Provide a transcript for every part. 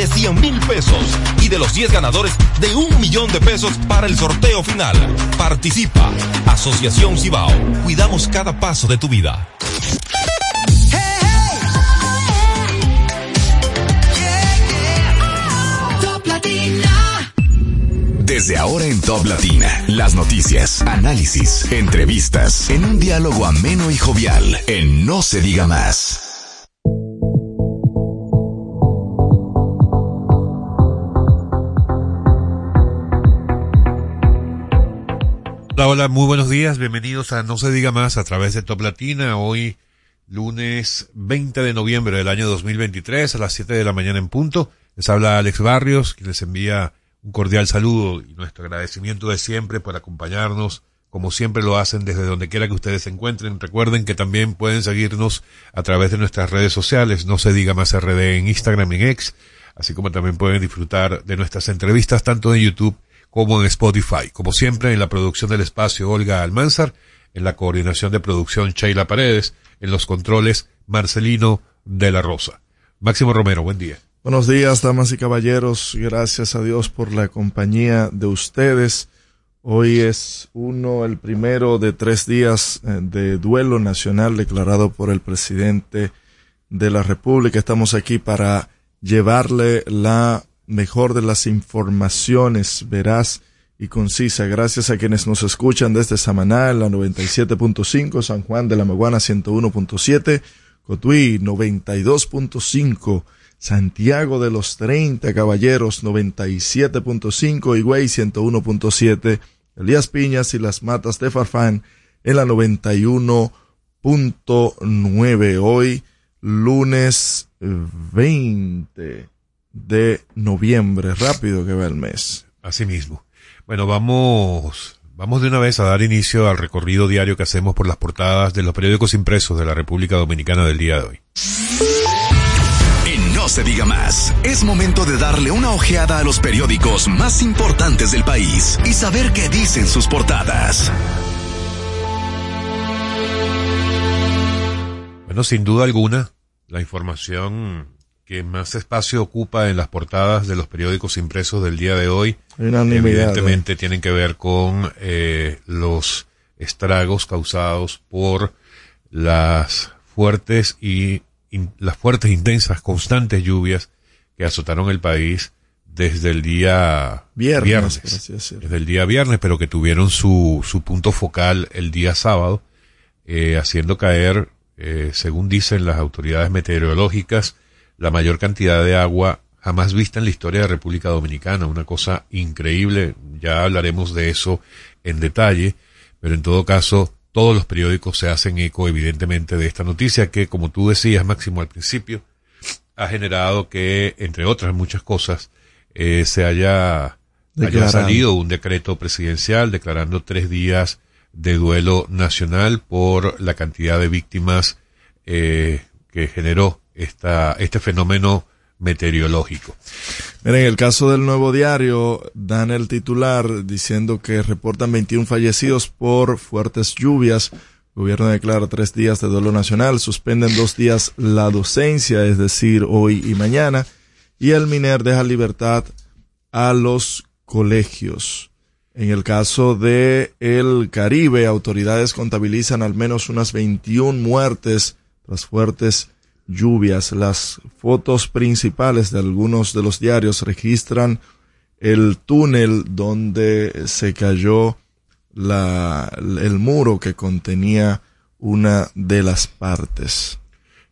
de 100 mil pesos y de los 10 ganadores de un millón de pesos para el sorteo final. Participa. Asociación Cibao. Cuidamos cada paso de tu vida. Desde ahora en Top Latina, las noticias, análisis, entrevistas, en un diálogo ameno y jovial, en No se diga más. Hola, hola, muy buenos días, bienvenidos a No se diga más a través de Top Latina, hoy lunes 20 de noviembre del año 2023 a las 7 de la mañana en punto. Les habla Alex Barrios, quien les envía un cordial saludo y nuestro agradecimiento de siempre por acompañarnos, como siempre lo hacen desde donde quiera que ustedes se encuentren. Recuerden que también pueden seguirnos a través de nuestras redes sociales, no se diga más RD en Instagram, en X, así como también pueden disfrutar de nuestras entrevistas tanto en YouTube como en Spotify. Como siempre, en la producción del espacio Olga Almanzar, en la coordinación de producción Sheila Paredes, en los controles Marcelino de la Rosa. Máximo Romero, buen día. Buenos días, damas y caballeros. Gracias a Dios por la compañía de ustedes. Hoy es uno, el primero de tres días eh, de duelo nacional declarado por el presidente de la República. Estamos aquí para llevarle la mejor de las informaciones veraz y concisa. Gracias a quienes nos escuchan desde Samaná, la 97.5, San Juan de la Maguana 101.7, Cotuí 92.5, Santiago de los 30 Caballeros 97.5, Higüey 101.7, Elías Piñas y las Matas de Farfán en la 91.9. Hoy, lunes 20 de noviembre. Rápido que va el mes. Así mismo. Bueno, vamos, vamos de una vez a dar inicio al recorrido diario que hacemos por las portadas de los periódicos impresos de la República Dominicana del día de hoy. En No se diga más, es momento de darle una ojeada a los periódicos más importantes del país y saber qué dicen sus portadas. Bueno, sin duda alguna, la información que más espacio ocupa en las portadas de los periódicos impresos del día de hoy, evidentemente ¿eh? tienen que ver con eh, los estragos causados por las fuertes y in- las fuertes, intensas, constantes lluvias que azotaron el país desde el día Viernes, desde el día viernes, pero que tuvieron su, su punto focal el día sábado, eh, haciendo caer, eh, según dicen las autoridades meteorológicas, la mayor cantidad de agua jamás vista en la historia de República Dominicana, una cosa increíble, ya hablaremos de eso en detalle, pero en todo caso, todos los periódicos se hacen eco evidentemente de esta noticia que, como tú decías, Máximo, al principio, ha generado que, entre otras muchas cosas, eh, se haya, haya salido un decreto presidencial declarando tres días de duelo nacional por la cantidad de víctimas eh, que generó esta, este fenómeno meteorológico. Miren, en el caso del nuevo diario, dan el titular diciendo que reportan 21 fallecidos por fuertes lluvias. El gobierno declara tres días de duelo nacional, suspenden dos días la docencia, es decir, hoy y mañana, y el MINER deja libertad a los colegios. En el caso de el Caribe, autoridades contabilizan al menos unas 21 muertes tras fuertes lluvias. Las fotos principales de algunos de los diarios registran el túnel donde se cayó la, el muro que contenía una de las partes.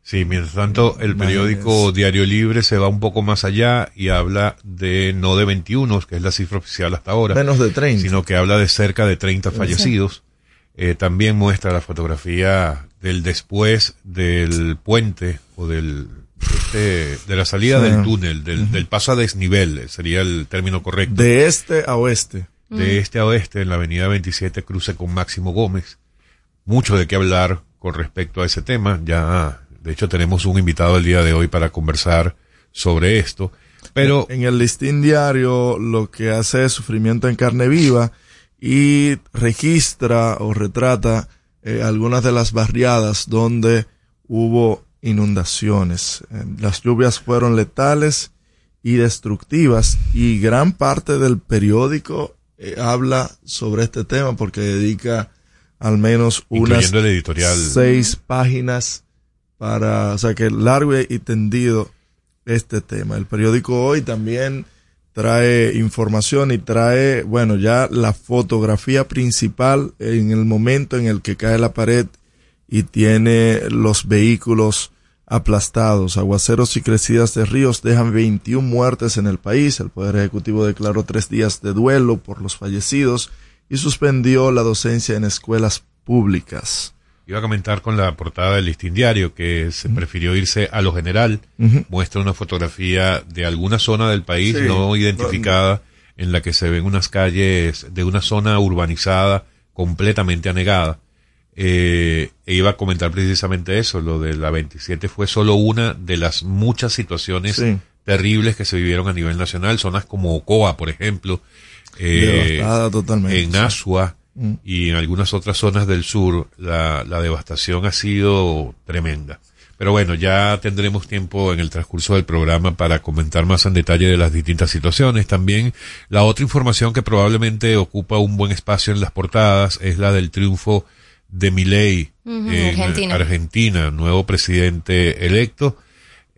Sí, mientras tanto, el periódico Diario Libre se va un poco más allá y habla de no de 21, que es la cifra oficial hasta ahora, Menos de 30. sino que habla de cerca de 30 fallecidos. Eh, también muestra la fotografía del después del puente o del este, de la salida Sí. del túnel, del, del paso a desnivel, sería el término correcto. De este a oeste. de este a oeste en la avenida 27 cruce con Máximo Gómez. Mucho de qué hablar con respecto a ese tema. Ya, de hecho, tenemos un invitado el día de hoy para conversar sobre esto. Pero En el listín diario lo que hace es sufrimiento en carne viva y registra o retrata eh, algunas de las barriadas donde hubo inundaciones. Eh, las lluvias fueron letales y destructivas y gran parte del periódico eh, habla sobre este tema porque dedica al menos unas seis páginas para, o sea que largo y tendido este tema. El periódico hoy también trae información y trae, bueno, ya la fotografía principal en el momento en el que cae la pared y tiene los vehículos aplastados. Aguaceros y crecidas de ríos dejan 21 muertes en el país. El Poder Ejecutivo declaró tres días de duelo por los fallecidos y suspendió la docencia en escuelas públicas. Iba a comentar con la portada del listín diario que se prefirió irse a lo general. Muestra una fotografía de alguna zona del país no identificada en la que se ven unas calles de una zona urbanizada completamente anegada. Eh, e iba a comentar precisamente eso, lo de la 27 fue solo una de las muchas situaciones terribles que se vivieron a nivel nacional, zonas como Ocoa, por ejemplo, eh, totalmente, en Asua mm. y en algunas otras zonas del sur, la, la devastación ha sido tremenda. Pero bueno, ya tendremos tiempo en el transcurso del programa para comentar más en detalle de las distintas situaciones. También la otra información que probablemente ocupa un buen espacio en las portadas es la del triunfo de Milei en Argentina. nuevo presidente electo,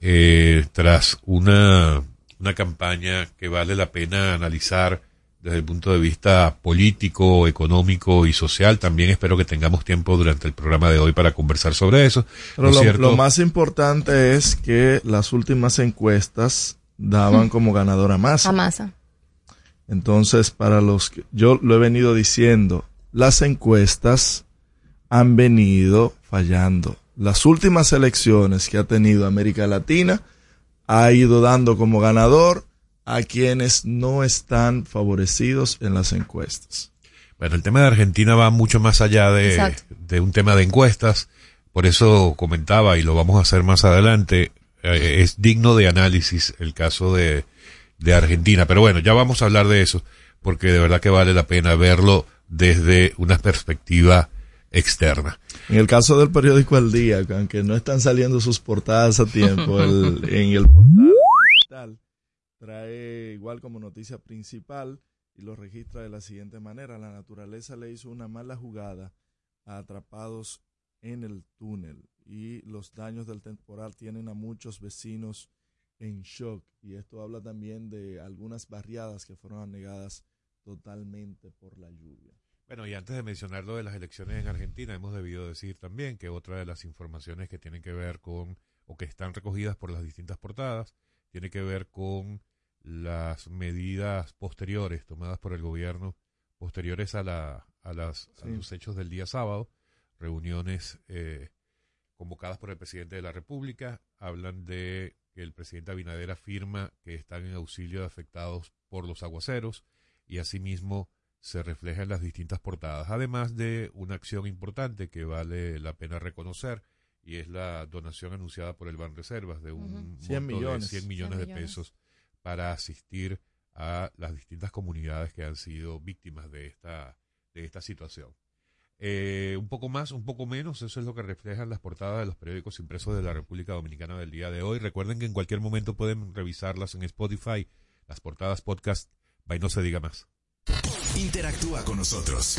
eh, tras una, una campaña que vale la pena analizar desde el punto de vista político, económico y social. También espero que tengamos tiempo durante el programa de hoy para conversar sobre eso. Pero lo, más importante es que las últimas encuestas daban como ganadora Massa. A Massa. Entonces, para los que yo lo he venido diciendo, las encuestas han venido fallando. Las últimas elecciones que ha tenido América Latina ha ido dando como ganador a quienes no están favorecidos en las encuestas. Bueno, el tema de Argentina va mucho más allá de, de un tema de encuestas. Por eso comentaba, y lo vamos a hacer más adelante, eh, es digno de análisis el caso de, de Argentina. Pero bueno, ya vamos a hablar de eso, porque de verdad que vale la pena verlo desde una perspectiva externa. En el caso del periódico El Día, aunque no están saliendo sus portadas a tiempo, en el portal digital trae igual como noticia principal y lo registra de la siguiente manera. La naturaleza le hizo una mala jugada a atrapados en el túnel y los daños del temporal tienen a muchos vecinos en shock y esto habla también de algunas barriadas que fueron anegadas totalmente por la lluvia. Bueno, y antes de mencionar lo de las elecciones en Argentina, hemos debido decir también que otra de las informaciones que tienen que ver con, o que están recogidas por las distintas portadas, tiene que ver con las medidas posteriores tomadas por el gobierno, posteriores a, la, a, las, los hechos del día sábado, reuniones eh, convocadas por el presidente de la República, hablan de que el presidente Abinader afirma que están en auxilio de afectados por los aguaceros y asimismo se refleja en las distintas portadas, además de una acción importante que vale la pena reconocer y es la donación anunciada por el Ban Reservas de un 100 millones. de 100 millones de pesos para asistir a las distintas comunidades que han sido víctimas de esta de esta situación. Eh, un poco más, un poco menos, eso es lo que reflejan las portadas de los periódicos impresos de la República Dominicana del día de hoy. Recuerden que en cualquier momento pueden revisarlas en Spotify, las portadas podcast, by no se diga más. Interactúa con nosotros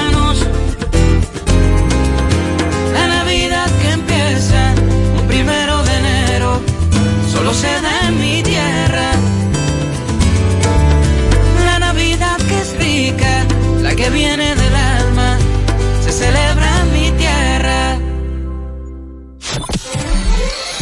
Mi tierra. La Navidad que es rica, la que viene del alma, se celebra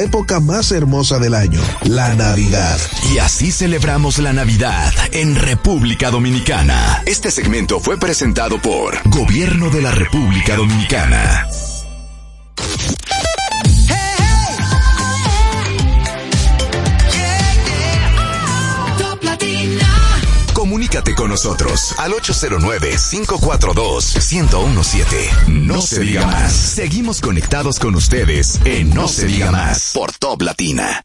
época más hermosa del año, la Navidad. Y así celebramos la Navidad en República Dominicana. Este segmento fue presentado por Gobierno de la República Dominicana. Con nosotros al 809-542-1017. No se diga más. Seguimos conectados con ustedes en No se diga más por Top Latina.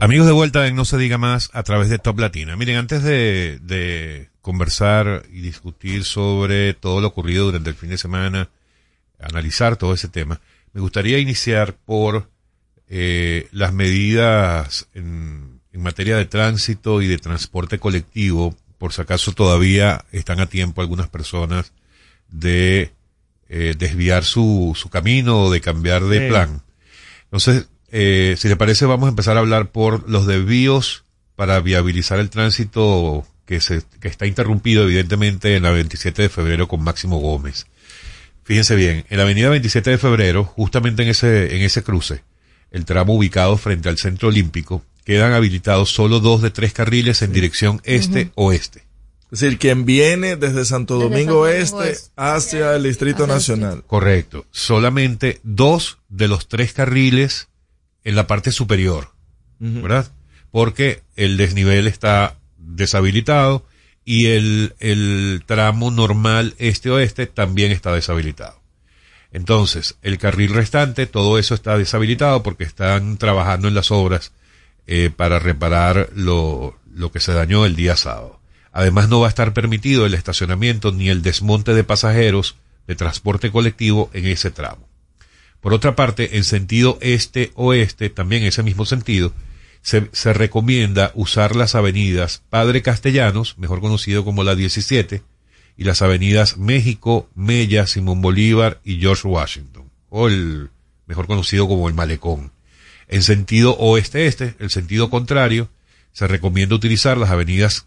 Amigos de vuelta en No se diga más a través de Top Latina. Miren, antes de, de conversar y discutir sobre todo lo ocurrido durante el fin de semana, analizar todo ese tema, me gustaría iniciar por eh, las medidas en, en materia de tránsito y de transporte colectivo, por si acaso todavía están a tiempo algunas personas de eh, desviar su, su camino o de cambiar de Sí. plan. Entonces, eh, si le parece, vamos a empezar a hablar por los desvíos para viabilizar el tránsito que, se, que está interrumpido evidentemente en la 27 de febrero con Máximo Gómez. Fíjense bien, en la avenida 27 de febrero, justamente en ese, en ese cruce, el tramo ubicado frente al Centro Olímpico, quedan habilitados solo dos de tres carriles en dirección este-oeste. Es decir, quien viene desde Santo Desde Domingo Santo Este Domingo hacia el Distrito Hacia el Nacional. Correcto. Solamente dos de los tres carriles en la parte superior, ¿verdad? Porque el desnivel está deshabilitado y el, el tramo normal este-oeste también está deshabilitado. Entonces, el carril restante, todo eso está deshabilitado porque están trabajando en las obras eh, para reparar lo, que se dañó el día sábado. Además, no va a estar permitido el estacionamiento ni el desmonte de pasajeros de transporte colectivo en ese tramo. Por otra parte, en sentido este-oeste, también en ese mismo sentido, se, se recomienda usar las avenidas Padre Castellanos, mejor conocido como la 17, y las avenidas México, Mella, Simón Bolívar y George Washington, o el mejor conocido como el Malecón. En sentido oeste-este, el sentido contrario, se recomienda utilizar las avenidas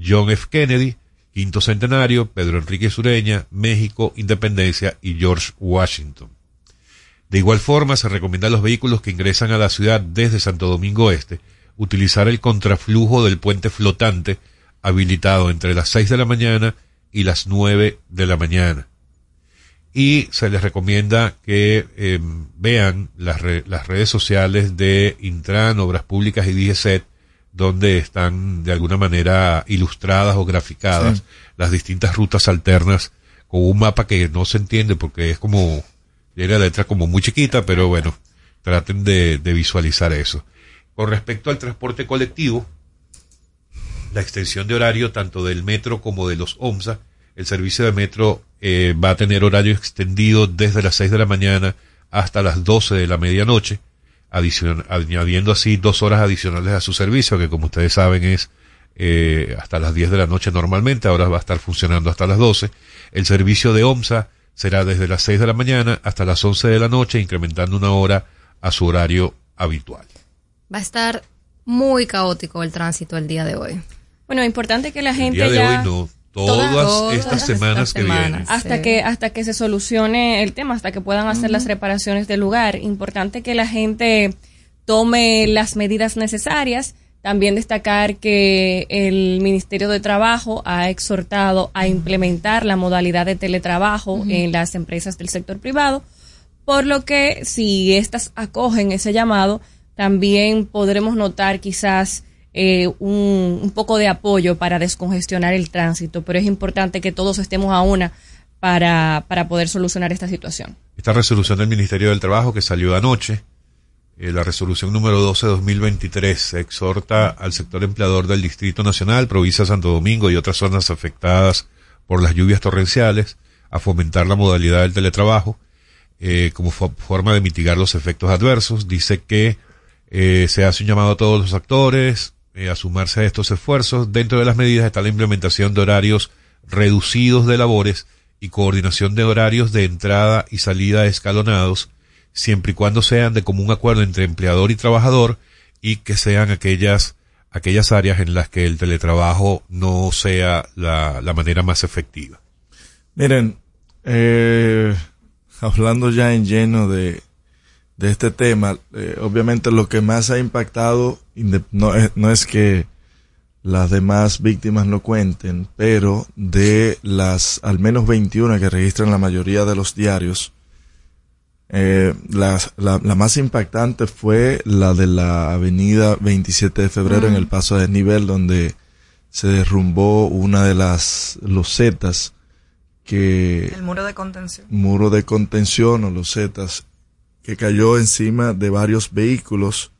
John F. Kennedy, Quinto Centenario, Pedro Enrique Sureña, México, Independencia y George Washington. De igual forma, se recomienda a los vehículos que ingresan a la ciudad desde Santo Domingo Este utilizar el contraflujo del puente flotante habilitado entre las 6 de la mañana y las 9 de la mañana. Y se les recomienda que eh, vean las, re- las redes sociales de Intran, Obras Públicas y DGCET, donde están de alguna manera ilustradas o graficadas Sí. las distintas rutas alternas con un mapa que no se entiende porque es como, tiene la letra como muy chiquita, pero bueno, traten de, de visualizar eso. Con respecto al transporte colectivo, la extensión de horario tanto del metro como de los OMSA, el servicio de metro eh, va a tener horario extendido desde las 6 de la mañana hasta las 12 de la medianoche. añadiendo así dos horas adicionales a su servicio, que como ustedes saben es eh, hasta las 10 de la noche normalmente, ahora va a estar funcionando hasta las 12. El servicio de OMSA será desde las 6 de la mañana hasta las 11 de la noche, incrementando una hora a su horario habitual. Va a estar muy caótico el tránsito el día de hoy. Bueno, importante que la gente el día de hoy no, todas, estas semanas que vienen. Hasta que hasta que se solucione el tema, hasta que puedan hacer las reparaciones del lugar. Importante que la gente tome las medidas necesarias. También destacar que el Ministerio de Trabajo ha exhortado a implementar la modalidad de teletrabajo en las empresas del sector privado, por lo que si éstas acogen ese llamado, también podremos notar quizás eh, un, poco de apoyo para descongestionar el tránsito, pero es importante que todos estemos a una para, para poder solucionar esta situación. Esta resolución del Ministerio del Trabajo que salió anoche, eh, la resolución número 12-2023, exhorta al sector empleador del Distrito Nacional, provincia Santo Domingo y otras zonas afectadas por las lluvias torrenciales a fomentar la modalidad del teletrabajo eh, como forma de mitigar los efectos adversos. Dice que eh, se hace un llamado a todos los actores eh, a sumarse a estos esfuerzos. Dentro de las medidas está la implementación de horarios reducidos de labores y coordinación de horarios de entrada y salida escalonados, siempre y cuando sean de común acuerdo entre empleador y trabajador y que sean aquellas aquellas áreas en las que el teletrabajo no sea la, la manera más efectiva. Miren, eh, hablando ya en lleno de, de este tema, eh, obviamente lo que más ha impactado no es, no es que las demás víctimas no cuenten, pero de las al menos 21 que registran la mayoría de los diarios, eh, la, la, más impactante fue la de la avenida 27 de febrero en el paso de nivel donde se derrumbó una de las losetas que... El muro de contención. Muro de contención o losetas que cayó encima de varios vehículos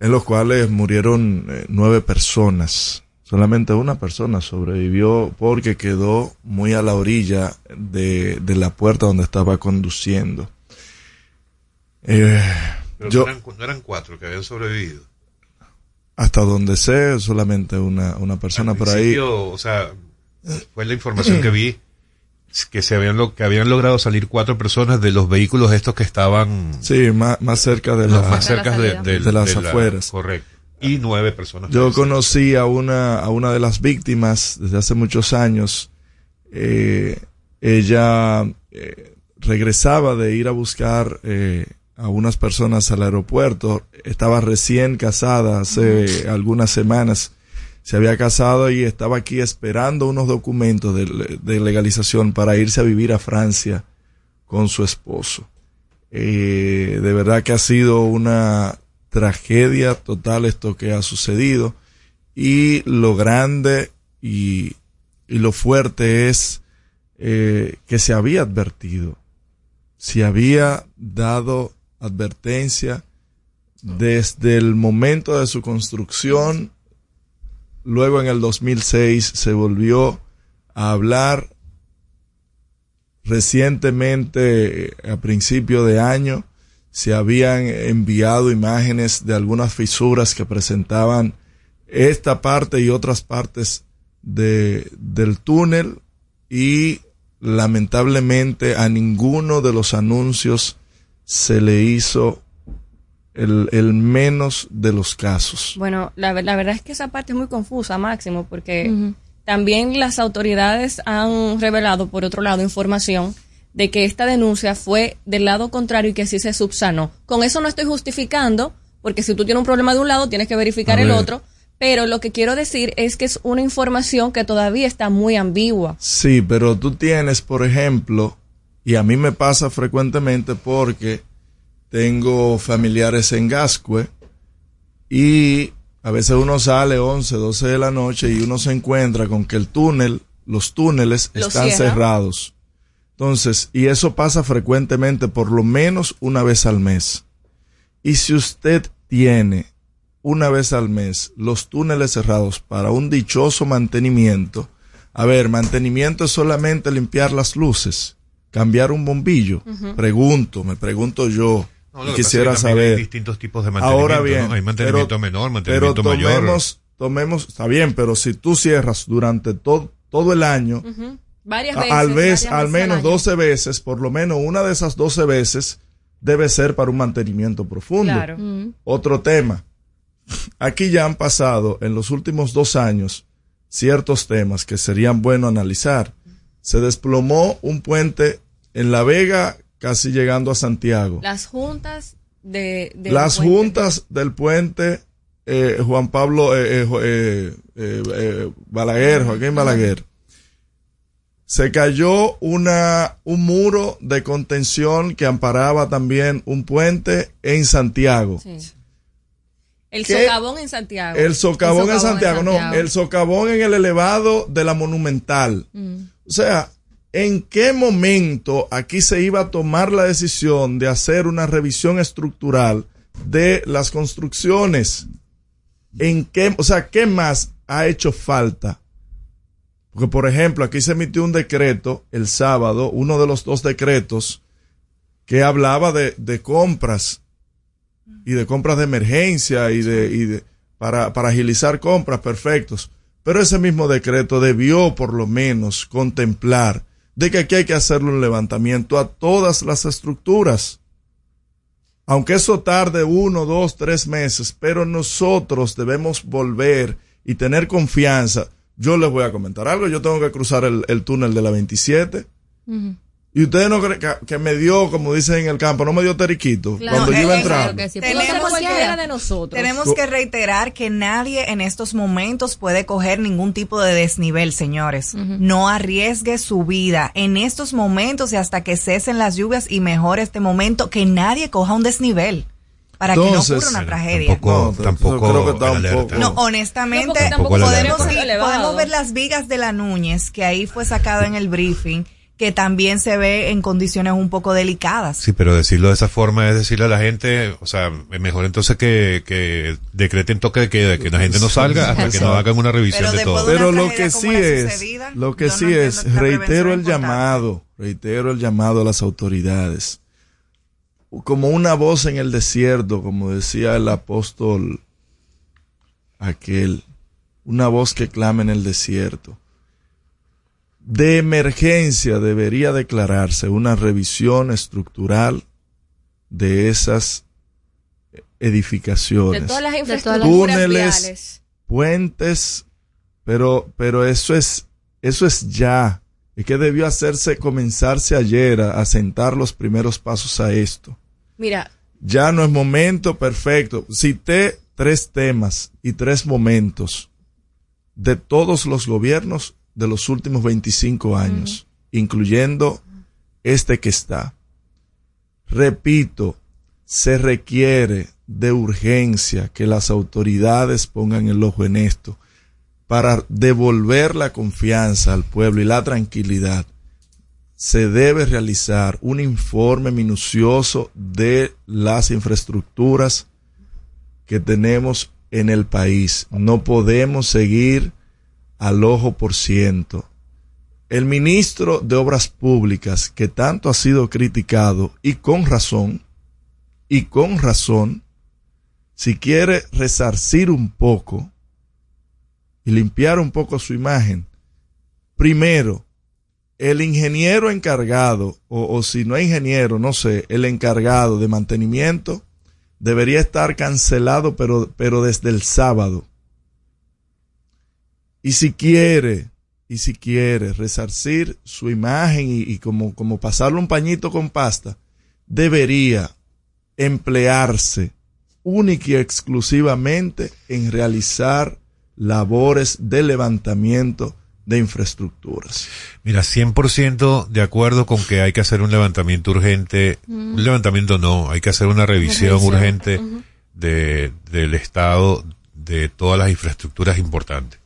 en los cuales murieron eh, nueve personas. Solamente una persona sobrevivió porque quedó muy a la orilla de, de la puerta donde estaba conduciendo. Eh, Pero yo, no, eran, cuatro que habían sobrevivido. Hasta donde sé, solamente una, una persona por ahí. O sea, fue la información que vi que se habían lo, que habían logrado salir cuatro personas de los vehículos estos que estaban sí más, más cerca de, más cerca de, las afueras. correcto. Y nueve personas yo conocí a una a una de las víctimas desde hace muchos años. Eh, ella eh, regresaba de ir a buscar eh, a unas personas al aeropuerto. Estaba recién casada hace algunas semanas se había casado y estaba aquí esperando unos documentos de, legalización para irse a vivir a Francia con su esposo. Eh, de verdad que ha sido una tragedia total esto que ha sucedido y lo grande y, lo fuerte es eh, que se había advertido, se había dado advertencia desde el momento de su construcción Luego en el 2006 se volvió a hablar recientemente, a principio de año, se habían enviado imágenes de algunas fisuras que presentaban esta parte y otras partes de, del túnel y lamentablemente a ninguno de los anuncios se le hizo el, menos de los casos. Bueno, la, la, verdad es que esa parte es muy confusa, Máximo, porque también las autoridades han revelado, por otro lado, información de que esta denuncia fue del lado contrario y que así se subsanó. Con eso no estoy justificando, porque si tú tienes un problema de un lado, tienes que verificar el otro. Pero lo que quiero decir es que es una información que todavía está muy ambigua. Sí, pero tú tienes, por ejemplo, y a mí me pasa frecuentemente porque tengo familiares en Gascue y a veces uno sale 11, 12 de la noche y uno se encuentra con que el túnel, los túneles están cerrados. Entonces, y eso pasa frecuentemente por lo menos una vez al mes. Y si usted tiene una vez al mes los túneles cerrados para un dichoso mantenimiento, a ver, mantenimiento es solamente limpiar las luces, cambiar un bombillo. Pregunto, me pregunto yo, No, y lo que pasa quisiera que saber. Hay distintos tipos de mantenimiento. Ahora bien, ¿no? Hay mantenimiento pero- menor, mantenimiento pero mayor. tomemos, está bien, pero si tú cierras durante todo, todo el año. Varias veces. al vez, varias al veces menos año. 12 veces, por lo menos una de esas 12 veces debe ser para un mantenimiento profundo. Claro. Otro tema. Aquí ya han pasado en los últimos dos años ciertos temas que serían bueno analizar. Se desplomó un puente en La Vega, casi llegando a Santiago. Las juntas de. del Las puente. juntas del puente eh, Juan Pablo eh, eh, eh, Balaguer, Joaquín Balaguer. Se cayó una, un muro de contención que amparaba también un puente en Santiago. Sí. El socavón en Santiago. El socavón, en Santiago, no, Santiago. el socavón en el elevado de la Monumental. O sea, ¿en qué momento aquí se iba a tomar la decisión de hacer una revisión estructural de las construcciones? ¿En qué, o sea, qué más ha hecho falta? Porque, por ejemplo, aquí se emitió un decreto el sábado, uno de los dos decretos, que hablaba de, compras y de compras de emergencia y de, y de para, para agilizar compras perfectos. Pero ese mismo decreto debió por lo menos contemplar de que aquí hay que hacerle un levantamiento a todas las estructuras. Aunque eso tarde uno, dos, tres meses, pero nosotros debemos volver y tener confianza. Yo les voy a comentar algo. Yo tengo que cruzar el, el túnel de la 27. Y ustedes no creen que, que me dio, como dicen en el campo, no me dio teriquito Claro, cuando yo iba a entrar. claro que sí. Tenemos que- de nosotros. Tenemos que reiterar que nadie en estos momentos puede coger ningún tipo de desnivel, señores. No arriesgue su vida en estos momentos y hasta que cesen las lluvias y mejore este momento, que nadie coja un desnivel para que no ocurra una tragedia. Tampoco, No, tampoco creo que está el un alerta. poco- No, honestamente, tampoco podemos, ir- podemos ver las vigas de la Núñez, que ahí fue sacado en el briefing, que también se ve en condiciones un poco delicadas. Sí, pero decirlo de esa forma es decirle a la gente, o sea, es mejor entonces que, que decreten toque de queda, que la gente no salga hasta que no hagan una revisión Pero de todo. de Pero lo que sí es, sucedida, lo que no sí es, reitero el importante. llamado, reitero el llamado a las autoridades. Como una voz en el desierto, como decía el apóstol aquel, una voz que clama en el desierto. De emergencia debería declararse una revisión estructural de esas De edificaciones las todas las- infraestructuras Túneles. viales. puentes, pero, pero eso es, eso es ya. Es que debió hacerse, comenzarse ayer a, a sentar los primeros pasos a esto. Mira, Ya no es momento perfecto. Cité tres temas y tres momentos de todos los gobiernos de los últimos 25 años, incluyendo este que está. Repito, se requiere de urgencia que las autoridades pongan el ojo en esto para devolver la confianza al pueblo y la tranquilidad. Se debe realizar un informe minucioso de las infraestructuras que tenemos en el país. No podemos seguir al ojo por ciento. El ministro de Obras Públicas, que tanto ha sido criticado y con razón, y con razón, si quiere resarcir un poco y limpiar un poco su imagen, primero, el ingeniero encargado, o, o si no es ingeniero, no sé, el encargado de mantenimiento, debería estar cancelado, pero, pero desde el sábado. Y si quiere, y si quiere resarcir su imagen y, y como, como pasarle un pañito con pasta, debería emplearse única y exclusivamente en realizar labores de levantamiento de infraestructuras. Mira, 100% de acuerdo con que hay que hacer un levantamiento urgente. Un levantamiento no, hay que hacer una revisión revisión, urgente de, del estado de todas las infraestructuras importantes.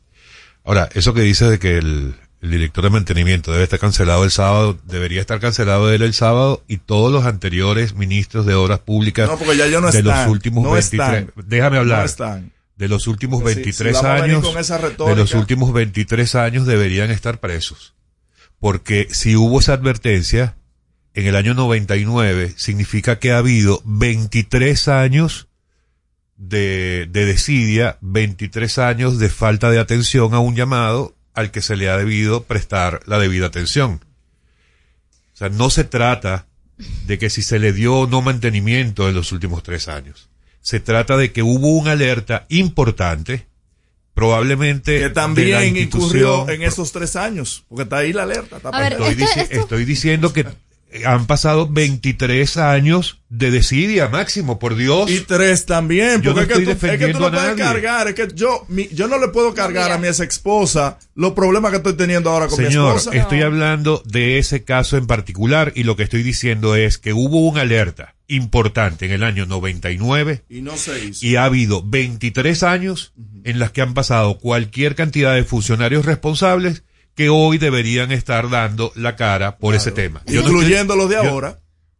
Ahora, eso que dice de que el, el director de mantenimiento debe estar cancelado el sábado, debería estar cancelado él el sábado y todos los anteriores ministros de obras públicas No, porque ya no de están, los últimos no 23. están. déjame hablar. No están. de los últimos Porque si- 23 si venir años, de los últimos 23 años deberían estar presos. Porque si hubo esa advertencia, en el año 99 significa que ha habido 23 años de, de desidia, 23 años de falta de atención a un llamado al que se le ha debido prestar la debida atención. O sea, no se trata de que si se le dio o no mantenimiento en los últimos tres años. Se trata de que hubo una alerta importante, probablemente que también incurrió en esos tres años, porque está ahí la alerta. Está ver, estoy, dici estoy diciendo que han pasado 23 años de desidia máximo, por Dios. Y tres también, porque es, que tú, es, que tú, no puedes cargar, es que yo, mi, yo no le puedo cargar a mi ex esposa los problemas que estoy teniendo ahora con Señor, mi esposa. estoy hablando de ese caso en particular y lo que estoy diciendo es que hubo una alerta importante en el año 99 y no se hizo. Y ha habido 23 años uh -huh. en las que han pasado cualquier cantidad de funcionarios responsables que hoy deberían estar dando la cara por claro. ese tema. Incluyendo no los de ahora.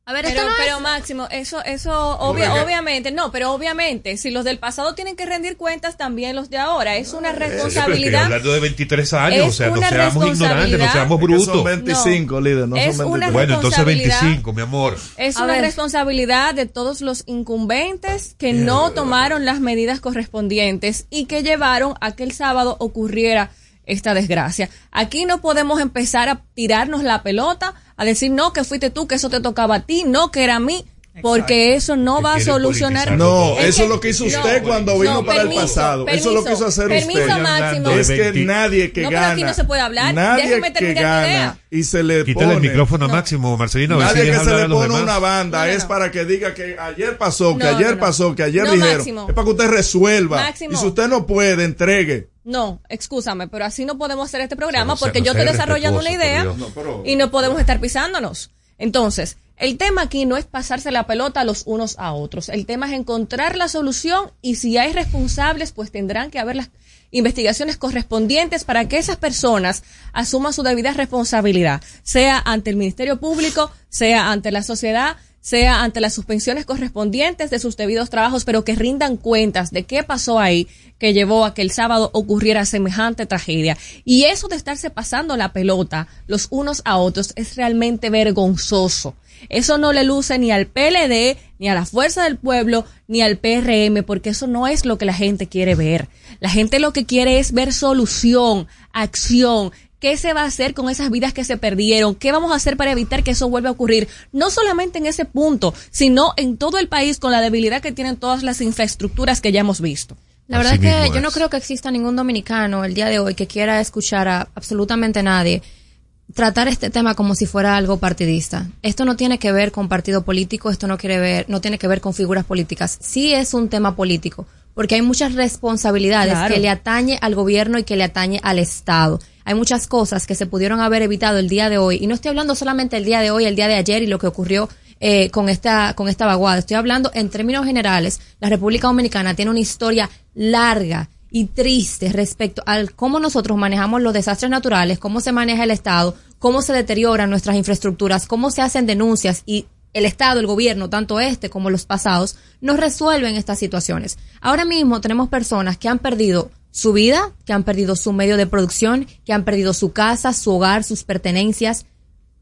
A ver, pero, no pero Máximo, eso, eso obvia, obviamente, no, pero obviamente, si los del pasado tienen que rendir cuentas, también los de ahora. Es una responsabilidad. Eh, hablando de 23 años, o sea, no seamos ignorantes, no seamos brutos. Son 25, no, líder, no es son 25. Bueno, entonces 25, mi amor. Es A una ver. responsabilidad de todos los incumbentes que no tomaron las medidas correspondientes y que llevaron a que el sábado ocurriera esta desgracia. Aquí no podemos empezar a tirarnos la pelota, a decir no, que fuiste tú, que eso te tocaba a ti, no, que era a mí. Porque eso no va a solucionar. No, eso es lo que hizo usted no, cuando vino no, para permiso, el pasado. Permiso, eso es lo que hizo hacer permiso usted. Máximo. Es que nadie que no, gana. Pero aquí no se puede hablar. Nadie Déjeme que gana y se le Quítale pone. el micrófono a Máximo, Marcelino. Nadie que se le pone una banda es para que diga que ayer pasó, que No, ayer no, no. pasó, que ayer No, dijeron. Máximo. Es para que usted resuelva. Máximo. Y si usted no puede, entregue. No, excúsame, pero así no podemos hacer este programa porque no yo estoy desarrollando una idea por No, pero- y no podemos estar pisándonos. Entonces, el tema aquí no es pasarse la pelota los unos a otros. El tema es encontrar la solución y si hay responsables, pues tendrán que haber las investigaciones correspondientes para que esas personas asuman su debida responsabilidad, sea ante el Ministerio Público, sea ante la sociedad, sea ante las suspensiones correspondientes de sus debidos trabajos, pero que rindan cuentas de qué pasó ahí que llevó a que el sábado ocurriera semejante tragedia. Y eso de estarse pasando la pelota los unos a otros es realmente vergonzoso. Eso no le luce ni al PLD, ni a la Fuerza del Pueblo, ni al PRM, porque eso no es lo que la gente quiere ver. La gente lo que quiere es ver solución, acción, ¿Qué se va a hacer con esas vidas que se perdieron? ¿Qué vamos a hacer para evitar que eso vuelva a ocurrir? No solamente en ese punto, sino en todo el país con la debilidad que tienen todas las infraestructuras que ya hemos visto. La verdad es que yo no creo que exista ningún dominicano el día de hoy que quiera escuchar a absolutamente nadie tratar este tema como si fuera algo partidista. Esto no tiene que ver con partido político, esto no quiere ver, no tiene que ver con figuras políticas. Sí es un tema político, porque hay muchas responsabilidades Claro. que le atañe al gobierno y que le atañe al Estado. Hay muchas cosas que se pudieron haber evitado el día de hoy, y no estoy hablando solamente el día de hoy, el día de ayer y lo que ocurrió eh, con esta con esta vaguada. Estoy hablando en términos generales. La República Dominicana tiene una historia larga y triste respecto al cómo nosotros manejamos los desastres naturales, cómo se maneja el Estado, cómo se deterioran nuestras infraestructuras, cómo se hacen denuncias y el Estado, el gobierno, tanto este como los pasados, no resuelven estas situaciones. Ahora mismo tenemos personas que han perdido su vida, que han perdido su medio de producción, que han perdido su casa, su hogar, sus pertenencias.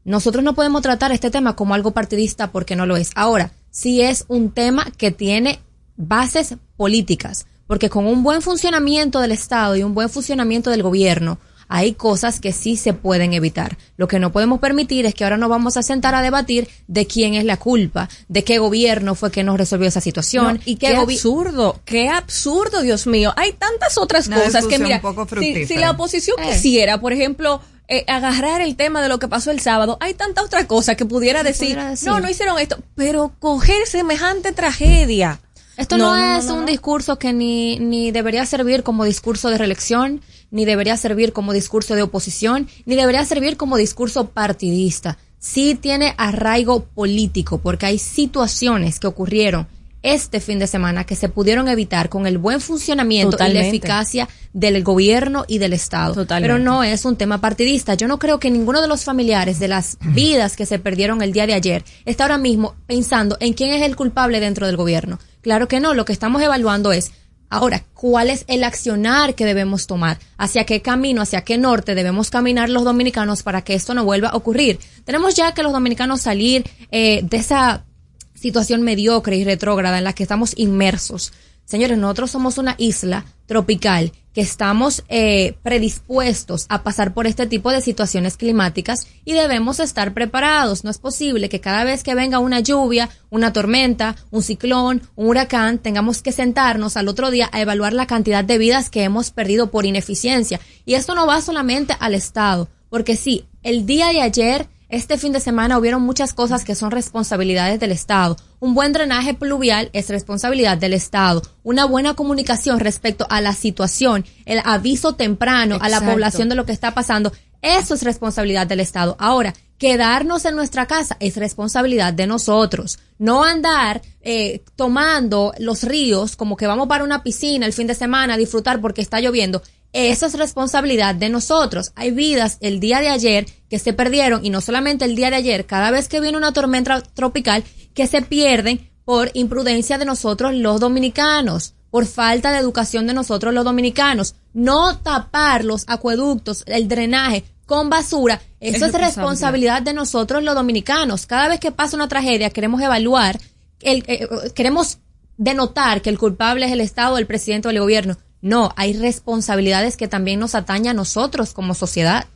Nosotros no podemos tratar este tema como algo partidista porque no lo es. Ahora, sí es un tema que tiene bases políticas, porque con un buen funcionamiento del Estado y un buen funcionamiento del gobierno, hay cosas que sí se pueden evitar. Lo que no podemos permitir es que ahora nos vamos a sentar a debatir de quién es la culpa, de qué gobierno fue que nos resolvió esa situación No, y qué, absurdo, qué absurdo, Dios mío. Hay tantas otras Una cosas que mira, un poco si, fructífera. si la oposición Eh. quisiera, por ejemplo, eh, agarrar el tema de lo que pasó el sábado, hay tanta otra cosa que pudiera decir, pudiera decir. no, no hicieron esto, pero coger semejante tragedia. Esto no, es un discurso que ni, ni debería servir como discurso de reelección, ni debería servir como discurso de oposición, ni debería servir como discurso partidista. Sí tiene arraigo político, porque hay situaciones que ocurrieron este fin de semana que se pudieron evitar con el buen funcionamiento y la eficacia del gobierno y del Estado. Totalmente. Pero no es un tema partidista. Yo no creo que ninguno de los familiares de las vidas que se perdieron el día de ayer está ahora mismo pensando en quién es el culpable dentro del gobierno. Claro que no. Lo que estamos evaluando es Ahora, ¿cuál es el accionar que debemos tomar? ¿Hacia qué camino, hacia qué norte debemos caminar los dominicanos para que esto no vuelva a ocurrir? Tenemos ya que los dominicanos salir eh, de esa situación mediocre y retrógrada en la que estamos inmersos. Señores, nosotros somos una isla tropical que estamos eh, predispuestos a pasar por este tipo de situaciones climáticas y debemos estar preparados. No es posible que cada vez que venga una lluvia, una tormenta, un ciclón, un huracán, tengamos que sentarnos al otro día a evaluar la cantidad de vidas que hemos perdido por ineficiencia. Y esto no va solamente al Estado, porque sí, el día de ayer este fin de semana hubieron muchas cosas que son responsabilidades del Estado. Un buen drenaje pluvial es responsabilidad del Estado. Una buena comunicación respecto a la situación, el aviso temprano a la población de lo que está pasando, eso es responsabilidad del Estado. Ahora, quedarnos en nuestra casa es responsabilidad de nosotros. No andar eh, tomando los ríos como que vamos para una piscina el fin de semana a disfrutar porque está lloviendo. Eso es responsabilidad de nosotros. Hay vidas el día de ayer que se perdieron y no solamente el día de ayer, cada vez que viene una tormenta tropical que se pierden por imprudencia de nosotros los dominicanos, por falta de educación de nosotros los dominicanos. No tapar los acueductos, el drenaje con basura, eso es, responsabilidad de nosotros los dominicanos. Cada vez que pasa una tragedia queremos evaluar, el, eh, queremos denotar que el culpable es el Estado, el presidente o el gobierno. No, hay responsabilidades que también nos atañen a nosotros como sociedad.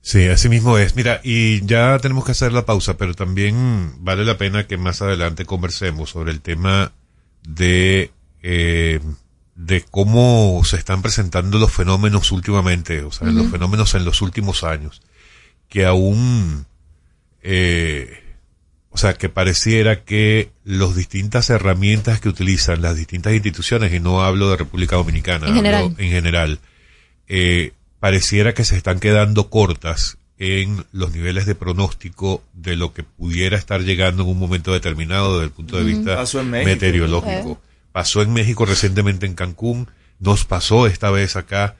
Sí, así mismo es. Mira, y ya tenemos que hacer la pausa, pero también vale la pena que más adelante conversemos sobre el tema de, eh, de cómo se están presentando los fenómenos últimamente, o sea, los fenómenos en los últimos años, que aún eh, o sea, que pareciera que las distintas herramientas que utilizan las distintas instituciones, y no hablo de República Dominicana, en general, en general eh, pareciera que se están quedando cortas en los niveles de pronóstico de lo que pudiera estar llegando en un momento determinado desde el punto de vista meteorológico. Pasó en México recientemente en Cancún, nos pasó esta vez acá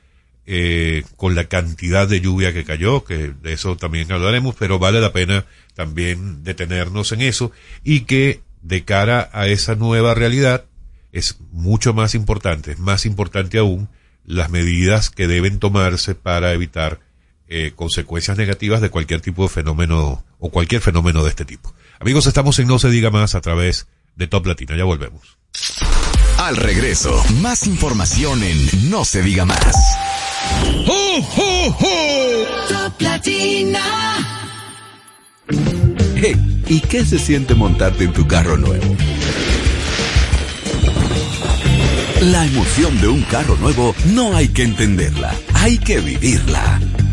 eh, con la cantidad de lluvia que cayó, que de eso también hablaremos, pero vale la pena también detenernos en eso y que de cara a esa nueva realidad es mucho más importante, es más importante aún las medidas que deben tomarse para evitar eh, consecuencias negativas de cualquier tipo de fenómeno o cualquier fenómeno de este tipo. Amigos, estamos en No se diga más a través de Top Latina. Ya volvemos. Al regreso, más información en No se diga más. Top Latina. Hey, ¿y qué se siente montarte en tu carro nuevo? La emoción de un carro nuevo no hay que entenderla, hay que vivirla.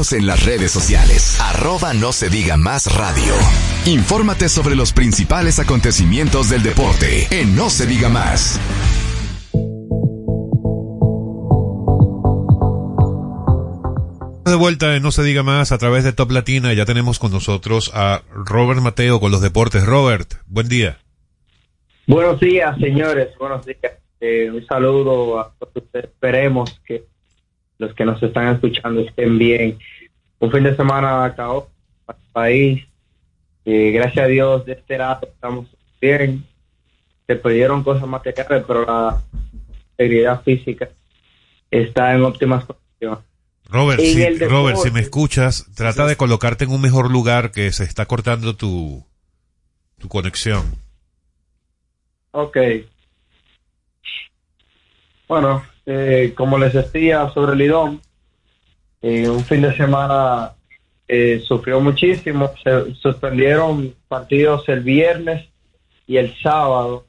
Síguenos en las redes sociales, arroba no se diga más radio. Infórmate sobre los principales acontecimientos del deporte en No se diga más. De vuelta en No se diga más a través de Top Latina. Ya tenemos con nosotros a Robert Mateo con los deportes. Robert, buen día. Buenos días, señores. Buenos días. Eh, un saludo a todos ustedes. Esperemos que los que nos están escuchando estén bien. Un fin de semana acabó para el país. Eh, gracias a Dios, de este lado estamos bien. Se perdieron cosas materiales, pero la integridad física está en óptimas condiciones. Si, Robert, si me escuchas, trata de colocarte en un mejor lugar que se está cortando tu, tu conexión. Ok. Bueno, eh, como les decía sobre Lidón, eh, un fin de semana eh, sufrió muchísimo. Se suspendieron partidos el viernes y el sábado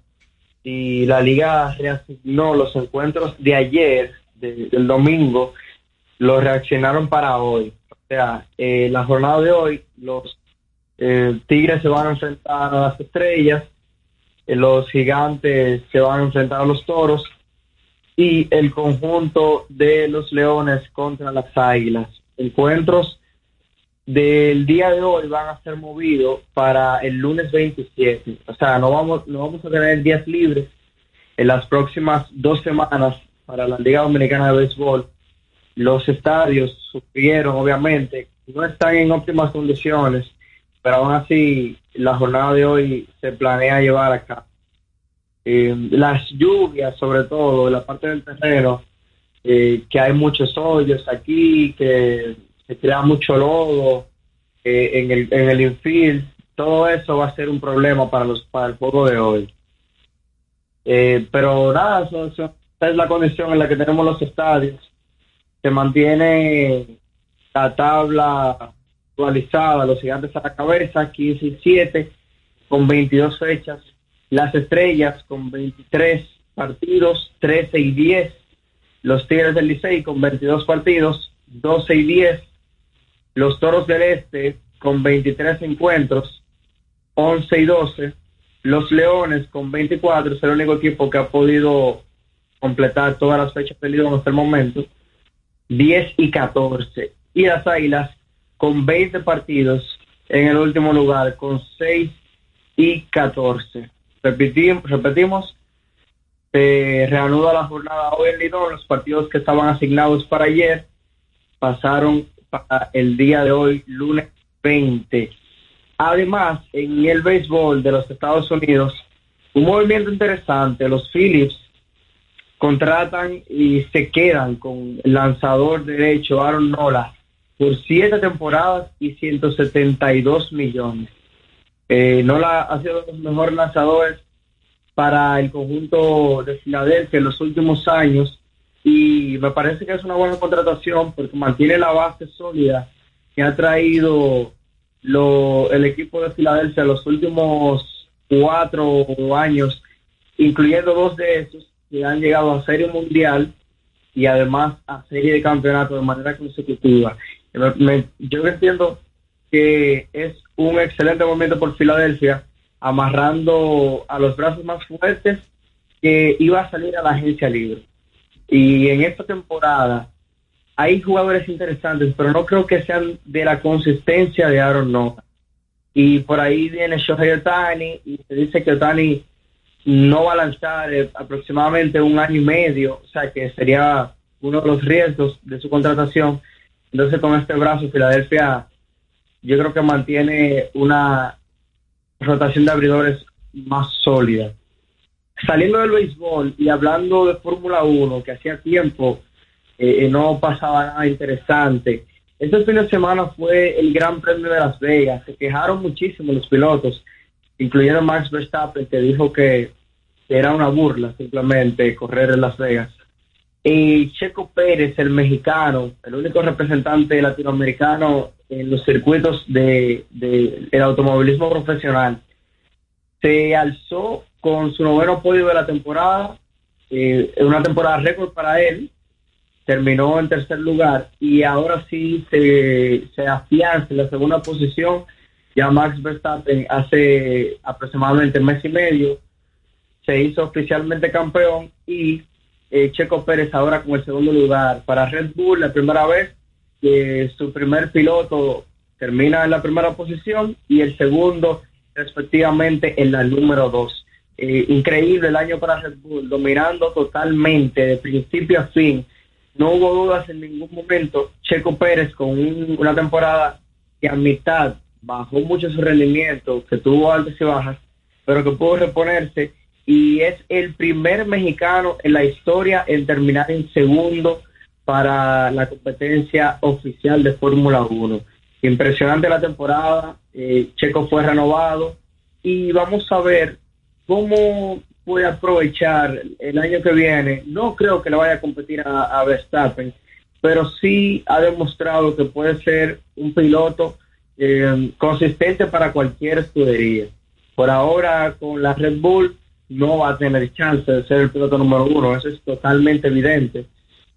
y la liga reasignó los encuentros de ayer, de- del domingo, los reaccionaron para hoy. O sea, eh, la jornada de hoy, los eh, Tigres se van a enfrentar a las estrellas, los gigantes se van a enfrentar a los toros y el conjunto de los leones contra las águilas. Encuentros del día de hoy van a ser movidos para el lunes 27. O sea, no vamos, no vamos a tener días libres en las próximas dos semanas para la Liga Dominicana de Béisbol. Los estadios sufrieron, obviamente, no están en óptimas condiciones, pero aún así la jornada de hoy se planea llevar a cabo. Eh, las lluvias, sobre todo, la parte del terreno, eh, que hay muchos hoyos aquí, que se crea mucho lodo eh, en, el, en el infield, todo eso va a ser un problema para, los, para el juego de hoy. Eh, pero nada, eso- esa es la condición en la que tenemos los estadios. Se mantiene la tabla actualizada, los gigantes a la cabeza, 15 y 7, con 22 fechas. Las estrellas con 23 partidos, 13 y 10. Los Tigres del Licey con 22 partidos, 12 y 10. Los Toros del Este con 23 encuentros, 11 y 12. Los Leones con 24, es el único equipo que ha podido completar todas las fechas del Lidón hasta el momento. 10 y 14. Y las Águilas con 20 partidos en el último lugar, con 6 y 14. Repetimos, repetimos se reanuda la jornada hoy en Lidón. Los partidos que estaban asignados para ayer pasaron para el día de hoy, lunes 20. Además, en el béisbol de los Estados Unidos, un movimiento interesante. Los Phillips contratan y se quedan con el lanzador derecho Aaron Nola por siete temporadas y 172 millones. Eh, Nola ha sido de los mejores lanzadores para el conjunto de Filadelfia en los últimos años y me parece que es una buena contratación porque mantiene la base sólida que ha traído lo, el equipo de Filadelfia los últimos cuatro años, incluyendo dos de esos que han llegado a Serie Mundial y además a Serie de Campeonato de manera consecutiva. Me- yo entiendo que es un excelente momento por Filadelfia, amarrando a los brazos más fuertes que iba a salir a la agencia libre. Y en esta temporada hay jugadores interesantes, pero no creo que sean de la consistencia de Aaron Nola. Y por ahí viene Shohei Otani y se dice que Otani no va a lanzar eh, aproximadamente un año y medio, o sea que sería uno de los riesgos de su contratación. Entonces con este brazo Filadelfia yo creo que mantiene una rotación de abridores más sólida. Saliendo del béisbol y hablando de Fórmula 1, que hacía tiempo eh, no pasaba nada interesante. Este fin de semana fue el Gran Premio de Las Vegas. Se quejaron muchísimo los pilotos, incluyendo Max Verstappen, que dijo que era una burla simplemente correr en Las Vegas. Y Checo Pérez, el mexicano, el único representante latinoamericano en los circuitos de, de el automovilismo profesional, se alzó con su noveno podio de la temporada, eh, una temporada récord para él, terminó en tercer lugar y ahora sí se, se afianza en la segunda posición. Ya Max Verstappen hace aproximadamente un mes y medio se hizo oficialmente campeón y eh, Checo Pérez ahora con el segundo lugar. Para Red Bull, la primera vez que su primer piloto termina en la primera posición y el segundo respectivamente en la número dos. Eh, increíble el año para Red Bull, dominando totalmente de principio a fin. No hubo dudas en ningún momento. Checo Pérez con una temporada que a mitad bajó mucho su rendimiento, que tuvo altas y bajas, pero que pudo reponerse y es el primer mexicano en la historia en terminar en segundo para la competencia oficial de Fórmula 1. Impresionante la temporada, eh, Checo fue renovado y vamos a ver cómo puede aprovechar el año que viene. No creo que le vaya a competir a, Verstappen, pero sí ha demostrado que puede ser un piloto eh, consistente para cualquier escudería. Por ahora con la Red Bull no va a tener chance de ser el piloto número uno, eso es totalmente evidente.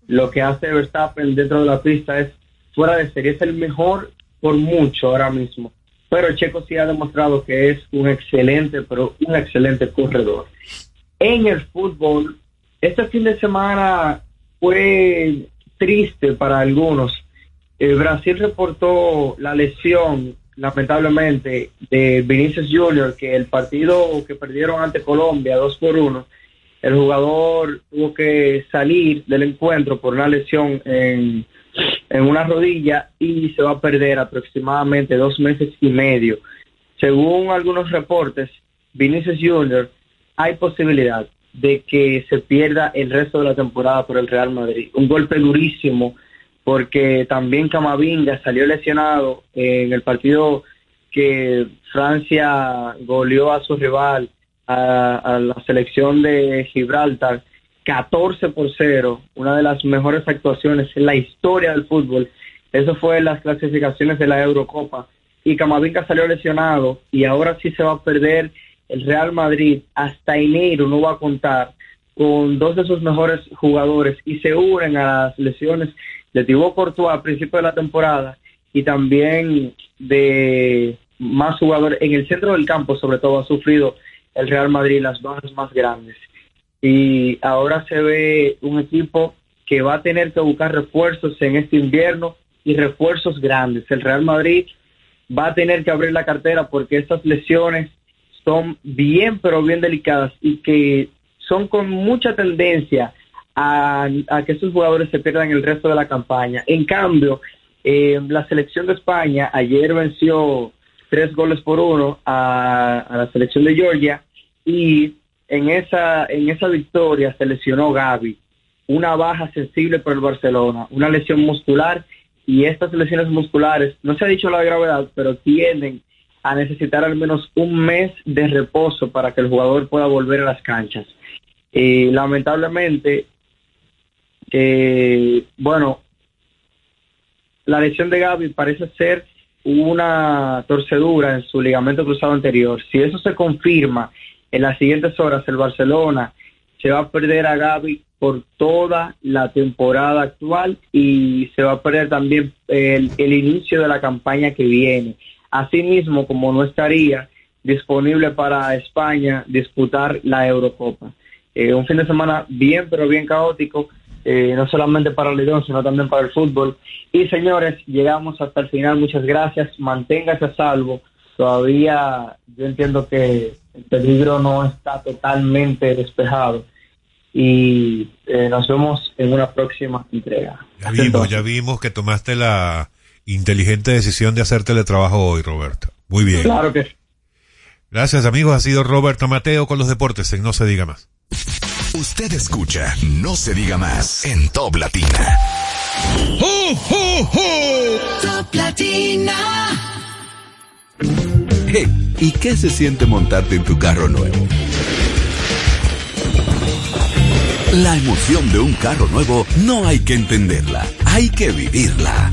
Lo que hace Verstappen dentro de la pista es fuera de serie, es el mejor por mucho ahora mismo. Pero Checo sí ha demostrado que es un excelente, pero un excelente corredor. En el fútbol, este fin de semana fue triste para algunos. El Brasil reportó la lesión lamentablemente, de Vinicius Junior, que el partido que perdieron ante Colombia, dos por uno, el jugador tuvo que salir del encuentro por una lesión en, en una rodilla y se va a perder aproximadamente dos meses y medio. Según algunos reportes, Vinicius Junior, hay posibilidad de que se pierda el resto de la temporada por el Real Madrid. Un golpe durísimo porque también Camavinga salió lesionado en el partido que Francia goleó a su rival, a, la selección de Gibraltar, 14 por 0, una de las mejores actuaciones en la historia del fútbol. Eso fue en las clasificaciones de la Eurocopa. Y Camavinga salió lesionado y ahora sí se va a perder el Real Madrid hasta enero, no va a contar con dos de sus mejores jugadores y se unen a las lesiones de Thibaut Courtois a principio de la temporada y también de más jugadores en el centro del campo, sobre todo ha sufrido el Real Madrid las bajas más grandes. Y ahora se ve un equipo que va a tener que buscar refuerzos en este invierno y refuerzos grandes. El Real Madrid va a tener que abrir la cartera porque estas lesiones son bien, pero bien delicadas y que son con mucha tendencia a, que esos jugadores se pierdan el resto de la campaña. En cambio, eh, la selección de España ayer venció tres goles por uno a, la selección de Georgia y en esa, en esa victoria se lesionó Gaby, una baja sensible por el Barcelona, una lesión muscular y estas lesiones musculares, no se ha dicho la gravedad, pero tienden a necesitar al menos un mes de reposo para que el jugador pueda volver a las canchas. Y lamentablemente eh, bueno, la lesión de Gaby parece ser una torcedura en su ligamento cruzado anterior. Si eso se confirma en las siguientes horas, el Barcelona se va a perder a Gaby por toda la temporada actual y se va a perder también el, inicio de la campaña que viene. Asimismo, como no estaría disponible para España disputar la Eurocopa. Eh, un fin de semana bien, pero bien caótico, eh, no solamente para el Lidón, sino también para el fútbol. Y señores, llegamos hasta el final. Muchas gracias. Manténgase a salvo. Todavía yo entiendo que el peligro no está totalmente despejado. Y eh, nos vemos en una próxima entrega. Ya vimos, ya vimos que tomaste la inteligente decisión de hacer teletrabajo hoy, Roberto. Muy bien. Claro que sí. Gracias, amigos. Ha sido Roberto Mateo con los deportes en No se diga más. Usted escucha No se diga más en Top Latina. Top Latina. Hey, ¿y qué se siente montarte en tu carro nuevo? La emoción de un carro nuevo no hay que entenderla, hay que vivirla.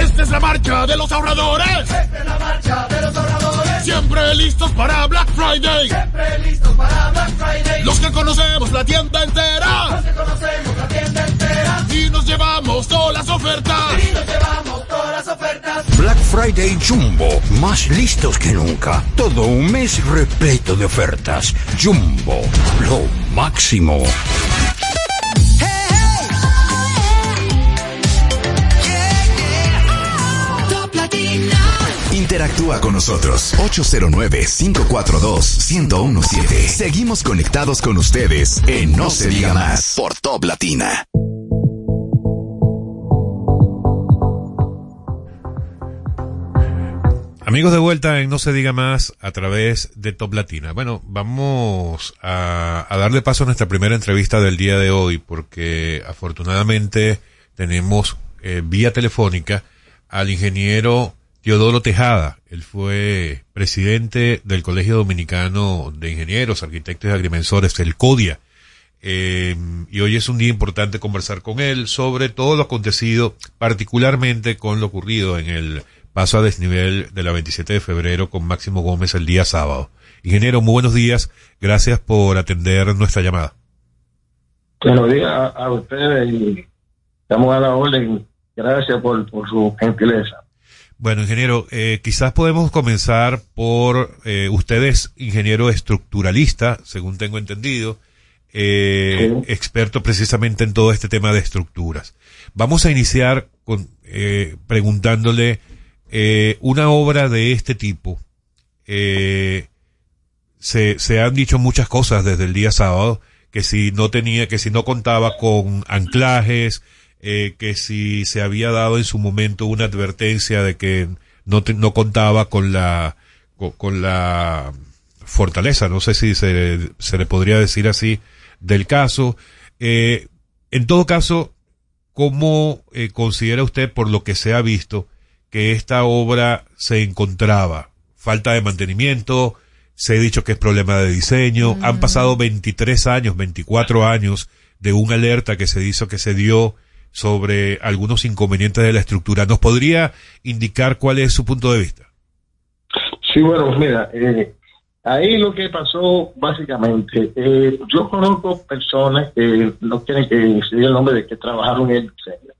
Esta es la marcha de los ahorradores. Esta es la marcha de los ahorradores. Siempre listos para Black Friday. Siempre listos para Black Friday. Los que conocemos la tienda entera. Los que conocemos la tienda entera. Y nos llevamos todas las ofertas. Y nos llevamos todas las ofertas. Black Friday Jumbo, más listos que nunca. Todo un mes repleto de ofertas. Jumbo, lo máximo. Interactúa con nosotros 809-542-1017. Seguimos conectados con ustedes en No se diga más por Top Latina. Amigos de vuelta en No se diga más a través de Top Latina. Bueno, vamos a, a darle paso a nuestra primera entrevista del día de hoy porque afortunadamente tenemos eh, vía telefónica al ingeniero Teodoro Tejada. Él fue presidente del Colegio Dominicano de Ingenieros, Arquitectos y Agrimensores, el CODIA. Eh, y hoy es un día importante conversar con él sobre todo lo acontecido, particularmente con lo ocurrido en el paso a desnivel de la 27 de febrero con Máximo Gómez el día sábado. Ingeniero, muy buenos días. Gracias por atender nuestra llamada. Buenos días a, ustedes y estamos a la orden. Gracias por su gentileza. Bueno, ingeniero, eh, quizás podemos comenzar por, eh, usted es ingeniero estructuralista, según tengo entendido, eh, experto precisamente en todo este tema de estructuras. Vamos a iniciar con, eh, preguntándole, eh, una obra de este tipo, se, se han dicho muchas cosas desde el día sábado, que si no tenía, que si no contaba con anclajes, eh, que si se había dado en su momento una advertencia de que no, te- no contaba con la, con, con la fortaleza, no sé si se, se le podría decir así, del caso. Eh, en todo caso, ¿cómo eh, considera usted, por lo que se ha visto, que esta obra se encontraba? Falta de mantenimiento, se ha dicho que es problema de diseño, han pasado 23 años, 24 años de una alerta que se hizo, que se dio sobre algunos inconvenientes de la estructura. ¿Nos podría indicar cuál es su punto de vista? Sí, bueno, mira, eh, Ahí lo que pasó básicamente, eh, yo conozco personas que no quieren que se diga el nombre de que trabajaron en el diseño.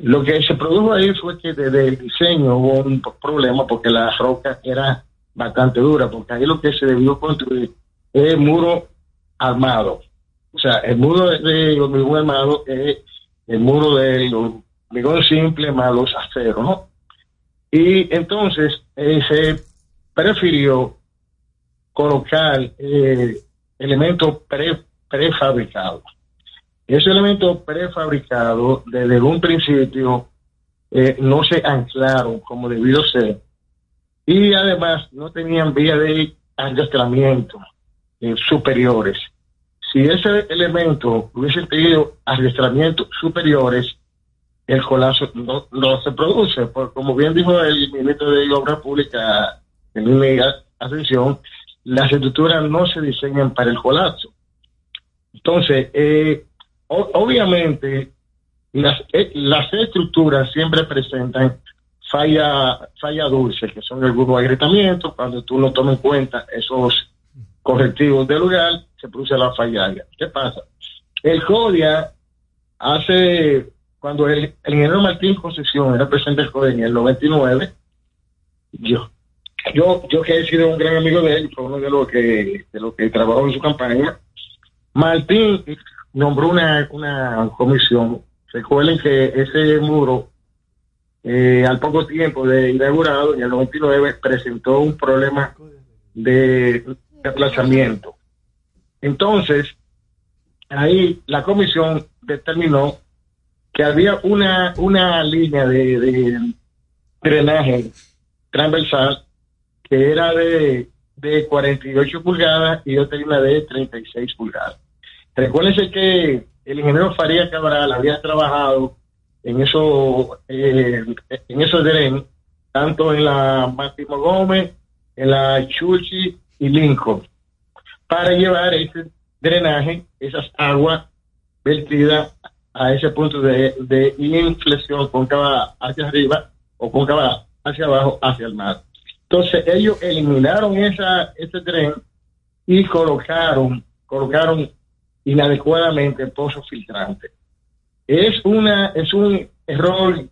Lo que se produjo ahí fue que desde el diseño hubo un problema porque la roca era bastante dura, porque ahí lo que se debió construir es muro armado. O sea, el muro de hormigón armado es el muro del hormigón simple más los aceros, ¿no? Y entonces eh, se prefirió colocar eh, elementos pre- prefabricados. Esos elementos prefabricados, desde un principio, eh, no se anclaron como debió ser. Y además no tenían vía de adiestramiento eh, superiores. Si ese elemento hubiese tenido adiestramientos superiores, el colapso no, se produce. Porque como bien dijo el ministro de Obras Públicas, en mi atención, las estructuras no se diseñan para el colapso. Entonces, eh, obviamente, las, eh, las estructuras siempre presentan falla, falla dulce, que son algunos agrietamientos. Cuando tú no tomas en cuenta esos correctivos del lugar, se produce la falla. ¿Qué pasa? El CODIA hace, cuando el, el ingeniero Martín Concesión era presidente del CODIA en el 99, yo, yo, yo que he sido un gran amigo de él, fue uno de los que, de los que trabajó en su campaña, Martín nombró una, una comisión. Recuerden que ese muro, eh, al poco tiempo de inaugurado, en el 99, presentó un problema de desplazamiento. Entonces, ahí la comisión determinó que había una, una línea de, drenaje transversal que era de, de 48 pulgadas y otra línea de 36 pulgadas. Recuérdense que el ingeniero Faría Cabral había trabajado en eso, eh, en esos dren, tanto en la Máximo Gómez, en la Chuchi y Lincoln, para llevar ese drenaje, esas aguas vertidas a ese punto de, de inflexión cóncava hacia arriba o cóncava hacia abajo hacia el mar. Entonces ellos eliminaron esa, ese tren y colocaron, colocaron inadecuadamente pozos filtrantes. Es una, es un error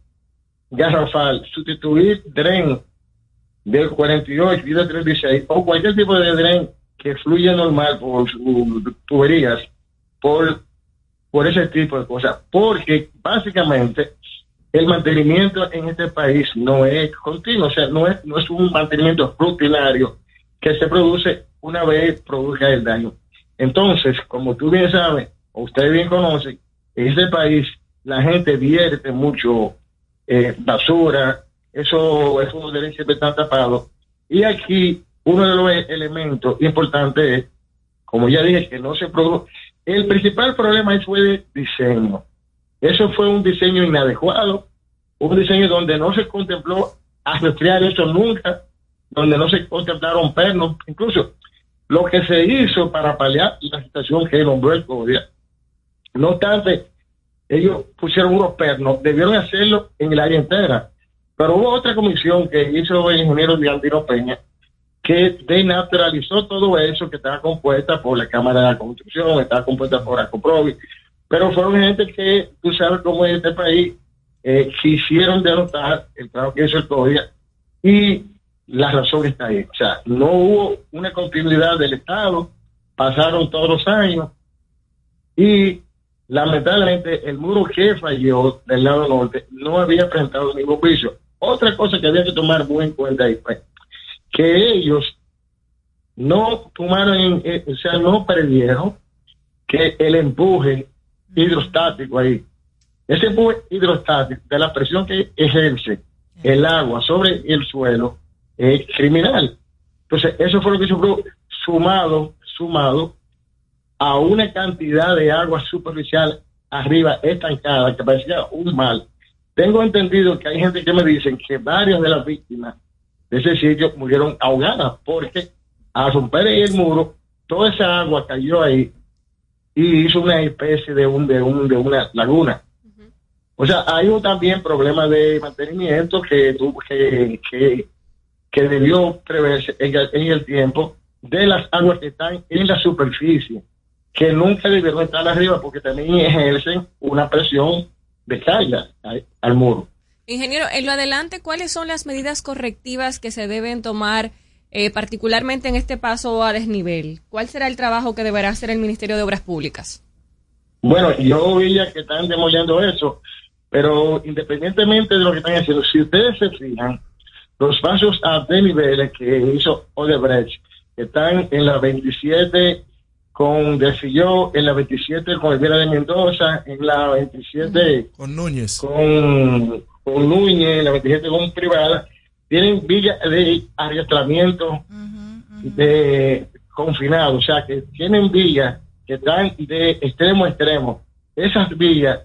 garrafal sustituir dren del 48 y del 36 o cualquier tipo de dren que fluye normal por sus tuberías por, por ese tipo de cosas. Porque básicamente el mantenimiento en este país no es continuo, o sea, no es, no es un mantenimiento rutinario que se produce una vez produzca el daño. Entonces, como tú bien sabes, o usted bien conoce, en este país la gente vierte mucho eh, basura, eso, derechos siempre están tapados. Y aquí uno de los e- elementos importantes es, como ya dije, que no se produjo. El principal problema fue de diseño. Eso fue un diseño inadecuado, un diseño donde no se contempló arrastrar eso nunca, donde no se contemplaron pernos, incluso lo que se hizo para paliar la situación que nombró el CODIA. No obstante, ellos pusieron unos pernos, debieron hacerlo en el área entera. Pero hubo otra comisión que hizo el ingeniero Leandino Peña, que denaturalizó todo eso, que estaba compuesta por la Cámara de la Construcción, estaba compuesta por Acoprovi, pero fueron gente que, tú sabes cómo es este país, eh, quisieron derrotar el trabajo que hizo el CODIA y la razón está ahí. O sea, no hubo una continuidad del Estado, pasaron todos los años y lamentablemente el muro que falló del lado norte no había presentado ningún juicio. Otra cosa que había que tomar muy en cuenta ahí fue que ellos no tomaron, en- eh, o sea, no previeron que el empuje hidrostático ahí, ese empuje hidrostático de la presión que ejerce el agua sobre el suelo es criminal. Entonces, eso fue lo que sufrió sumado, sumado a una cantidad de agua superficial arriba estancada que parecía un mal. Tengo entendido que hay gente que me dicen que varias de las víctimas ese sitio murieron ahogadas porque al romper el muro, toda esa agua cayó ahí y hizo una especie de, un, de, un, de una laguna. O sea, hay un también problema de mantenimiento que, que, que, que debió preverse en en el tiempo de las aguas que están en la superficie, que nunca debieron estar arriba porque también ejercen una presión de carga al, al muro. Ingeniero, en lo adelante, ¿cuáles son las medidas correctivas que se deben tomar, eh, particularmente en este paso a desnivel? ¿Cuál será el trabajo que deberá hacer el Ministerio de Obras Públicas? Bueno, yo veía que están demoliendo eso, pero independientemente de lo que están haciendo, si ustedes se fijan, los pasos a desniveles que hizo Odebrecht están en la 27 con Desfilló, en la 27 con Elvira de Mendoza, en la 27 Con Núñez. con, con Núñez, en la 27 con Privada, tienen villas de arrastramiento de confinados, o sea que tienen villas que están de extremo a extremo. Esas villas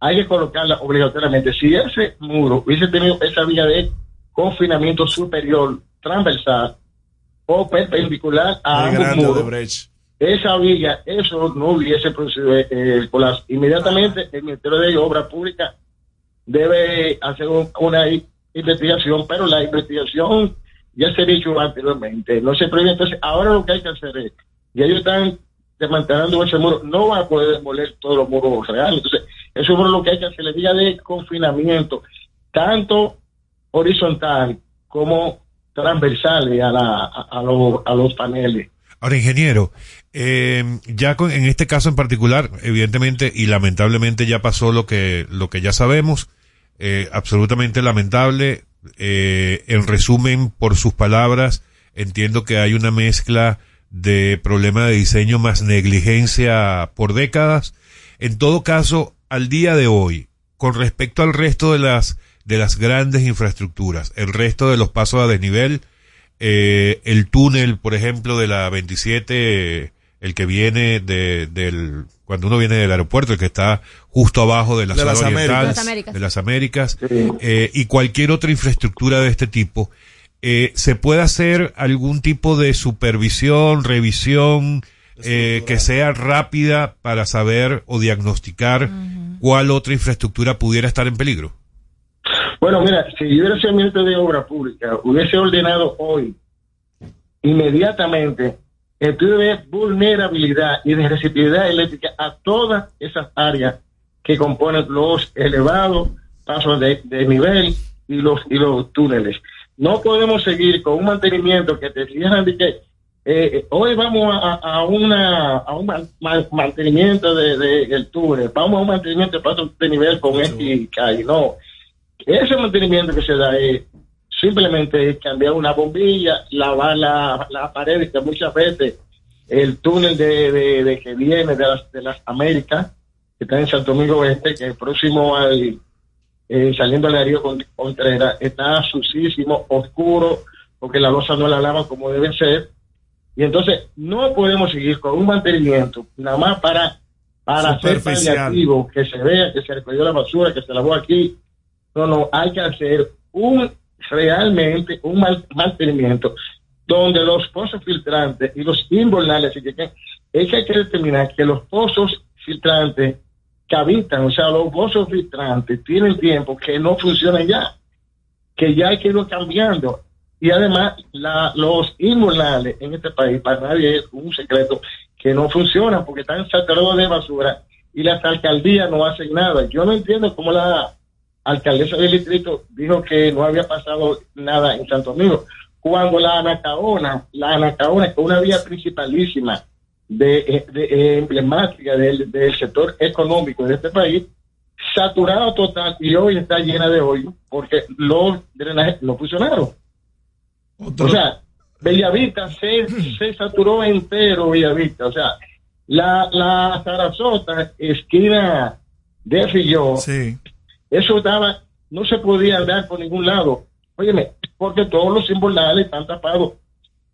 hay que colocarlas obligatoriamente. Si ese muro hubiese tenido esa vía de confinamiento superior, transversal o perpendicular a El ambos muros, esa villa, eso no hubiese producido eh, el colapso. Inmediatamente el Ministerio de Obras Públicas debe hacer un- una investigación, pero la investigación ya se ha dicho anteriormente, no se prevé. Entonces, ahora lo que hay que hacer es, y ellos están desmantelando ese muro, no van a poder demoler todos los muros reales. Entonces, eso es lo que hay que hacer, la vía de confinamiento, tanto horizontal como transversales a, la, a, a los, a los paneles. Ahora, ingeniero, eh, ya con- en este caso en particular, evidentemente y lamentablemente ya pasó lo que, lo que ya sabemos, eh, absolutamente lamentable. Eh, en resumen, por sus palabras, entiendo que hay una mezcla de problema de diseño más negligencia por décadas. En todo caso, al día de hoy, con respecto al resto de las, de las grandes infraestructuras, el resto de los pasos a desnivel, eh, el túnel, por ejemplo, de la 27, el que viene de, del, cuando uno viene del aeropuerto, el que está justo abajo de la De zona las oriental, Américas. Las Américas. de las Américas, eh, y cualquier otra infraestructura de este tipo, eh, ¿se puede hacer algún tipo de supervisión, revisión, eh, que sea rápida para saber o diagnosticar cuál otra infraestructura pudiera estar en peligro? Bueno, mira, si yo hubiera sido ministro de Obra Pública, hubiese ordenado hoy, inmediatamente, estudio de vulnerabilidad y de receptividad eléctrica a todas esas áreas que componen los elevados pasos de, de nivel y los, y los túneles. No podemos seguir con un mantenimiento que te cierran de que eh, hoy vamos a, a una, a un man- man- mantenimiento de, de- del túnel, vamos a un mantenimiento de paso de nivel con X calle. No, ese mantenimiento que se da es simplemente es cambiar una bombilla, lavar la, la pared, que muchas veces el túnel de, de- de que viene de las, de las Américas, que está en Santo Domingo Oeste, que es próximo al, eh, saliendo al Darío Con- Contreras, está sucísimo, oscuro, porque la losa no la lavan como debe ser. Y entonces no podemos seguir con un mantenimiento, nada más para, para hacer paliativo, que se vea que se recogió la basura, que se lavó aquí. No, no, hay que hacer un realmente un mal- mantenimiento donde los pozos filtrantes y los invernales es que hay que determinar que los pozos filtrantes que habitan, o sea, los pozos filtrantes tienen tiempo que no funcionan ya, que ya hay que irlo cambiando. Y además, la, los invernales en este país, para nadie es un secreto, que no funcionan porque están saturados de basura y las alcaldías no hacen nada. Yo no entiendo cómo la alcaldesa del distrito dijo que no había pasado nada en Santo Domingo, cuando la Anacaona, la Anacaona, que es una vía principalísima de, eh, de- emblemática del, del sector económico de este país, saturada total y hoy está llena de hoyo porque los drenajes no funcionaron. O sea, Bellavista se, se saturó entero Bellavista. O sea, la, la Sarasota, esquina de Filló, eso estaba, no se podía andar por ningún lado. Óyeme, porque todos los simbolales están tapados.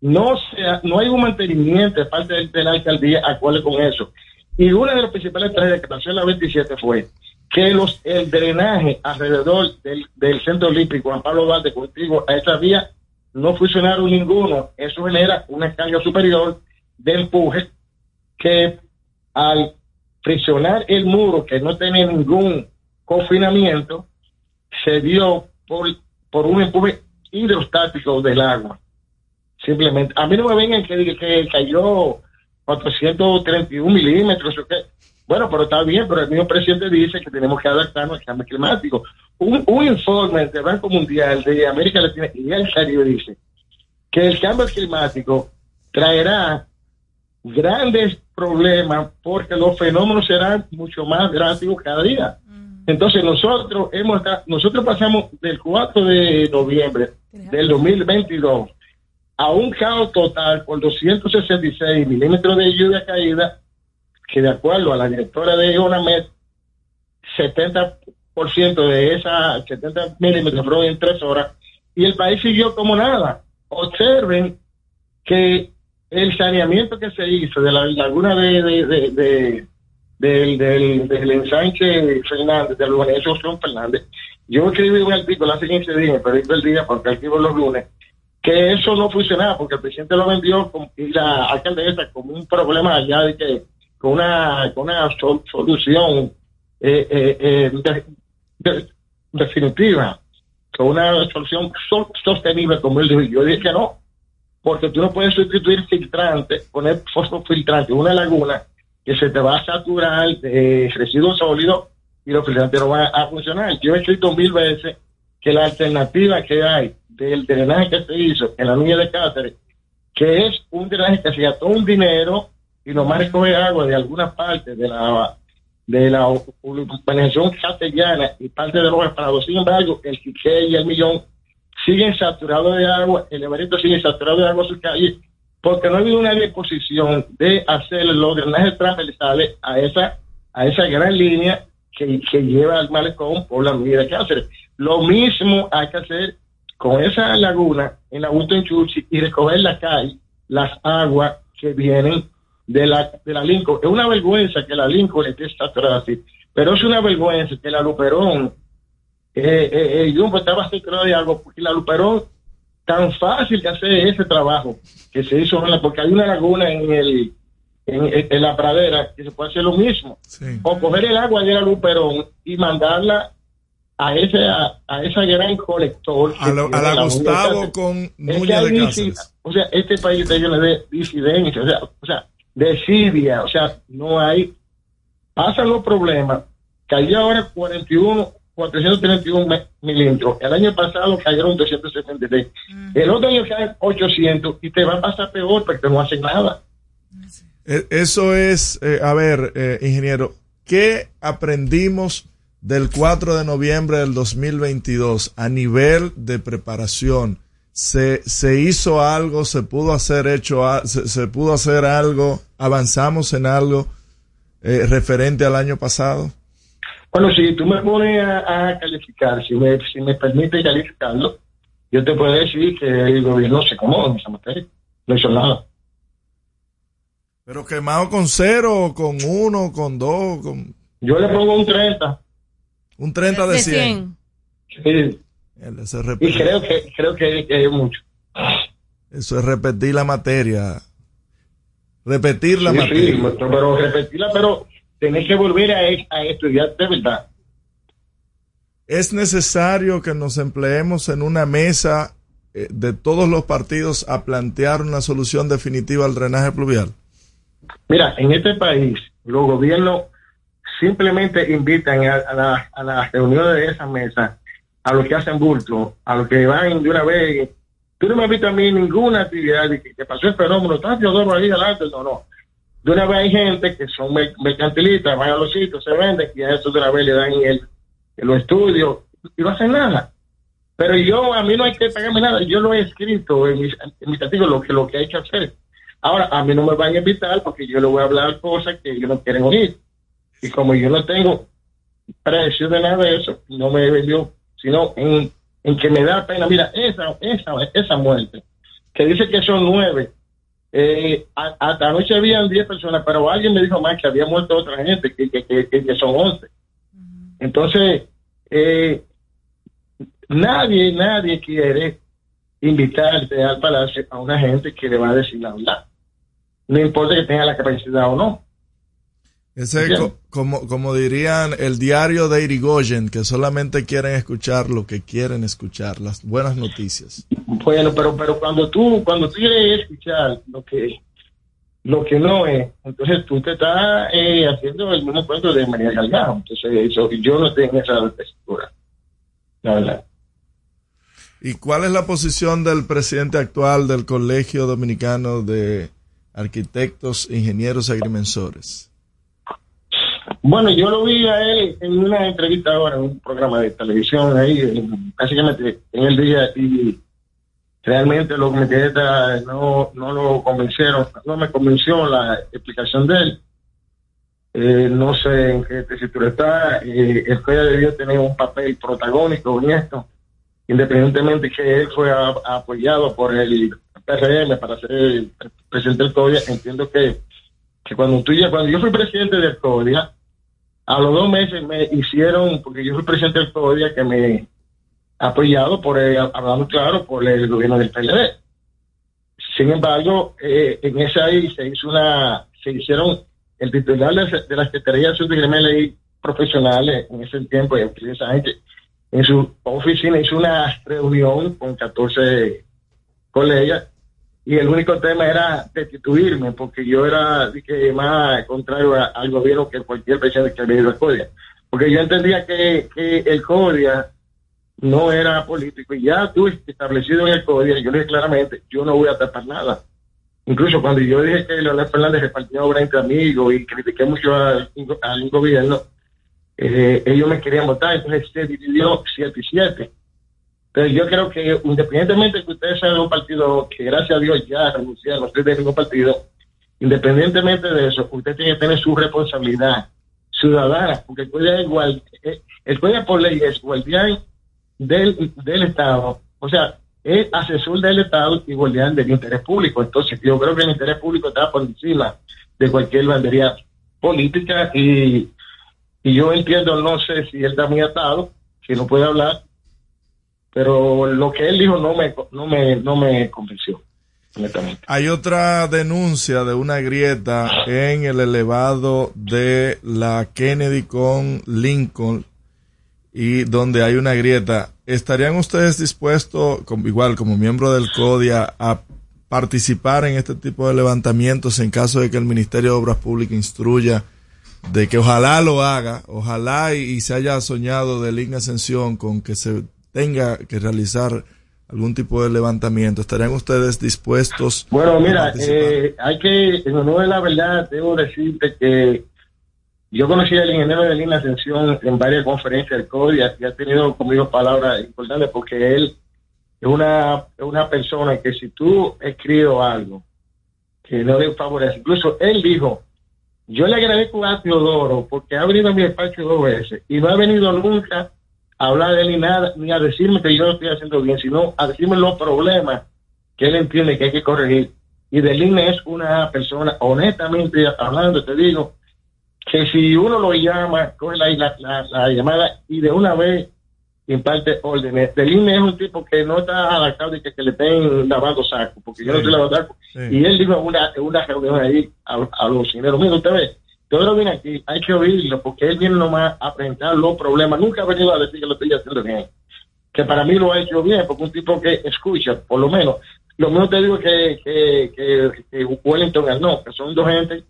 No sea, no hay un mantenimiento de parte de, de la alcaldía acorde con eso. Y una de las principales tragedias que pasó en la 27 fue que los, el drenaje alrededor del, del centro olímpico Juan Pablo Duarte contigo a esa vía no funcionaron ninguno. Eso genera una carga superior de empuje que al friccionar el muro que no tenía ningún confinamiento, se dio por, por un empuje hidrostático del agua. Simplemente, a mí no me vengan que que cayó 431 milímetros o. Bueno, pero está bien, pero el mismo presidente dice que tenemos que adaptarnos al cambio climático. Un, un informe del Banco Mundial de América Latina y el Caribe dice que el cambio climático traerá grandes problemas porque los fenómenos serán mucho más drásticos cada día. Entonces nosotros hemos nosotros pasamos del 4 de noviembre del 2022 a un caos total por 266 milímetros de lluvia caída que de acuerdo a la directora de ONAMED 70% de esa 70 milímetros fueron en tres horas y el país siguió como nada. Observen que el saneamiento que se hizo de la laguna de, de, de- de- del, del, del ensanche Fernández, de la urbanización Fernández, yo escribí un artículo hace 15 días, pero el día porque escribo los lunes, que eso no funcionaba porque el presidente lo vendió y la alcaldesa como un problema allá de que con una, con una sol- solución eh, eh, eh, de- de- definitiva, con una solución so- sostenible como él dijo. Yo dije que no, porque tú no puedes sustituir filtrante, poner fosfofiltrante en una laguna que se te va a saturar de residuos sólidos y los filtrantes no van a funcionar. Yo he escrito mil veces que la alternativa que hay del drenaje que se hizo en la línea de Cáceres, que es un drenaje que se gastó un dinero y nomás recoge agua de alguna parte de la de la urbanización castellana y parte de los parados. Sin embargo, el Quique y el Millón siguen saturados de agua, el Everito sigue saturado de agua en sus calles, porque no ha una disposición de hacer los drenajes transversales a esa, a esa gran línea que, que lleva al malecón por la medida de Cáceres. Lo mismo hay que hacer con esa laguna en la Churchill y recoger la calle, las aguas que vienen de la, de la Lincoln. Es una vergüenza que la Lincoln esté saturada así, pero es una vergüenza que la Luperón, eh, eh, el Jumbo estaba saturado de agua, porque la Luperón, tan fácil que hacer ese trabajo que se hizo, en la- porque hay una laguna en el en, la pradera que se puede hacer lo mismo. O coger el agua de la Luperón y mandarla a ese a, a esa gran colector. que A, la- tiene a la la Gustavo con que Núñez hay de Cáceres. O sea, este país está lleno de disidencia, o sea, o sea, desidia, o sea, no hay. Pasan los problemas. Cayó ahora 41, 431 me- milímetros. El año pasado cayeron 273. El otro año caen 800 y te va a pasar peor porque no hacen nada. E- Eso es, eh, a ver, eh, ingeniero, ¿qué aprendimos del 4 de noviembre del 2022 a nivel de preparación? ¿Se, se hizo algo? ¿Se pudo hacer hecho? a- se, se pudo hacer algo? ¿Avanzamos en algo eh, referente al año pasado? Bueno, si tú me pones a, a calificar, si me, si me permite calificarlo, yo te puedo decir que el gobierno se acomodó en esa materia. No hizo nada. ¿Pero quemado con cero, con uno, con dos? Con... Yo le pongo un 30. Un 30 de 100. Sí. Eso es Y creo que, creo que, que es mucho. eso es repetir la materia. Repetir la Sí, materia. sí, pero repetirla, pero tenés que volver a, a estudiar de verdad. Es necesario que nos empleemos en una mesa eh, de todos los partidos a plantear una solución definitiva al drenaje pluvial. Mira, en este país, los gobiernos simplemente invitan a, a la- a las reuniones de esa mesa a los que hacen bulto, a los que van de una vez. Tú no me has visto a mí ninguna actividad que, que pasó el fenómeno, está Teodoro ahí adelante, no, no. De una vez hay gente que son mer- mercantilistas, van a los sitios, se venden y a eso de una vez le dan el, los estudios y no hacen nada. Pero yo, a mí no hay que pagarme nada, yo lo he escrito en mis, en mis artículos, lo que, lo que hay que hacer. Ahora, a mí no me van a invitar porque yo le voy a hablar cosas que ellos no quieren oír. Y como yo no tengo precio de nada de eso, no me vendió, sino en, en que me da pena. Mira, esa, esa, esa muerte, que dice que son nueve, eh, hasta anoche habían diez personas, pero alguien me dijo más que había muerto otra gente, que, que, que, son once. Entonces, eh, nadie, nadie quiere invitarte al palacio a una gente que le va a decir la verdad. No importa que tenga la capacidad o no. Ese es Entiendo. co- como, como dirían el diario de Irigoyen, que solamente quieren escuchar lo que quieren escuchar, las buenas noticias. Bueno, pero pero cuando tú cuando tú quieres escuchar lo que lo que no es, entonces tú te estás eh, haciendo el mismo cuento de María Galgado. Entonces eso, yo no tengo esa textura, la verdad. ¿Y cuál es la posición del presidente actual del Colegio Dominicano de Arquitectos, Ingenieros y Agrimensores? Bueno, yo lo vi a él en una entrevista ahora en un programa de televisión ahí, en- básicamente en el día, y realmente los comités no, no lo convencieron, no me convenció la explicación de él. Eh, no sé en qué tesitura está, eh, el CODIA debió tener un papel protagónico en esto, independientemente que él fue apoyado por el PRM para ser el presidente del CODIA, entiendo que, que cuando tú ya, cuando yo fui presidente del CODIA, a los dos meses me hicieron, porque yo fui presidente del CODIA que me apoyado por, el, hablando claro, por el gobierno del PLD. Sin embargo, eh, en esa ahí se hizo una, se hicieron, el titular de, de la Secretaría de Asuntos Gremiales y Profesionales en ese tiempo, Sánchez, en su oficina hizo una reunión con 14 colegas y el único tema era destituirme porque yo era más contrario al gobierno que cualquier presidente que había ido al CODIA. Porque yo entendía que, que el CODIA no era político y ya tú establecido en el CODIA, yo le dije claramente, yo no voy a tapar nada. Incluso cuando yo dije que Leonel Fernández repartía obra entre amigos y critiqué mucho al, al gobierno, eh, ellos me querían votar, entonces se dividió 7 y 7. Pero yo creo que independientemente de que ustedes sean un partido que gracias a Dios ya renunciaron, estoy de ningún partido, independientemente de eso, usted tiene que tener su responsabilidad ciudadana, porque el CODIA es igual, eh, el CODIA por ley es guardián del, del Estado, o sea, es asesor del Estado y guardián del interés público. Entonces, yo creo que el interés público está por encima de cualquier bandería política y, y yo entiendo, no sé si él está muy atado, si no puede hablar, pero lo que él dijo no me, no me, no me convenció. Hay otra denuncia de una grieta en el elevado de la Kennedy con Lincoln y donde hay una grieta. ¿Estarían ustedes dispuestos, igual como miembro del CODIA, a participar en este tipo de levantamientos en caso de que el Ministerio de Obras Públicas instruya de que ojalá lo haga, ojalá y, y se haya soñado de línea ascensión con que se tenga que realizar algún tipo de levantamiento? ¿Estarían ustedes dispuestos? Bueno, mira, eh, hay que, en honor de la verdad, debo decirte que yo conocí al ingeniero de Lina Ascensión en varias conferencias del CODIA y ha tenido conmigo palabras importantes porque él es una, una persona que si tú escribes algo que no le favorece, incluso él dijo, yo le agradezco a Teodoro porque ha venido a mi despacho dos veces y no ha venido nunca a hablar de él ni nada, ni a decirme que yo lo estoy haciendo bien, sino a decirme los problemas que él entiende que hay que corregir. Y Deline es una persona, honestamente hablando, te digo, que si uno lo llama, coge la, la, la- la llamada y de una vez imparte órdenes. Deline es un tipo que no está adaptado de que, que le estén lavando sacos, porque yo no estoy lavando sacos. Sí. Y él dijo en una, una reunión ahí a, a los ingenieros, mira, usted ve, todo lo viene aquí, hay que oírlo, porque él viene nomás a presentar los problemas, nunca ha venido a decir que lo estoy haciendo bien. Que para mí lo ha hecho bien, porque un tipo que escucha, por lo menos. Lo mismo te digo que, que, que, que Wellington ganó, que son dos gente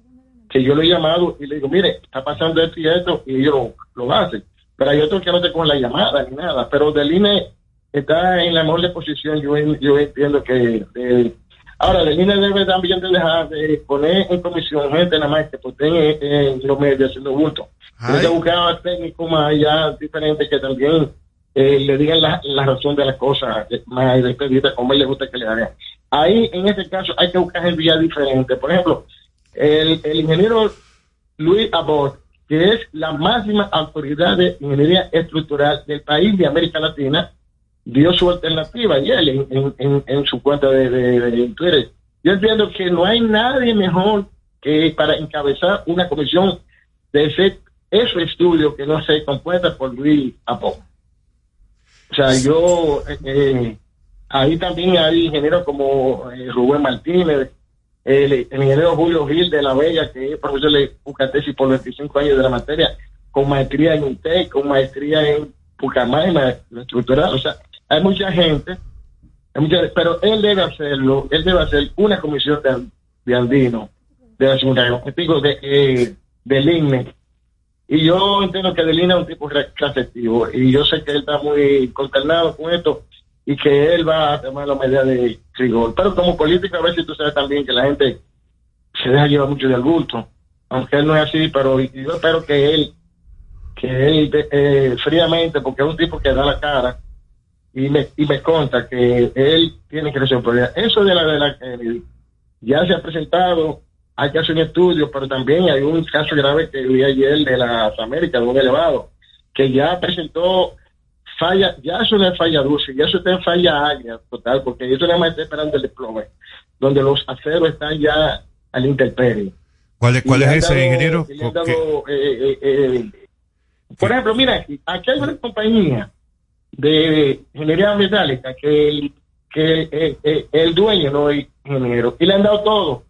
que yo lo he llamado y le digo, mire, está pasando esto y esto, y ellos lo, lo hacen. Pero hay otros que no te cogen la llamada ni nada. Pero Deline está en la mejor disposición, yo, yo entiendo que... ahora, Deline debe también de dejar de poner en comisión gente nada más que estén en, en los medios haciendo bulto. Tiene que buscar técnicos más allá diferentes que también eh, le digan la, la razón de las cosas eh, más despedidas como él le gusta que le hagan. Ahí, en este caso, hay que buscar el vía diferente. Por ejemplo, el, el ingeniero Luis Abbott, que es la máxima autoridad de ingeniería estructural del país de América Latina, dio su alternativa y él en, en- en- en su cuenta de, de- de Twitter. Yo entiendo que no hay nadie mejor que para encabezar una comisión de ese, ese estudio que no se compuesta por Luis Abbott. O sea, yo, eh, eh, ahí también hay ingenieros como eh, Rubén Martínez, el, el ingeniero Julio Gil de la Bella, que es profesor de Bucatesis por 25 años de la materia, con maestría en UTEC, con maestría en Pucamay, maestría estructural. O sea, hay mucha gente, hay mucha- pero él debe hacerlo, él debe hacer una comisión de, de andino, de la segunda, digo, de, eh, INE. Y yo entiendo que del INE es un tipo re- receptivo, y yo sé que él está muy consternado con esto, y que él va a tomar la medida de rigor. Pero como político, a veces tú sabes también que la gente se deja llevar mucho del bulto, aunque él no es así, pero yo espero que él, que él eh, fríamente, porque es un tipo que da la cara, y me, y me conta que él tiene que resolver. Eso de la de la Kennedy ya se ha presentado, hay que hacer un estudio, pero también hay un caso grave que vi ayer de las Américas, de un elevado, que ya presentó falla, ya eso no es falla dulce, ya eso está en falla agria total, porque eso nada más está esperando el desplome, donde los aceros están ya al intemperie. ¿Cuál, es- cuál es ese, dado- ingeniero? dado, eh, eh, eh, por ejemplo, mira, aquí, aquí hay una compañía de ingeniería metálica que el, que el, el- el dueño no es ingeniero y le han dado todo.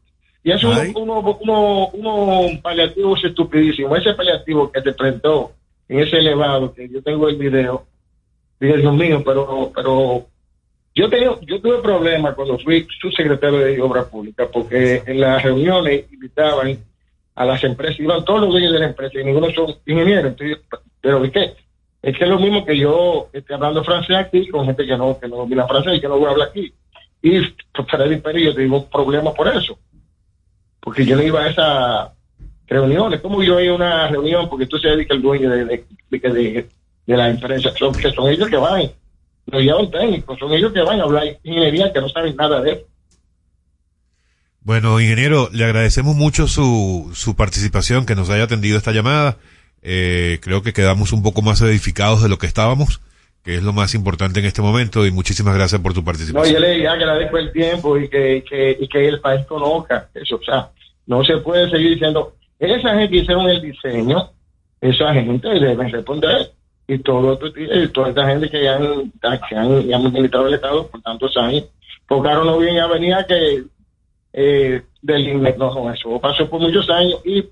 Y eso Ay. es uno, uno, uno, uno paliativo estupidísimo. Ese paliativo que te presentó en ese elevado, que yo tengo el video, dije, Dios mío, pero, pero yo tenía, yo tuve problemas cuando fui subsecretario de Obras Públicas, porque en las reuniones invitaban a las empresas, iban todos los dueños de la empresa y ninguno son ingenieros. Entonces, pero ¿de qué? Es que es lo mismo que yo esté hablando francés aquí con gente que no, que no domina francés y que no voy a hablar aquí. Y Freddy Pérez, yo tengo problemas por eso. Porque yo no iba a esas reuniones. ¿Cómo yo iba a una reunión? Porque tú sabes que el dueño de, de, de, la empresa, son, que son ellos que van, no llevan técnicos, son ellos que van a hablar ingeniería que no saben nada de eso. Bueno, ingeniero, le agradecemos mucho su, su participación, que nos haya atendido esta llamada. Eh, creo que quedamos un poco más edificados de lo que estábamos, que es lo más importante en este momento, y muchísimas gracias por tu No, participación. yo le agradezco el tiempo y que, que, y que el país conozca eso. O sea, no se puede seguir diciendo, esa gente que hicieron el diseño, esa gente debe responder. Y todo, y toda esta gente que han, que han, que han administrado el Estado por tantos años, porque ahora no viene a venir a que eh, del no, no, eso pasó por muchos años y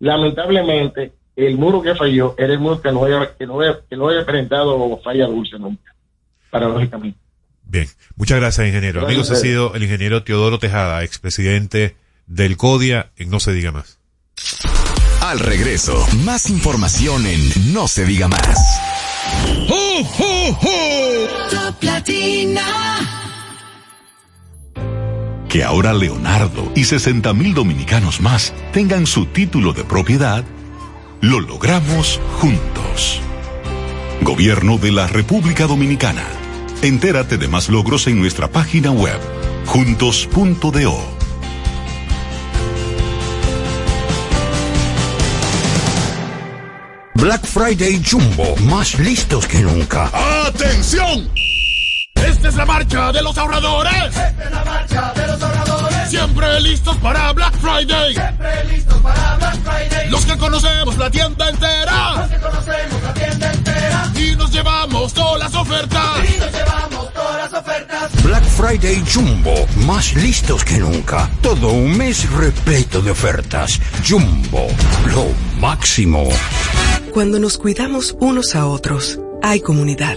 lamentablemente el muro que falló era el muro que no había, que no había, que no había presentado falla dulce nunca, paradójicamente. Bien, muchas gracias, ingeniero. Gracias Amigos, ha sido el ingeniero Teodoro Tejada, expresidente del CODIA en No Se Diga Más. Al regreso, más información en No se diga más. Top Latina. Que ahora Leonardo y 60 mil dominicanos más tengan su título de propiedad, lo logramos juntos. Gobierno de la República Dominicana. Entérate de más logros en nuestra página web, juntos.do. Black Friday Jumbo, más listos que nunca. ¡Atención! Esta es la marcha de los ahorradores. Esta es la marcha de los ahorradores. Siempre listos para Black Friday. Siempre listos para Black Friday. Los que conocemos la tienda Los entera. que conocemos la tienda entera. Y nos llevamos todas las ofertas. Y nos llevamos todas las ofertas. Black Friday Jumbo, más listos que nunca. Todo un mes repleto de ofertas. Jumbo, lo máximo. Cuando nos cuidamos unos a otros, hay comunidad.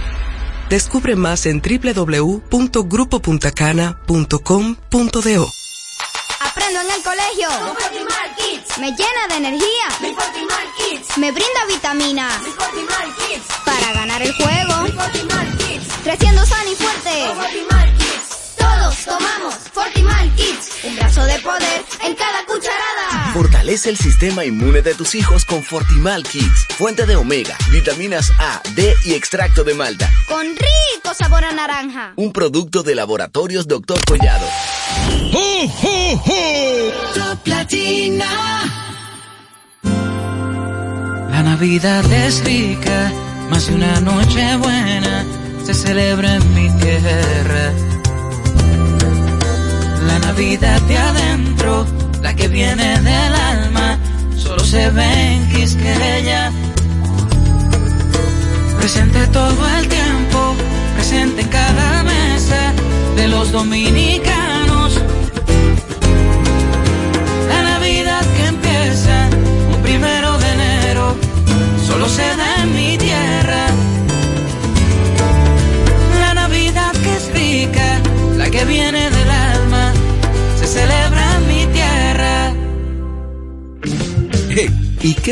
Descubre más en www.grupopuntacana.com.do. Aprendo en el colegio. Con Fortimal Kids. Me llena de energía. Mi Fortimal Kids. Me brinda vitaminas. Mi Fortimal Kids. Para ganar el juego. Mi Fortimal Kids. Creciendo sano y fuerte. Con Fortimal Kids. Todos tomamos Fortimal Kids. Un brazo de poder en cada cucharada. Fortalece el sistema inmune de tus hijos con Fortimal Kids, fuente de omega, vitaminas A, D y extracto de malta. Con rico sabor a naranja. Un producto de laboratorios Dr. Collado. Top Latina. Navidad es rica, más de una noche buena se celebra en mi tierra. La Navidad de adentro, la que viene del alma, solo se ve en Quisqueya. Presente todo el tiempo, presente en cada mesa de los dominicanos.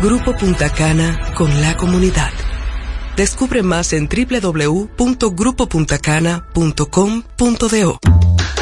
Grupo Punta Cana con la comunidad. Descubre más en www.grupopuntacana.com.do.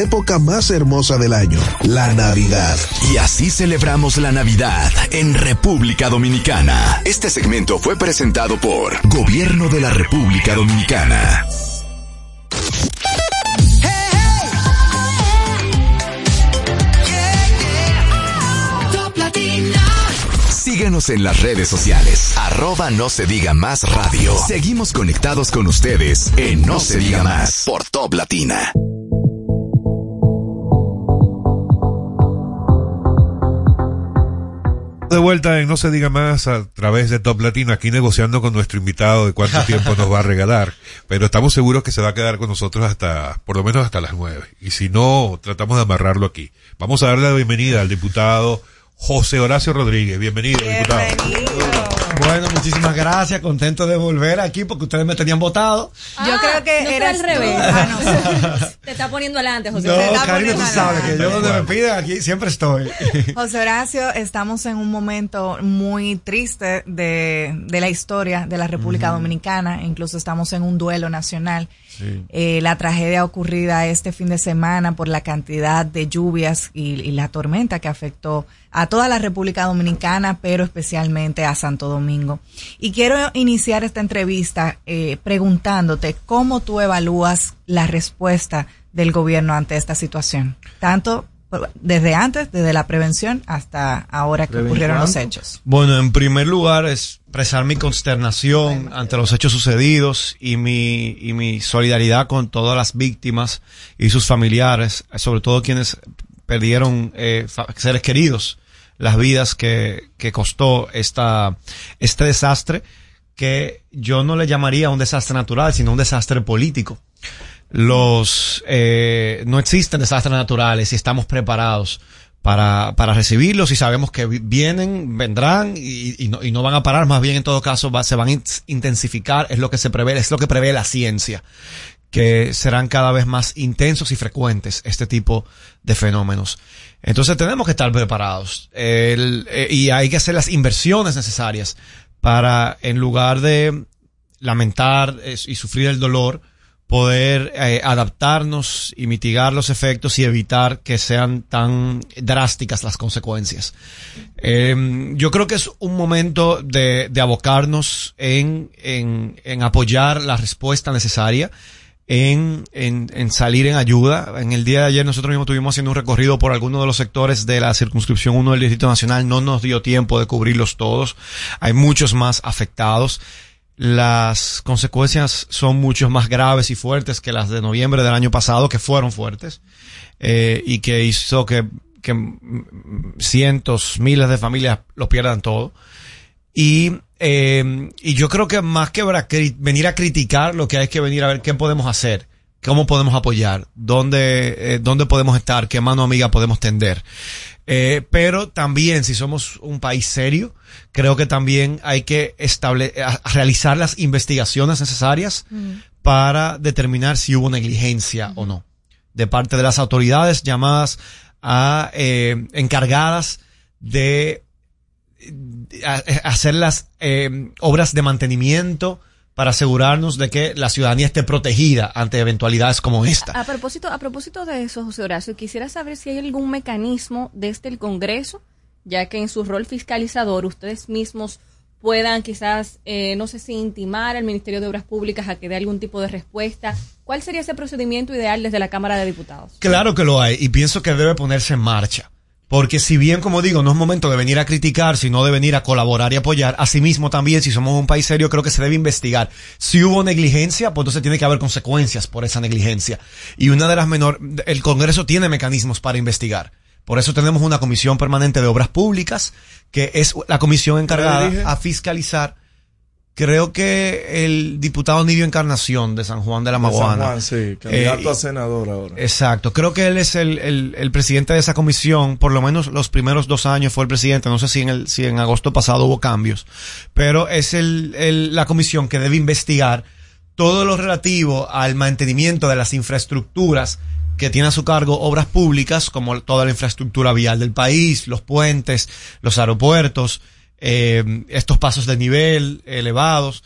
época más hermosa del año, la Navidad. Y así celebramos la Navidad en República Dominicana. Este segmento fue presentado por Gobierno de la República Dominicana. Top Latina. Síguenos en las redes sociales. Arroba no se diga más radio. Seguimos conectados con ustedes en No, se diga más por Top Latina. De vuelta en No se diga más a través de Top Latino, aquí negociando con nuestro invitado de cuánto tiempo nos va a regalar. Pero estamos seguros que se va a quedar con nosotros hasta, por lo menos hasta las nueve. Y si no, tratamos de amarrarlo aquí. Vamos a darle la bienvenida al diputado José Horacio Rodríguez. Bienvenido, diputado. Bueno, muchísimas gracias, contento de volver aquí porque ustedes me tenían votado. Yo creo que no eras al revés. Ah, Te está poniendo adelante, José. No, Te está Karina, tú sabes que yo donde me piden aquí siempre estoy. José Horacio, estamos en un momento muy triste de, de la historia de la República Dominicana. Incluso estamos en un duelo nacional. Eh, la tragedia ocurrida este fin de semana por la cantidad de lluvias y, y la tormenta que afectó a toda la República Dominicana, pero especialmente a Santo Domingo. Y quiero iniciar esta entrevista eh, preguntándote cómo tú evalúas la respuesta del gobierno ante esta situación, tanto desde antes, desde la prevención hasta ahora que ocurrieron los hechos. Bueno, en primer lugar, expresar mi consternación ante los hechos sucedidos y mi, y mi solidaridad con todas las víctimas y sus familiares, sobre todo quienes perdieron eh, seres queridos, las vidas que, que costó esta, este desastre, que yo no le llamaría un desastre natural, sino un desastre político. Los, eh, no existen desastres naturales y estamos preparados para, para recibirlos y sabemos que vi- vienen, vendrán y, no, y no van a parar, más bien en todo caso va- se van a in- intensificar, es lo que se prevé, es lo que prevé la ciencia. que serán cada vez más intensos y frecuentes este tipo de fenómenos. Entonces tenemos que estar preparados El- eh, y hay que hacer las inversiones necesarias para, en lugar de lamentar y sufrir el dolor, poder eh, adaptarnos y mitigar los efectos y evitar que sean tan drásticas las consecuencias. Eh, yo creo que es un momento de, de abocarnos en, en, en apoyar la respuesta necesaria, en, en, en salir en ayuda. En el día de ayer nosotros mismos estuvimos haciendo un recorrido por algunos de los sectores de la circunscripción 1 del Distrito Nacional. No nos dio tiempo de cubrirlos todos. Hay muchos más afectados las consecuencias son mucho más graves y fuertes que las de noviembre del año pasado, que fueron fuertes, eh, y que hizo que, que cientos, miles de familias lo pierdan todo. Y, eh, y yo creo que más que venir a criticar, lo que hay que venir a ver qué podemos hacer, cómo podemos apoyar, dónde, eh, dónde podemos estar, qué mano amiga podemos tender. Eh, pero también, si somos un país serio, creo que también hay que estable realizar las investigaciones necesarias para determinar si hubo negligencia o no de parte de las autoridades llamadas a encargadas de hacer las eh, obras de mantenimiento para asegurarnos de que la ciudadanía esté protegida ante eventualidades como esta. A propósito, a propósito de eso, José Horacio, quisiera saber si hay algún mecanismo desde el Congreso, ya que en su rol fiscalizador ustedes mismos puedan quizás, eh, no sé si intimar al Ministerio de Obras Públicas a que dé algún tipo de respuesta. ¿Cuál sería ese procedimiento ideal desde la Cámara de Diputados? Claro que lo hay y pienso que debe ponerse en marcha. Porque si bien, como digo, no es momento de venir a criticar, sino de venir a colaborar y apoyar, asimismo también, si somos un país serio, creo que se debe investigar. Si hubo negligencia, pues entonces tiene que haber consecuencias por esa negligencia. Y una de las menores, el Congreso tiene mecanismos para investigar. Por eso tenemos una comisión permanente de obras públicas, que es la comisión encargada a fiscalizar. Creo que el diputado Nidio Encarnación de San Juan de la De San Maguana. Juan, sí, candidato Eh, a senador ahora. Exacto, creo que él es el, el, el presidente de esa comisión, por lo menos los primeros dos años fue el presidente, no sé si en, el, si en agosto pasado hubo cambios, pero es el, el- la comisión que debe investigar todo lo relativo al mantenimiento de las infraestructuras que tiene a su cargo obras públicas, como toda la infraestructura vial del país, los puentes, los aeropuertos, eh, estos pasos de nivel elevados,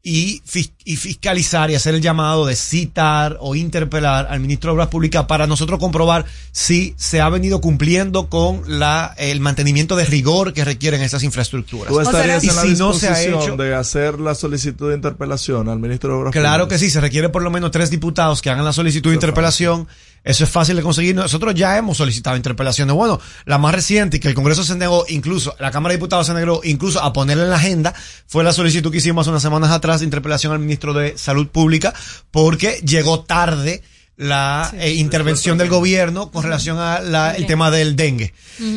y, fis- y fiscalizar y hacer el llamado de citar o interpelar al ministro de Obras Públicas para nosotros comprobar si se ha venido cumpliendo con la, el mantenimiento de rigor que requieren esas infraestructuras. ¿Tú estarías y en la si no se ha hecho, de hacer la solicitud de interpelación al ministro de Obras Claro que Públicas? sí, se requiere por lo menos tres diputados que hagan la solicitud de interpelación. Eso es fácil de conseguir. Nosotros ya hemos solicitado interpelaciones. Bueno, la más reciente y que el Congreso se negó, incluso la Cámara de Diputados se negó, incluso a ponerla en la agenda, fue la solicitud que hicimos hace unas semanas atrás de interpelación al ministro de Salud Pública, porque llegó tarde la eh, intervención del gobierno con relación al tema del dengue.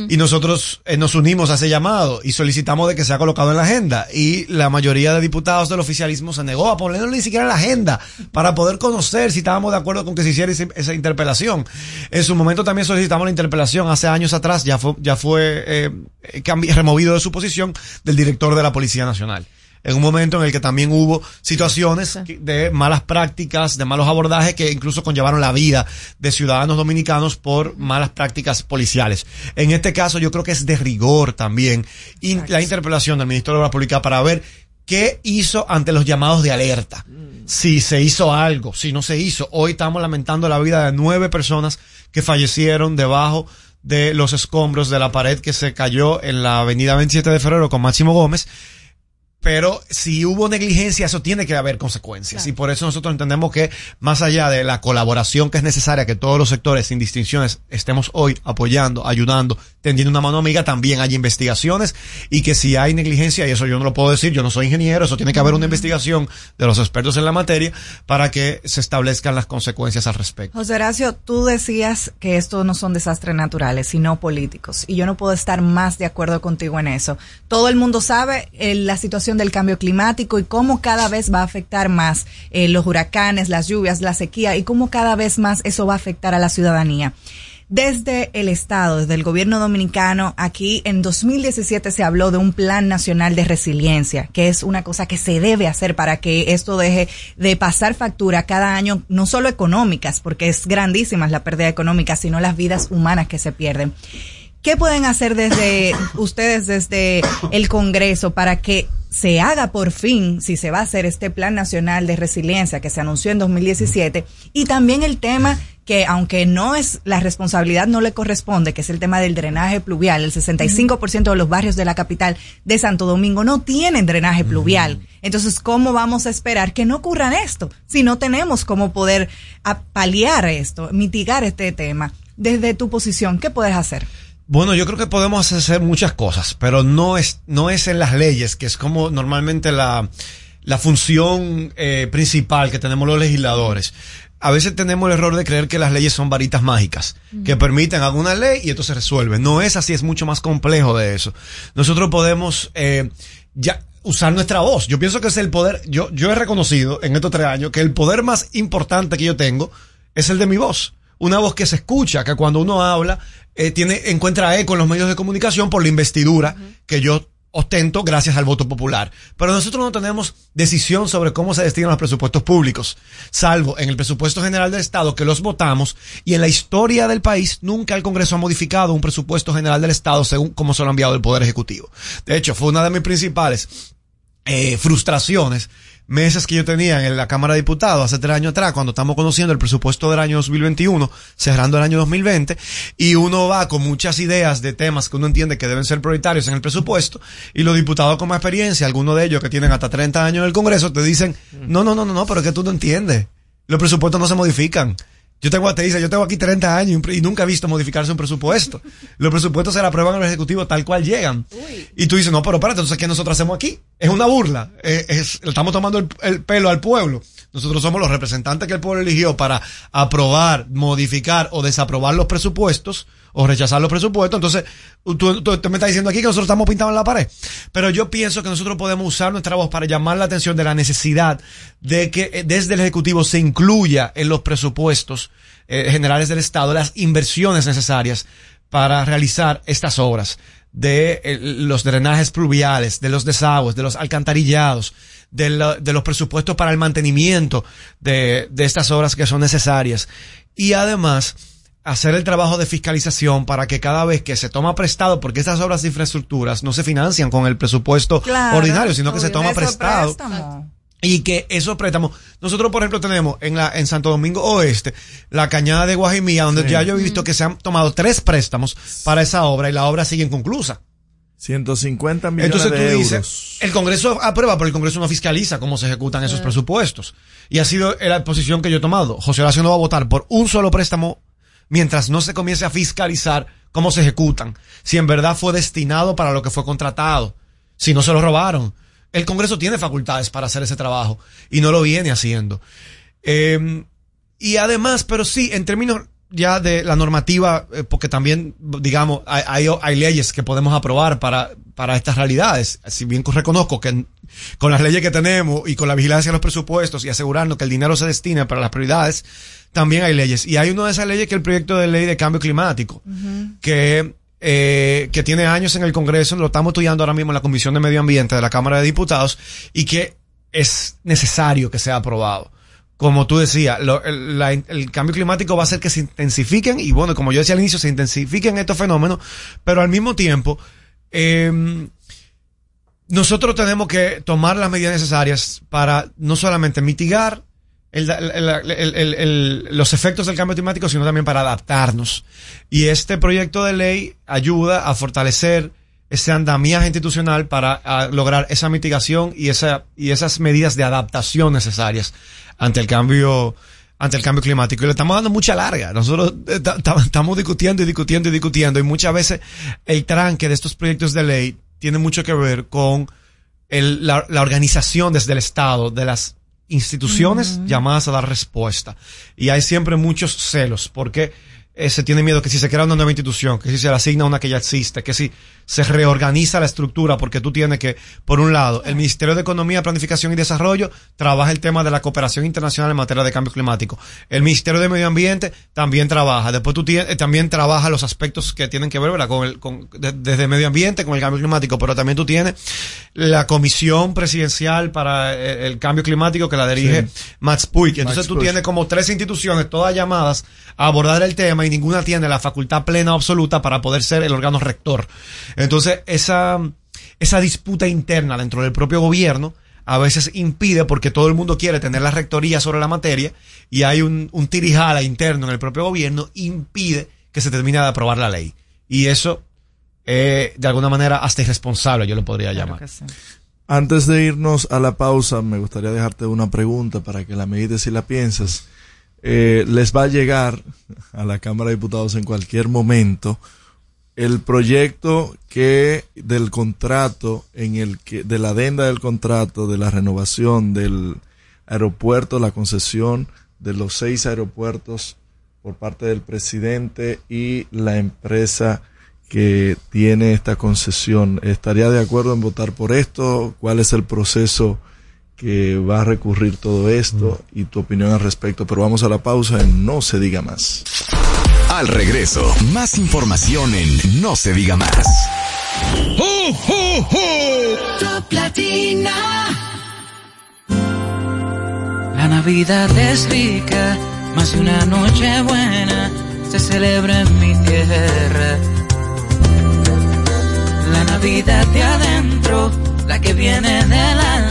Y nosotros eh, nos unimos a ese llamado y solicitamos de que sea colocado en la agenda. Y la mayoría de diputados del oficialismo se negó a ponerlo ni siquiera en la agenda para poder conocer si estábamos de acuerdo con que se hiciera ese- esa interpelación. En su momento también solicitamos la interpelación hace años atrás, ya fue, ya fue eh, eh, removido de su posición del director de la Policía Nacional en un momento en el que también hubo situaciones de malas prácticas, de malos abordajes que incluso conllevaron la vida de ciudadanos dominicanos por malas prácticas policiales. En este caso yo creo que es de rigor también in- la interpelación del Ministerio de Obras Públicas para ver qué hizo ante los llamados de alerta. Si se hizo algo, si no se hizo. Hoy estamos lamentando la vida de nueve personas que fallecieron debajo de los escombros de la pared que se cayó en la avenida 27 de febrero con Máximo Gómez. Pero si hubo negligencia, eso tiene que haber consecuencias. Y por eso nosotros entendemos que más allá de la colaboración que es necesaria, que todos los sectores sin distinciones estemos hoy apoyando, ayudando, tendiendo una mano amiga, también hay investigaciones y que si hay negligencia, y eso yo no lo puedo decir, yo no soy ingeniero, eso tiene que haber una investigación de los expertos en la materia para que se establezcan las consecuencias al respecto. José Horacio, tú decías que estos no son desastres naturales, sino políticos. Y yo no puedo estar más de acuerdo contigo en eso. Todo el mundo sabe eh, la situación del cambio climático y cómo cada vez va a afectar más eh, los huracanes, las lluvias, la sequía y cómo cada vez más eso va a afectar a la ciudadanía. Desde el Estado, desde el gobierno dominicano, aquí en 2017 se habló de un plan nacional de resiliencia, que es una cosa que se debe hacer para que esto deje de pasar factura cada año, no solo económicas, porque es grandísima la pérdida económica, sino las vidas humanas que se pierden. ¿Qué pueden hacer desde ustedes, desde el Congreso, para que se haga por fin, si se va a hacer este Plan Nacional de Resiliencia que se anunció en 2017, y también el tema que aunque no es la responsabilidad no le corresponde, que es el tema del drenaje pluvial, el 65% de los barrios de la capital de Santo Domingo no tienen drenaje pluvial. Entonces, ¿cómo vamos a esperar que no ocurra esto si no tenemos cómo poder paliar esto, mitigar este tema? Desde tu posición, ¿qué puedes hacer? Bueno, yo creo que podemos hacer muchas cosas, pero no es, no es en las leyes, que es como normalmente la, la función eh, principal que tenemos los legisladores. A veces tenemos el error de creer que las leyes son varitas mágicas, que permiten alguna ley y esto se resuelve. No es así, es mucho más complejo de eso. Nosotros podemos eh, ya usar nuestra voz. Yo pienso que es el poder, yo, yo he reconocido en estos tres años que el poder más importante que yo tengo es el de mi voz una voz que se escucha, que cuando uno habla eh, tiene, encuentra eco en los medios de comunicación por la investidura que yo ostento gracias al voto popular. Pero nosotros no tenemos decisión sobre cómo se destinan los presupuestos públicos, salvo en el presupuesto general del Estado que los votamos y en la historia del país nunca el Congreso ha modificado un presupuesto general del Estado según cómo se lo ha enviado el Poder Ejecutivo. De hecho, fue una de mis principales eh, frustraciones meses que yo tenía en la Cámara de Diputados hace tres años atrás, cuando estamos conociendo el presupuesto del año 2021, cerrando el año 2020, y uno va con muchas ideas de temas que uno entiende que deben ser prioritarios en el presupuesto, y los diputados con más experiencia, algunos de ellos que tienen hasta 30 años en el Congreso, te dicen, no, no, no, no, no, pero es que tú no entiendes. Los presupuestos no se modifican. Yo tengo, te dice, yo tengo aquí 30 años y nunca he visto modificarse un presupuesto. Los presupuestos se la aprueban en el Ejecutivo tal cual llegan. Y tú dices, no, pero espérate, entonces, ¿qué nosotros hacemos aquí? Es una burla. Es- estamos tomando el, el pelo al pueblo. Nosotros somos los representantes que el pueblo eligió para aprobar, modificar o desaprobar los presupuestos o rechazar los presupuestos. Entonces, tú, tú- tú me estás diciendo aquí que nosotros estamos pintados en la pared. Pero yo pienso que nosotros podemos usar nuestra voz para llamar la atención de la necesidad de que eh, desde el Ejecutivo se incluya en los presupuestos eh, generales del Estado las inversiones necesarias para realizar estas obras de eh, los drenajes pluviales, de los desagües, de los alcantarillados, de, la- de los presupuestos para el mantenimiento de, de estas obras que son necesarias. Y además, hacer el trabajo de fiscalización para que cada vez que se toma prestado, porque estas obras de infraestructuras no se financian con el presupuesto Claro, ordinario, sino que se toma prestado. préstamo. Y que esos préstamos, nosotros por ejemplo tenemos en la, en Santo Domingo Oeste, la cañada de Guajimía, donde Sí. ya yo he visto que se han tomado tres préstamos para esa obra y la obra sigue inconclusa. 150 millones Entonces tú de dices, euros. el Congreso aprueba, pero el Congreso no fiscaliza cómo se ejecutan esos presupuestos. Y ha sido la posición que yo he tomado. José Horacio no va a votar por un solo préstamo mientras no se comience a fiscalizar cómo se ejecutan. Si en verdad fue destinado para lo que fue contratado. Si no se lo robaron. El Congreso tiene facultades para hacer ese trabajo y no lo viene haciendo. Eh, y además, pero sí, en términos ya de la normativa, eh, porque también, digamos, hay, hay, hay leyes que podemos aprobar para, para estas realidades. Si bien reconozco que con las leyes que tenemos y con la vigilancia de los presupuestos y asegurarnos que el dinero se destine para las prioridades, también hay leyes. Y hay una de esas leyes que es el proyecto de ley de cambio climático que, eh, que tiene años en el Congreso, lo estamos estudiando ahora mismo en la Comisión de Medio Ambiente de la Cámara de Diputados y que es necesario que sea aprobado. Como tú decías, el, cambio climático va a hacer que se intensifiquen y bueno, como yo decía al inicio, se intensifiquen estos fenómenos, pero al mismo tiempo, eh, nosotros tenemos que tomar las medidas necesarias para no solamente mitigar los efectos del cambio climático, sino también para adaptarnos. Y este proyecto de ley ayuda a fortalecer ese andamiaje institucional para lograr esa mitigación y, esa, y esas medidas de adaptación necesarias ante el cambio ante el cambio climático y le estamos dando mucha larga. Nosotros eh, ta- ta- estamos discutiendo y discutiendo y discutiendo y muchas veces el tranque de estos proyectos de ley tiene mucho que ver con el- la, la organización desde el Estado de las instituciones llamadas a dar respuesta. Y hay siempre muchos celos porque eh, se tiene miedo que si se crea una nueva institución, que si se le asigna una que ya existe, que si se reorganiza la estructura, porque tú tienes que, por un lado, el Ministerio de Economía, Planificación y Desarrollo trabaja el tema de la cooperación internacional en materia de cambio climático. El Ministerio de Medio Ambiente también trabaja. Después tú tienes, eh, también trabaja los aspectos que tienen que ver, ¿verdad? Con el, con, de- desde medio ambiente, con el cambio climático, pero también tú tienes la Comisión Presidencial para eh, el Cambio Climático que la dirige Sí. Max Puig. Entonces Max tú Puig. tienes como tres instituciones, todas llamadas a abordar el tema ninguna tiene la facultad plena o absoluta para poder ser el órgano rector. Entonces, esa, esa disputa interna dentro del propio gobierno a veces impide porque todo el mundo quiere tener la rectoría sobre la materia y hay un, un tirijala interno en el propio gobierno, impide que se termine de aprobar la ley. Y eso, eh, de alguna manera, hasta irresponsable, yo lo podría llamar. Antes de irnos a la pausa, me gustaría dejarte una pregunta para que la medites y la pienses. Eh, les va a llegar a la Cámara de Diputados en cualquier momento el proyecto que del contrato en el que de la adenda del contrato de la renovación del aeropuerto, la concesión de los seis aeropuertos por parte del presidente y la empresa que tiene esta concesión. ¿Estaría de acuerdo en votar por esto? ¿Cuál es el proceso que va a recurrir todo esto? Y tu opinión al respecto. Pero vamos a la pausa en No se diga más. Al regreso, más información en No se diga más. Top Latina. La Navidad es rica, más de una noche buena se celebra en mi tierra. La Navidad de adentro, la que viene del alma,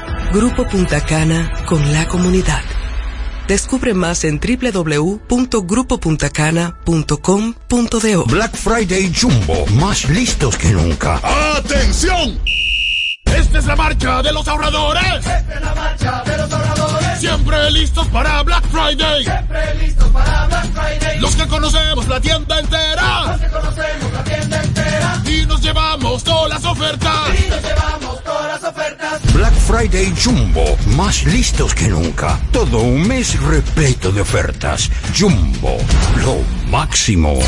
Grupo Punta Cana con la comunidad. Descubre más en www.grupopuntacana.com.do. Black Friday Jumbo, más listos que nunca. ¡Atención! Esta es la marcha de los ahorradores. Esta es la marcha de los ahorradores. Siempre listos para Black Friday. Siempre listos para Black Friday. Los que conocemos la tienda entera. Los que conocemos la tienda entera. Y nos llevamos todas las ofertas. Y nos llevamos todas las ofertas. Black Friday Jumbo, más listos que nunca. Todo un mes repleto de ofertas. Jumbo, lo máximo.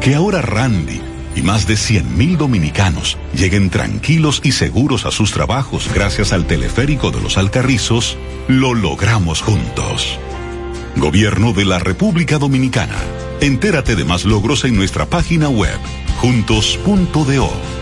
Que ahora Randy y más de 100.000 dominicanos lleguen tranquilos y seguros a sus trabajos gracias al teleférico de los Alcarrizos, lo logramos juntos. Gobierno de la República Dominicana. Entérate de más logros en nuestra página web, juntos.do.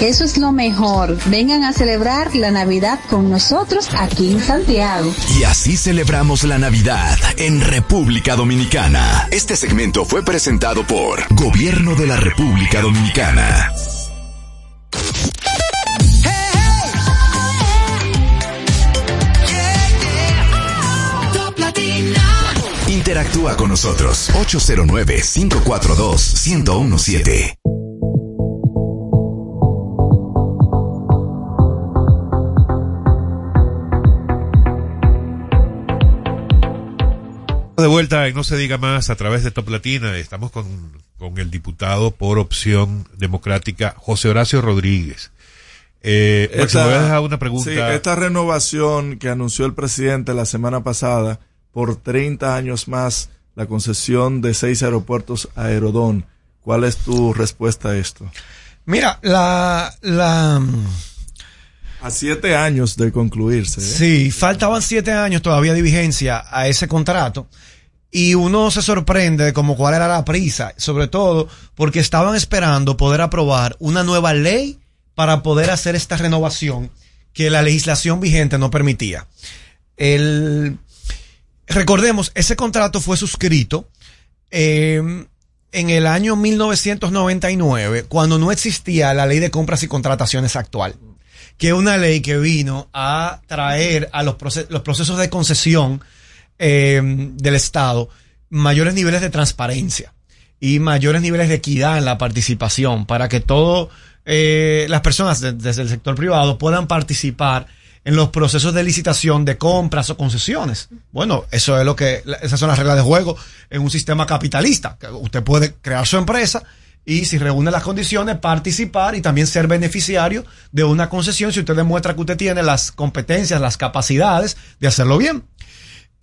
Eso es lo mejor. Vengan a celebrar la Navidad con nosotros aquí en Santiago. Y así celebramos la Navidad en República Dominicana. Este segmento fue presentado por Gobierno de la República Dominicana. Interactúa con nosotros 809-542-1017. De vuelta en No se diga más a través de Top Latina. Estamos con, con el diputado por opción democrática José Horacio Rodríguez. Eh, Máximo, voy a dejar una pregunta. sí, esta renovación que anunció el presidente la semana pasada por 30 años más la concesión de seis aeropuertos a Aerodón. ¿Cuál es tu respuesta a esto? Mira, la, la, A siete años de concluirse. ¿eh? Sí, faltaban siete años todavía de vigencia a ese contrato. Y uno se sorprende de como cuál era la prisa, sobre todo porque estaban esperando poder aprobar una nueva ley para poder hacer esta renovación que la legislación vigente no permitía. El, recordemos, ese contrato fue suscrito eh, en el año 1999, cuando no existía la ley de compras y contrataciones actual que una ley que vino a traer a los, proce- los procesos de concesión eh, del Estado mayores niveles de transparencia y mayores niveles de equidad en la participación para que todas las personas de- desde el sector privado puedan participar en los procesos de licitación de compras o concesiones. Bueno, eso es lo que, esas son las reglas de juego en un sistema capitalista. Usted puede crear su empresa y si reúne las condiciones, participar y también ser beneficiario de una concesión si usted demuestra que usted tiene las competencias, las capacidades de hacerlo bien.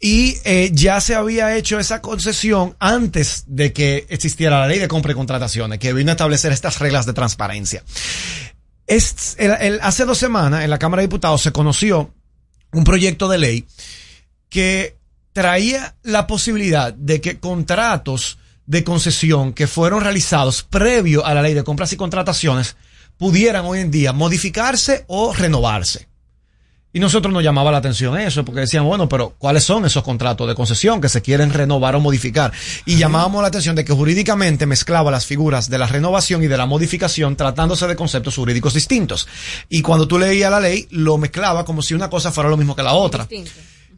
Y eh, ya se había hecho esa concesión antes de que existiera la ley de compra y contrataciones, que vino a establecer estas reglas de transparencia. Es, hace dos semanas en la Cámara de Diputados se conoció un proyecto de ley que traía la posibilidad de que contratos de concesión que fueron realizados previo a la ley de compras y contrataciones pudieran hoy en día modificarse o renovarse. Y nosotros nos llamaba la atención eso, porque decíamos, bueno, pero ¿cuáles son esos contratos de concesión que se quieren renovar o modificar? Y llamábamos la atención de que jurídicamente mezclaba las figuras de la renovación y de la modificación tratándose de conceptos jurídicos distintos. Y cuando tú leías la ley, lo mezclaba como si una cosa fuera lo mismo que la otra.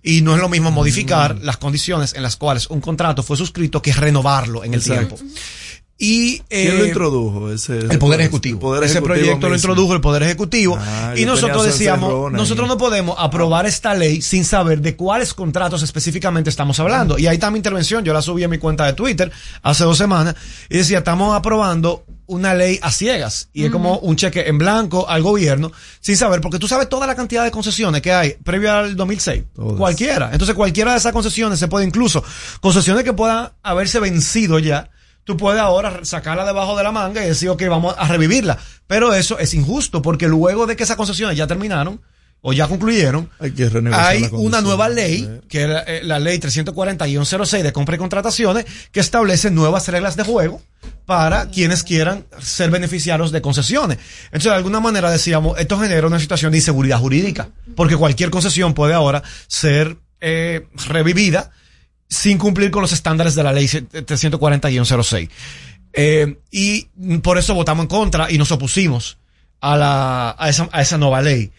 Y no es lo mismo modificar las condiciones en las cuales un contrato fue suscrito que renovarlo en el Exacto. tiempo. Y, ¿Quién lo eh, introdujo? Ese, el Poder Ejecutivo. el Poder Ese Ejecutivo proyecto lo introdujo el Poder Ejecutivo. Ah, y nosotros decíamos, ahí. nosotros no podemos aprobar esta ley sin saber de cuáles contratos específicamente estamos hablando. Y ahí está mi intervención. Yo la subí a mi cuenta de Twitter hace dos semanas y decía, estamos aprobando una ley a ciegas. Y es como un cheque en blanco al gobierno sin saber, porque tú sabes toda la cantidad de concesiones que hay previo al 2006. Cualquiera. Entonces cualquiera de esas concesiones se puede incluso, concesiones que puedan haberse vencido ya, tú puedes ahora sacarla debajo de la manga y decir, ok, vamos a revivirla. Pero eso es injusto, porque luego de que esas concesiones ya terminaron o ya concluyeron, Hay que renegociar hay la una nueva ley, que es la, eh, la ley 340-06 de compra y contrataciones, que establece nuevas reglas de juego para quienes quieran ser beneficiarios de concesiones. Entonces, de alguna manera decíamos, esto genera una situación de inseguridad jurídica, porque cualquier concesión puede ahora ser eh, revivida sin cumplir con los estándares de la ley 340-06. Eh, y por eso votamos en contra y nos opusimos a, la, a, esa, a esa nueva ley.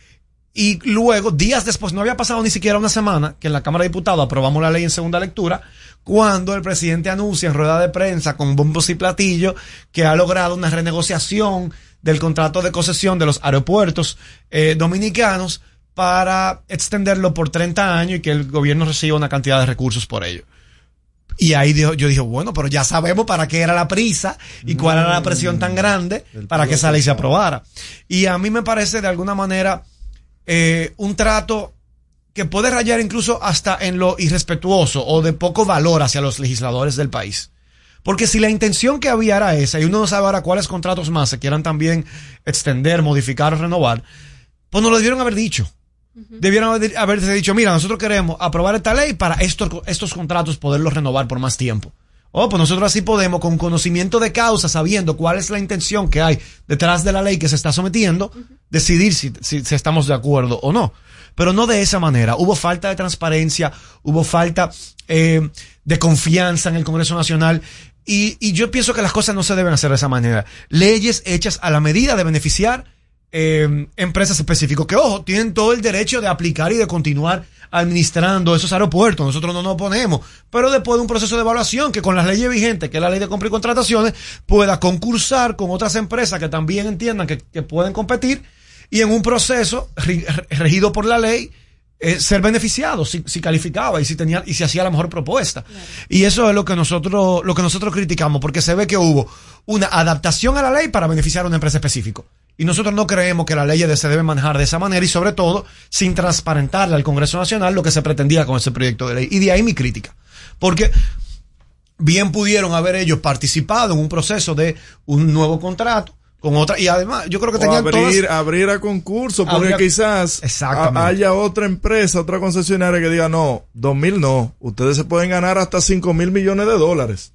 Y luego, días después, no había pasado ni siquiera una semana que en la Cámara de Diputados aprobamos la ley en segunda lectura, cuando el presidente anuncia en rueda de prensa con bombos y platillos que ha logrado una renegociación del contrato de concesión de los aeropuertos eh, dominicanos para extenderlo por 30 años y que el gobierno reciba una cantidad de recursos por ello. Y ahí dijo- yo dije, bueno, pero ya sabemos para qué era la prisa y cuál era la presión tan grande para que esa ley se aprobara. Y a mí me parece de alguna manera eh, un trato que puede rayar incluso hasta en lo irrespetuoso o de poco valor hacia los legisladores del país. Porque si la intención que había era esa, y uno no sabe ahora cuáles contratos más se quieran también extender, modificar o renovar, pues nos lo debieron haber dicho. Debieron haber- haberse dicho, mira, nosotros queremos aprobar esta ley para estos, estos contratos poderlos renovar por más tiempo. Oh, pues nosotros así podemos, con conocimiento de causa, sabiendo cuál es la intención que hay detrás de la ley que se está sometiendo, decidir si, si- si estamos de acuerdo o no. Pero no de esa manera. Hubo falta de transparencia, hubo falta eh, de confianza en el Congreso Nacional. Y, y yo pienso que las cosas no se deben hacer de esa manera. Leyes hechas a la medida de beneficiar eh, empresas específicas que, ojo, tienen todo el derecho de aplicar y de continuar administrando esos aeropuertos. Nosotros no nos oponemos. Pero después de un proceso de evaluación que con las leyes vigentes, que es la ley de compra y contrataciones, pueda concursar con otras empresas que también entiendan que, que pueden competir y en un proceso regido por la ley eh, ser beneficiado si, si calificaba y si tenía y si hacía la mejor propuesta. Y eso es lo que nosotros lo que nosotros criticamos porque se ve que hubo una adaptación a la ley para beneficiar a una empresa específica. Y nosotros no creemos que la ley de- se debe manejar de esa manera y sobre todo sin transparentarle al Congreso Nacional lo que se pretendía con ese proyecto de ley. Y de ahí mi crítica. Porque bien pudieron haber ellos participado en un proceso de un nuevo contrato con otra y además yo creo que O tenían abrir, todas abrir a concurso, porque Abrir quizás a- haya otra empresa, otra concesionaria que diga, no, dos mil no, ustedes se pueden ganar hasta cinco mil millones de dólares.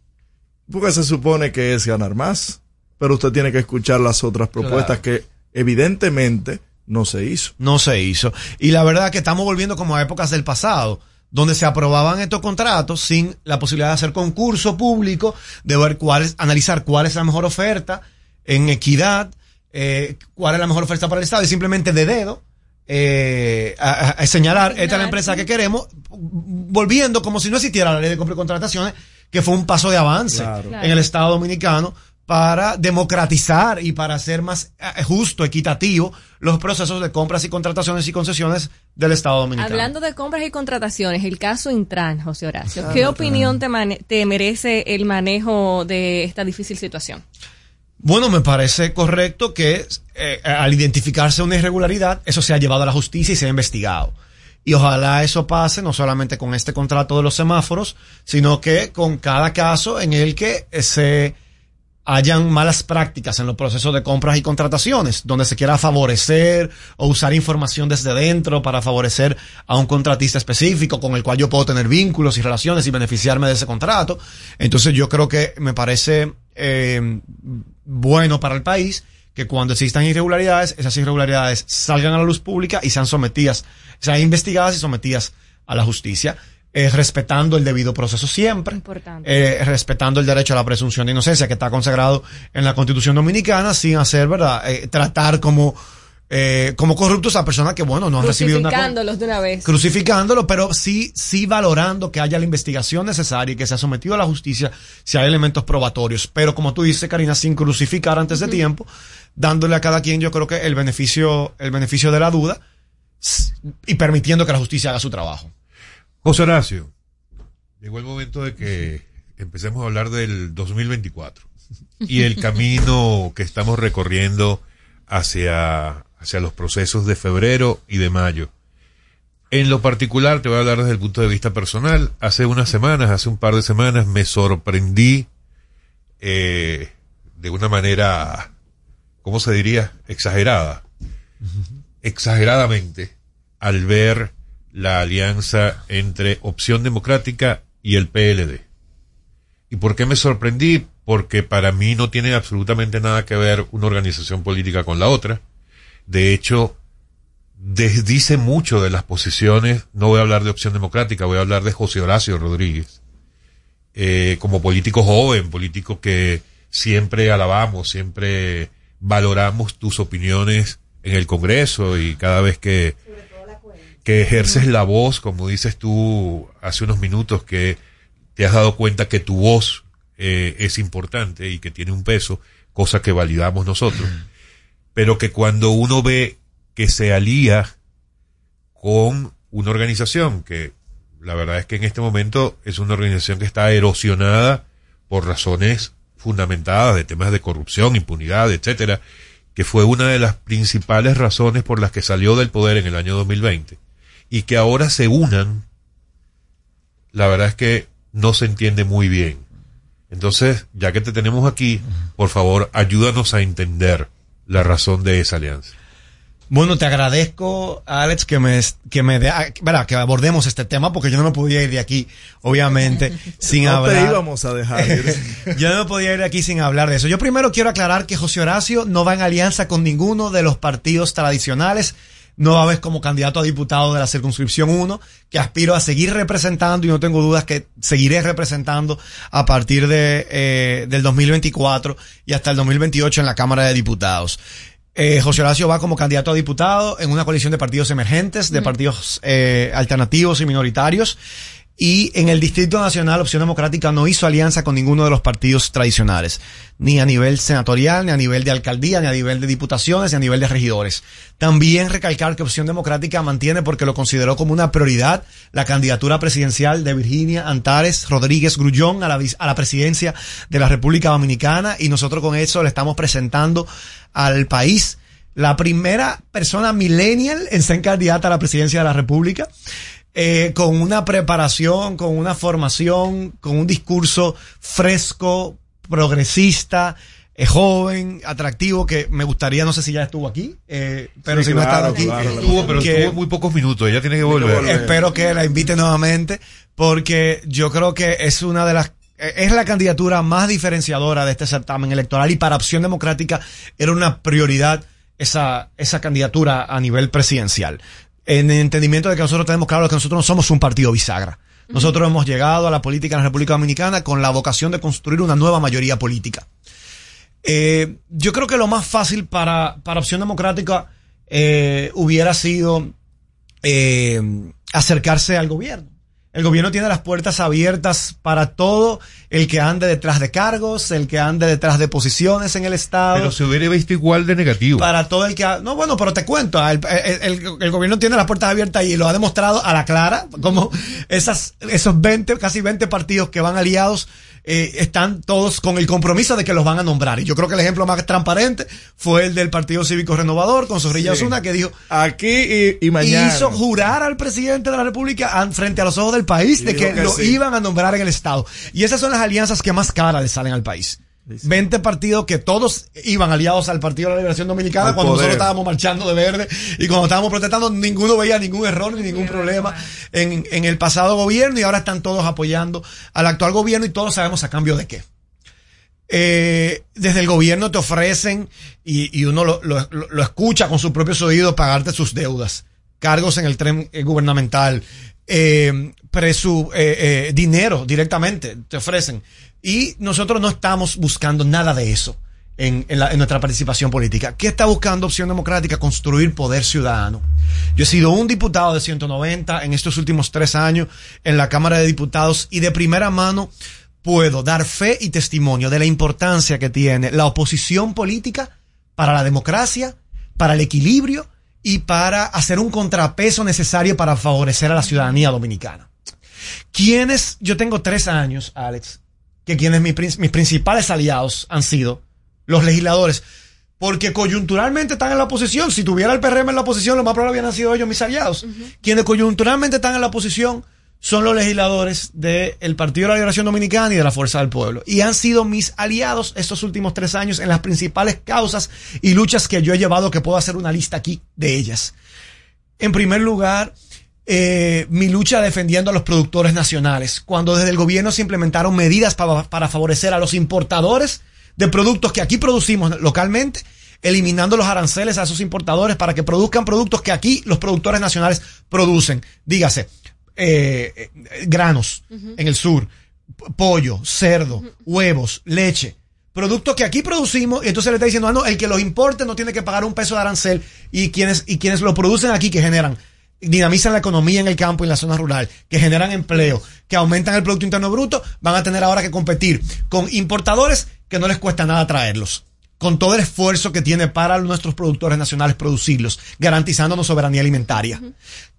Porque se supone que es ganar más, pero usted tiene que escuchar las otras propuestas que evidentemente no se hizo. no se hizo. Y la verdad que estamos volviendo como a épocas del pasado, donde se aprobaban estos contratos sin la posibilidad de hacer concurso público, de ver cuál es, analizar cuál es la mejor oferta en equidad, eh, cuál es la mejor oferta para el Estado, y simplemente de dedo. eh, a, a- a señalar, esta es la empresa que queremos, volviendo como si no existiera la ley de compra y contrataciones, que fue un paso de avance Claro. en el Estado Dominicano para democratizar y para hacer más eh, justo, equitativo los procesos de compras y contrataciones y concesiones del Estado Dominicano. Hablando de compras y contrataciones, el caso Intran, José Horacio, Ah, ¿qué opinión te, merece el manejo de esta difícil situación? Bueno, me parece correcto que eh, al identificarse una irregularidad, eso sea llevado a la justicia y sea investigado. Y ojalá eso pase no solamente con este contrato de los semáforos, sino que con cada caso en el que se hayan malas prácticas en los procesos de compras y contrataciones, donde se quiera favorecer o usar información desde dentro para favorecer a un contratista específico con el cual yo puedo tener vínculos y relaciones y beneficiarme de ese contrato. Entonces yo creo que me parece eh, bueno para el país que cuando existan irregularidades, esas irregularidades salgan a la luz pública y sean sometidas, sean investigadas y sometidas a la justicia, eh, respetando el debido proceso siempre, Importante. eh, respetando el derecho a la presunción de inocencia que está consagrado en la Constitución Dominicana, sin hacer, ¿verdad?, Eh, tratar como, eh, como corruptos a personas que, bueno, no han recibido una... Crucificándolos de una vez. crucificándolo, pero sí, sí valorando que haya la investigación necesaria y que sea sometido a la justicia si hay elementos probatorios. Pero como tú dices, Karina, sin crucificar antes de tiempo, dándole a cada quien, yo creo que el beneficio, el beneficio de la duda y permitiendo que la justicia haga su trabajo. José Horacio, llegó el momento de que empecemos a hablar del 2024 y el camino que estamos recorriendo hacia, hacia los procesos de febrero y de mayo. En lo particular, te voy a hablar desde el punto de vista personal. Hace unas semanas, hace un par de semanas, me sorprendí eh, de una manera, ¿cómo se diría? Exagerada. Exageradamente al ver la alianza entre Opción Democrática y el PLD. ¿Y por qué me sorprendí? Porque para mí no tiene absolutamente nada que ver una organización política con la otra. De hecho, desdice mucho de las posiciones, no voy a hablar de Opción Democrática, voy a hablar de José Horacio Rodríguez, eh, como político joven, político que siempre alabamos, siempre valoramos tus opiniones en el Congreso y cada vez que, que ejerces la voz, como dices tú hace unos minutos, que te has dado cuenta que tu voz eh, es importante y que tiene un peso, cosa que validamos nosotros, pero que cuando uno ve que se alía con una organización que la verdad es que en este momento es una organización que está erosionada por razones fundamentadas de temas de corrupción, impunidad, etcétera, que fue una de las principales razones por las que salió del poder en el año 2020 y que ahora se unan, la verdad es que no se entiende muy bien. Entonces, ya que te tenemos aquí, por favor, ayúdanos a entender la razón de esa alianza. Bueno, te agradezco, Alex, que me, que me de- verá, que abordemos este tema porque yo no me podía ir de aquí, obviamente, sin No te hablar. íbamos a dejar ir. yo no me podía ir de aquí sin hablar de eso. Yo primero quiero aclarar que José Horacio no va en alianza con ninguno de los partidos tradicionales. No va a ver como candidato a diputado de la circunscripción 1, que aspiro a seguir representando y no tengo dudas que seguiré representando a partir de, eh, del 2024 y hasta el 2028 en la Cámara de Diputados. Eh, José Horacio va como candidato a diputado en una coalición de partidos emergentes, de Ujú. partidos eh, alternativos y minoritarios. Y en el Distrito Nacional, Opción Democrática no hizo alianza con ninguno de los partidos tradicionales, ni a nivel senatorial, ni a nivel de alcaldía, ni a nivel de diputaciones, ni a nivel de regidores. También recalcar que Opción Democrática mantiene, porque lo consideró como una prioridad, la candidatura presidencial de Virginia Antares Rodríguez Grullón a la, a la presidencia de la República Dominicana y nosotros con eso le estamos presentando al país la primera persona millennial en ser candidata a la presidencia de la República eh, con una preparación, con una formación, con un discurso fresco, progresista, eh, joven, atractivo, que me gustaría, no sé si ya estuvo aquí, eh, pero Sí, si no claro, está aquí, claro, estuvo, pero que- estuvo muy pocos minutos. Ella tiene que volver. Espero que la invite nuevamente porque yo creo que es una de las eh, es la candidatura más diferenciadora de este certamen electoral y para Opción Democrática era una prioridad esa, esa candidatura a nivel presidencial. En el entendimiento de que nosotros tenemos claro que nosotros no somos un partido bisagra. Nosotros hemos llegado a la política en la República Dominicana con la vocación de construir una nueva mayoría política. Eh, yo creo que lo más fácil para, para Opción Democrática eh, hubiera sido eh, acercarse al gobierno. El gobierno tiene las puertas abiertas para todo el que ande detrás de cargos, el que ande detrás de posiciones en el Estado. Pero se hubiera visto igual de negativo. Para todo el que... ha- No, bueno, pero te cuento, el, el- el- el gobierno tiene las puertas abiertas y lo ha demostrado a la clara, como esas, esos 20, casi 20 partidos que van aliados eh, están todos con el compromiso de que los van a nombrar. Y yo creo que el ejemplo más transparente fue el del Partido Cívico Renovador con Zorrilla Sí. Osuna que dijo... Aquí y, y mañana. Hizo jurar al presidente de la República frente a los ojos del país de que, que lo sí. iban a nombrar en el Estado. Y esas son las alianzas que más caras le salen al país. 20 partidos que todos iban aliados al Partido de la Liberación Dominicana Al cuando poder. nosotros estábamos marchando de verde y cuando estábamos protestando ninguno veía ningún error ni ningún problema en, en el pasado gobierno y ahora están todos apoyando al actual gobierno y todos sabemos a cambio de qué. Eh, desde el gobierno te ofrecen y, y uno lo, lo- lo- lo escucha con sus propios oídos pagarte sus deudas, cargos en el tren eh, gubernamental, eh, presu- eh, eh, dinero directamente te ofrecen. Y nosotros no estamos buscando nada de eso en, nuestra participación política. ¿Qué está buscando Opción Democrática? Construir poder ciudadano. Yo he sido un diputado de 190 en estos últimos tres años en la Cámara de Diputados y de primera mano puedo dar fe y testimonio de la importancia que tiene la oposición política para la democracia, para el equilibrio y para hacer un contrapeso necesario para favorecer a la ciudadanía dominicana. Quienes, yo tengo tres años, Alex, que quienes mis, prin- mis principales aliados han sido los legisladores, porque coyunturalmente están en la oposición. Si tuviera el PRM en la oposición, lo más probable hubieran sido ellos mis aliados. Quienes coyunturalmente están en la oposición son los legisladores del Partido de la Liberación Dominicana y de la Fuerza del Pueblo. Y han sido mis aliados estos últimos tres años en las principales causas y luchas que yo he llevado, que puedo hacer una lista aquí de ellas. En primer lugar, eh, mi lucha defendiendo a los productores nacionales, cuando desde el gobierno se implementaron medidas pa- para favorecer a los importadores de productos que aquí producimos localmente, eliminando los aranceles a esos importadores para que produzcan productos que aquí los productores nacionales producen. Dígase, eh, eh, granos en el sur, pollo, cerdo, huevos, leche. Productos que aquí producimos y entonces le está diciendo, ah, no, el que los importe no tiene que pagar un peso de arancel y quienes, y quienes lo producen aquí que generan, dinamizan la economía en el campo y en la zona rural, que generan empleo, que aumentan el Producto Interno Bruto, van a tener ahora que competir con importadores que no les cuesta nada traerlos con todo el esfuerzo que tiene para nuestros productores nacionales producirlos, garantizándonos soberanía alimentaria.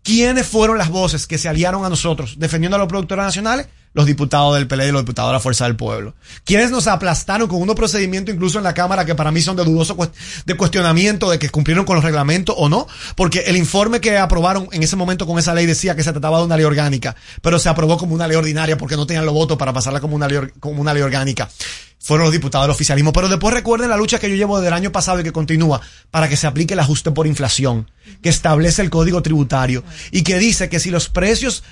¿Quiénes fueron las voces que se aliaron a nosotros defendiendo a los productores nacionales? Los diputados del PLD y los diputados de la Fuerza del Pueblo. ¿Quiénes nos aplastaron con unos procedimientos incluso en la Cámara que para mí son de dudoso de cuestionamiento de que cumplieron con los reglamentos o no? Porque el informe que aprobaron en ese momento con esa ley decía que se trataba de una ley orgánica, pero se aprobó como una ley ordinaria porque no tenían los votos para pasarla como una ley, como una ley orgánica fueron los diputados del oficialismo. Pero después recuerden la lucha que yo llevo desde el año pasado y que continúa para que se aplique el ajuste por inflación, que establece el código tributario y que dice que si los precios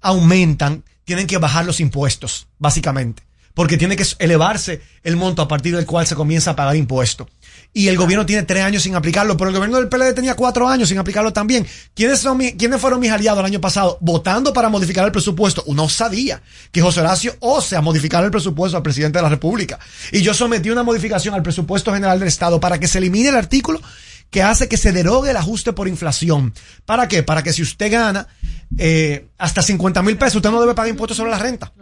aumentan, tienen que bajar los impuestos, básicamente. Porque tiene que elevarse el monto a partir del cual se comienza a pagar impuestos. Y el gobierno tiene tres años sin aplicarlo, pero el gobierno del PLD tenía cuatro años sin aplicarlo también. ¿Quiénes, son mi- ¿Quiénes fueron mis aliados el año pasado? Votando para modificar el presupuesto. Uno sabía que José Horacio Osea modificar el presupuesto al presidente de la República. Y yo sometí una modificación al presupuesto general del Estado para que se elimine el artículo que hace que se derogue el ajuste por inflación. ¿Para qué? Para que si usted gana eh, hasta 50 mil pesos, usted no debe pagar impuestos sobre la renta.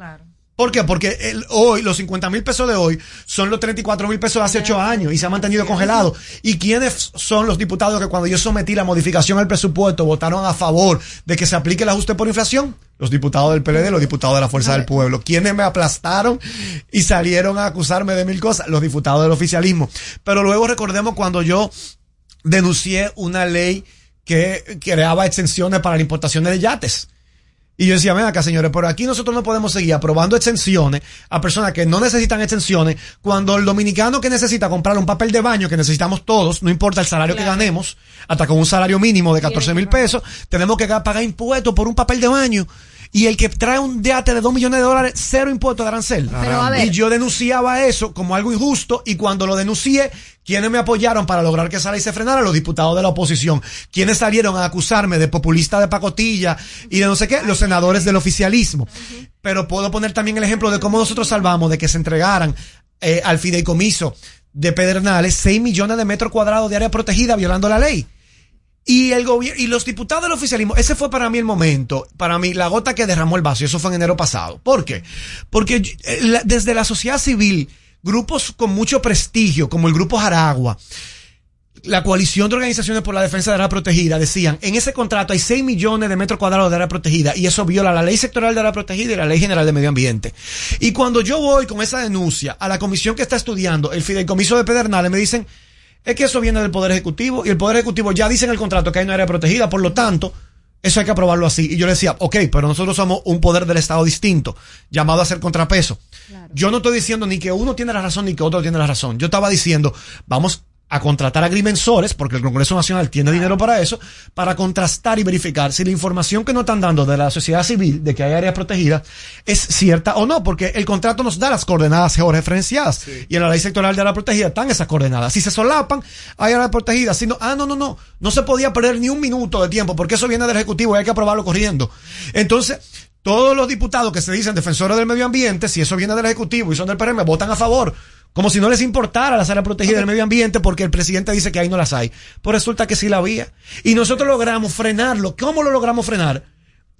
¿Por qué? Porque el- hoy, los 50 mil pesos de hoy son los 34 mil pesos de hace 8 años y se ha mantenido congelado. ¿Y quiénes son los diputados que cuando yo sometí la modificación al presupuesto votaron a favor de que se aplique el ajuste por inflación? Los diputados del PLD, los diputados de la Fuerza del Pueblo. ¿Quiénes me aplastaron y salieron a acusarme de mil cosas? Los diputados del oficialismo. Pero luego recordemos cuando yo denuncié una ley que creaba exenciones para la importación de yates. Y yo decía, ven acá, señores, pero aquí nosotros no podemos seguir aprobando exenciones a personas que no necesitan exenciones cuando el dominicano que necesita comprar un papel de baño, que necesitamos todos, no importa el salario que ganemos, hasta con un salario mínimo de 14 mil pesos, tenemos que ga- pagar impuestos por un papel de baño. Y el que trae un yate de 2 millones de dólares, cero impuestos de arancel. Pero, a ver. Y yo denunciaba eso como algo injusto y cuando lo denuncié, ¿quiénes me apoyaron para lograr que esa ley se frenara? Los diputados de la oposición. ¿Quiénes salieron a acusarme de populista de pacotilla y de no sé qué? Los senadores del oficialismo. Pero puedo poner también el ejemplo de cómo nosotros salvamos de que se entregaran eh, al fideicomiso de Pedernales 6 millones de metros cuadrados de área protegida violando la ley. Y el gobierno y los diputados del oficialismo, ese fue para mí el momento, para mí la gota que derramó el vaso, y eso fue en enero pasado. ¿Por qué? Porque eh, desde la sociedad civil, grupos con mucho prestigio, como el Grupo Jaragua, la coalición de organizaciones por la defensa de área protegida decían, en ese contrato hay 6 millones de metros cuadrados de área protegida y eso viola la ley sectorial de área protegida y la ley general de medio ambiente. Y cuando yo voy con esa denuncia a la comisión que está estudiando el fideicomiso de Pedernales, me dicen, es que eso viene del Poder Ejecutivo y el Poder Ejecutivo ya dice en el contrato que hay una área protegida, por lo tanto, eso hay que aprobarlo así. Y yo le decía, ok, pero nosotros somos un poder del Estado distinto, llamado a ser contrapeso. Yo no estoy diciendo ni que uno tiene la razón ni que otro tiene la razón. Yo estaba diciendo, vamos a contratar agrimensores, porque el Congreso Nacional tiene dinero para eso, para contrastar y verificar si la información que nos están dando de la sociedad civil de que hay áreas protegidas es cierta o no, porque el contrato nos da las coordenadas georreferenciadas y en la ley sectorial de área protegida están esas coordenadas. Si se solapan, hay áreas protegidas. Si no, ah, no, no, no, no se podía perder ni un minuto de tiempo, porque eso viene del Ejecutivo y hay que aprobarlo corriendo. Entonces, todos los diputados que se dicen defensores del medio ambiente, si eso viene del Ejecutivo y son del PRM, votan a favor. Como si no les importara las áreas protegidas del medio ambiente porque el presidente dice que ahí no las hay. Pues resulta que sí la había. Y nosotros logramos frenarlo. ¿Cómo lo logramos frenar?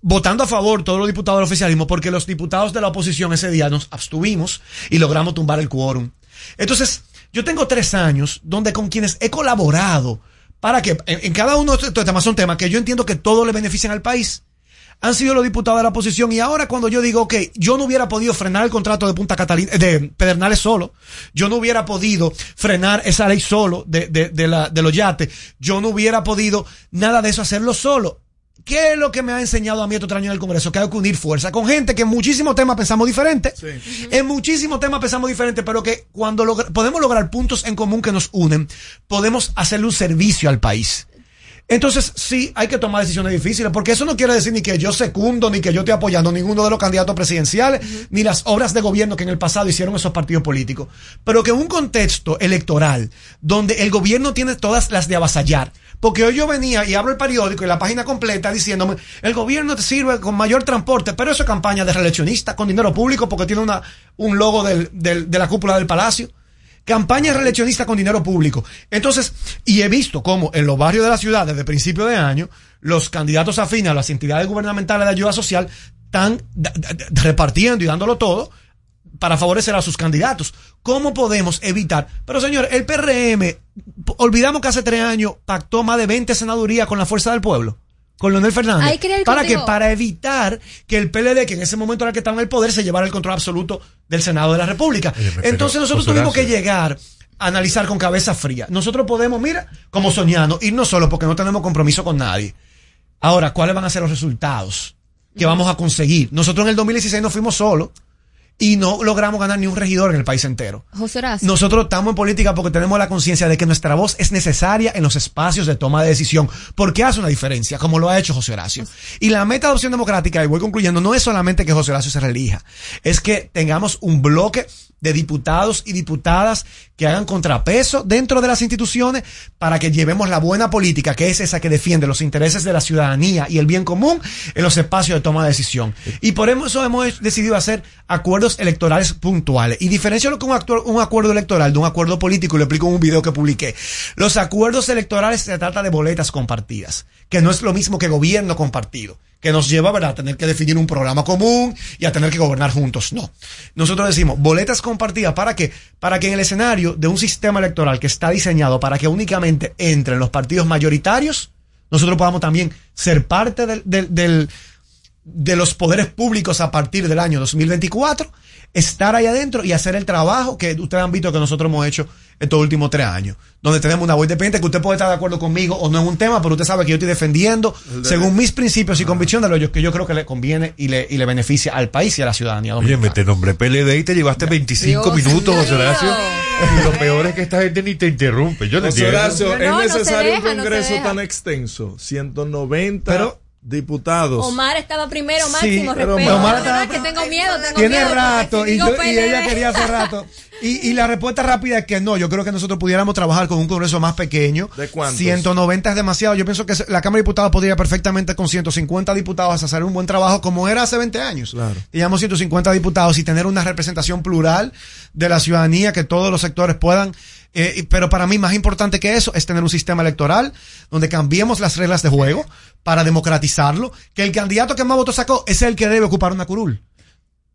Votando a favor todos los diputados del oficialismo porque los diputados de la oposición ese día nos abstuvimos y logramos tumbar el quórum. Entonces, yo tengo tres años donde con quienes he colaborado para que en, en cada uno de estos temas son temas que yo entiendo que todos le benefician al país han sido los diputados de la oposición y ahora cuando yo digo, ok, yo no hubiera podido frenar el contrato de Punta Catalina, de Pedernales solo, yo no hubiera podido frenar esa ley solo de, de, de, la, de los yates, yo no hubiera podido nada de eso hacerlo solo. ¿Qué es lo que me ha enseñado a mí estos tres años en el Congreso? Que hay que unir fuerza con gente que en muchísimos temas pensamos diferente. En muchísimos temas pensamos diferente, pero que cuando logra- podemos lograr puntos en común que nos unen, podemos hacerle un servicio al país. Entonces, sí, hay que tomar decisiones difíciles, porque eso no quiere decir ni que yo secundo, ni que yo estoy apoyando ninguno de los candidatos presidenciales, ni las obras de gobierno que en el pasado hicieron esos partidos políticos. Pero que en un contexto electoral, donde el gobierno tiene todas las de avasallar, porque hoy yo venía y abro el periódico y la página completa diciéndome, el gobierno te sirve con mayor transporte, pero eso es campaña de reeleccionista con dinero público porque tiene una, un logo del- del- de la cúpula del palacio campaña reeleccionista con dinero público. Entonces, y he visto cómo en los barrios de la ciudad, desde principio de año, los candidatos afines a las entidades gubernamentales de ayuda social están repartiendo y dándolo todo para favorecer a sus candidatos. ¿Cómo podemos evitar? Pero señor, el PRM, olvidamos que hace tres años pactó más de 20 senadurías con la Fuerza del Pueblo. Con Leonel Fernández. ¿Para contigo. que Para evitar que el PLD, que en ese momento era el que estaba en el poder, se llevara el control absoluto del Senado de la República. Entonces nosotros tuvimos que llegar a analizar con cabeza fría. Nosotros podemos, mira, como soñando, irnos solo porque no tenemos compromiso con nadie. Ahora, ¿cuáles van a ser los resultados que vamos a conseguir? Nosotros en el 2016 nos fuimos solos y no logramos ganar ni un regidor en el país entero. José Horacio. Nosotros estamos en política porque tenemos la conciencia de que nuestra voz es necesaria en los espacios de toma de decisión, porque hace una diferencia, como lo ha hecho José Horacio. Y la meta de opción democrática, y voy concluyendo, no es solamente que José Horacio se reelija, es que tengamos un bloque de diputados y diputadas que hagan contrapeso dentro de las instituciones para que llevemos la buena política, que es esa que defiende los intereses de la ciudadanía y el bien común en los espacios de toma de decisión. Y por eso hemos decidido hacer acuerdos electorales puntuales. Y diferencio lo que un, acuerdo electoral de un acuerdo político, y lo explico en un video que publiqué. Los acuerdos electorales se trata de boletas compartidas, que no es lo mismo que gobierno compartido. Que nos lleva a tener que definir un programa común y a tener que gobernar juntos. No. Nosotros decimos boletas compartidas para que, para que en el escenario de un sistema electoral que está diseñado para que únicamente entren los partidos mayoritarios, nosotros podamos también ser parte de los poderes públicos a partir del año 2024, estar ahí adentro y hacer el trabajo que ustedes han visto que nosotros hemos hecho estos últimos tres años, donde tenemos una voz independiente que usted puede estar de acuerdo conmigo o no en un tema, pero usted sabe que yo estoy defendiendo según mis principios y convicciones de lo que yo creo que le conviene y le, y le beneficia al país y a la ciudadanía Oye, me te nombré PLD y te llevaste 25 Dios minutos. José Horacio. Y lo peor es que esta gente ni te interrumpe. Yo José. Horacio, No, es necesario deja, un congreso tan extenso, 190 diputados. Omar estaba primero, Sí, máximo pero respeto. Omar estaba- no, es que tengo miedo, tengo Tiene miedo. rato y, Digo yo- y PLD. ella quería hace rato. Y, y la respuesta rápida es que no. Yo creo que nosotros pudiéramos trabajar con un congreso más pequeño. ¿De cuántos? 190 es demasiado. Yo pienso que la Cámara de Diputados podría perfectamente con 150 diputados hacer un buen trabajo como era hace 20 años. Claro. Teníamos 150 diputados y tener una representación plural de la ciudadanía, que todos los sectores puedan. Eh, pero para mí más importante que eso es tener un sistema electoral donde cambiemos las reglas de juego para democratizarlo, que el candidato que más votos sacó es el que debe ocupar una curul.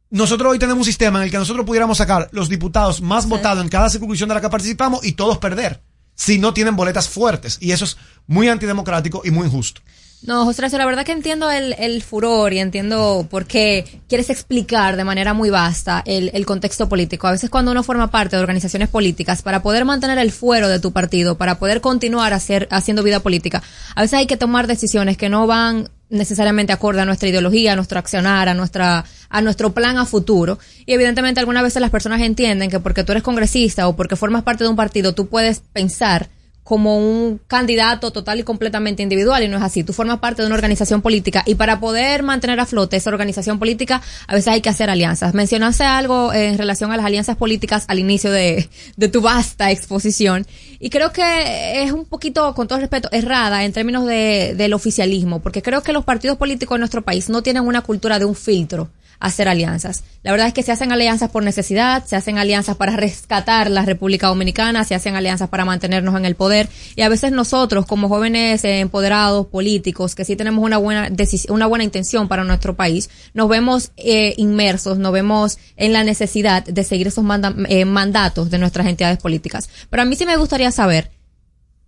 Nosotros hoy tenemos un sistema en el que nosotros pudiéramos sacar los diputados más votados en cada circunscripción de la que participamos y todos perder si no tienen boletas fuertes. Y eso es muy antidemocrático y muy injusto. No, José la verdad que entiendo el, el furor y entiendo por qué quieres explicar de manera muy vasta el, el contexto político. A veces cuando uno forma parte de organizaciones políticas, para poder mantener el fuero de tu partido, para poder continuar hacer, haciendo vida política, a veces hay que tomar decisiones que no van necesariamente acorde a nuestra ideología, a nuestro accionar, a nuestra, a nuestro plan a futuro. Y evidentemente algunas veces las personas entienden que porque tú eres congresista o porque formas parte de un partido, tú puedes pensar como un candidato total y completamente individual y no es así. Tú formas parte de una organización política y para poder mantener a flote esa organización política a veces hay que hacer alianzas. Mencionaste algo en relación a las alianzas políticas al inicio de, de tu vasta exposición y creo que es un poquito, con todo respeto, errada en términos de, del oficialismo porque creo que los partidos políticos en nuestro país no tienen una cultura de un filtro hacer alianzas. La verdad es que se hacen alianzas por necesidad, se hacen alianzas para rescatar la República Dominicana, se hacen alianzas para mantenernos en el poder y a veces nosotros como jóvenes empoderados políticos que sí tenemos una buena una buena intención para nuestro país, nos vemos eh, inmersos, nos vemos en la necesidad de seguir esos eh, mandatos de nuestras entidades políticas. Pero a mí sí me gustaría saber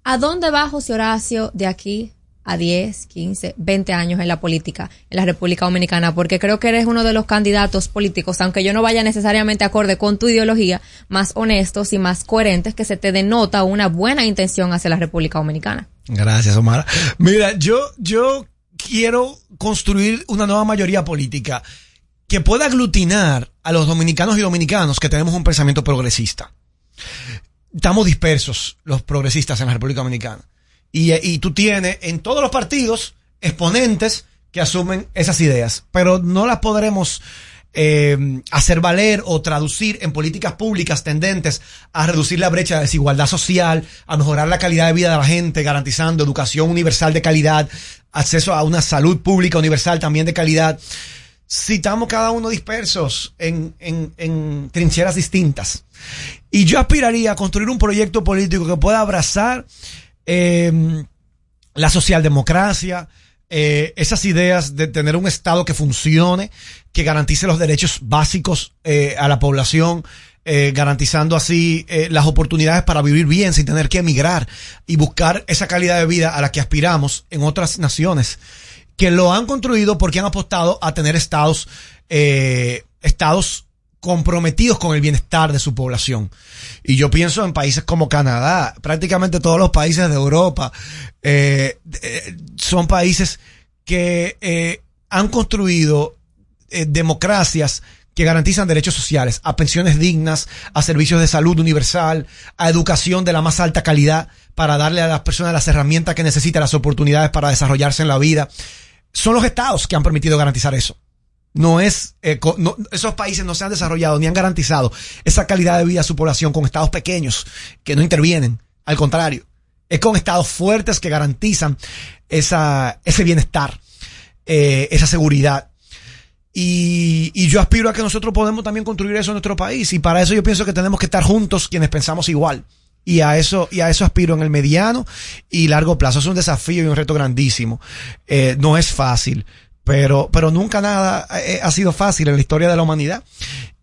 ¿A dónde va José Horacio de aquí a 10, 15, 20 años en la política en la República Dominicana? Porque creo que eres uno de los candidatos políticos, aunque yo no vaya necesariamente acorde con tu ideología, más honestos y más coherentes, que se te denota una buena intención hacia la República Dominicana. Gracias, Omar. Mira, yo, yo quiero construir una nueva mayoría política que pueda aglutinar a los dominicanos y dominicanos que tenemos un pensamiento progresista. Estamos dispersos los progresistas en la República Dominicana. Y, tú tienes en todos los partidos exponentes que asumen esas ideas, pero no las podremos eh, hacer valer o traducir en políticas públicas tendentes a reducir la brecha de desigualdad social, a mejorar la calidad de vida de la gente, garantizando educación universal de calidad, acceso a una salud pública universal también de calidad. Si estamos cada uno dispersos en, en trincheras distintas. Y yo aspiraría a construir un proyecto político que pueda abrazar eh, la socialdemocracia, eh, esas ideas de tener un Estado que funcione, que garantice los derechos básicos eh, a la población, eh, garantizando así las oportunidades para vivir bien sin tener que emigrar y buscar esa calidad de vida a la que aspiramos en otras naciones que lo han construido porque han apostado a tener estados, estados comprometidos con el bienestar de su población. Y yo pienso en países como Canadá, prácticamente todos los países de Europa, eh, eh, son países que eh, han construido eh, democracias que garantizan derechos sociales, a pensiones dignas, a servicios de salud universal, a educación de la más alta calidad para darle a las personas las herramientas que necesitan, las oportunidades para desarrollarse en la vida. Son los estados que han permitido garantizar eso. No es, eh, esos países no se han desarrollado ni han garantizado esa calidad de vida a su población con estados pequeños que no intervienen. Al contrario, es con estados fuertes que garantizan esa, ese bienestar, eh, esa seguridad. Y, y yo aspiro a que nosotros podemos también construir eso en nuestro país. Y para eso yo pienso que tenemos que estar juntos quienes pensamos igual. Y a eso, y a eso aspiro en el mediano y largo plazo. Es un desafío y un reto grandísimo. Eh, no es fácil. Pero, pero nunca nada eh, ha sido fácil en la historia de la humanidad.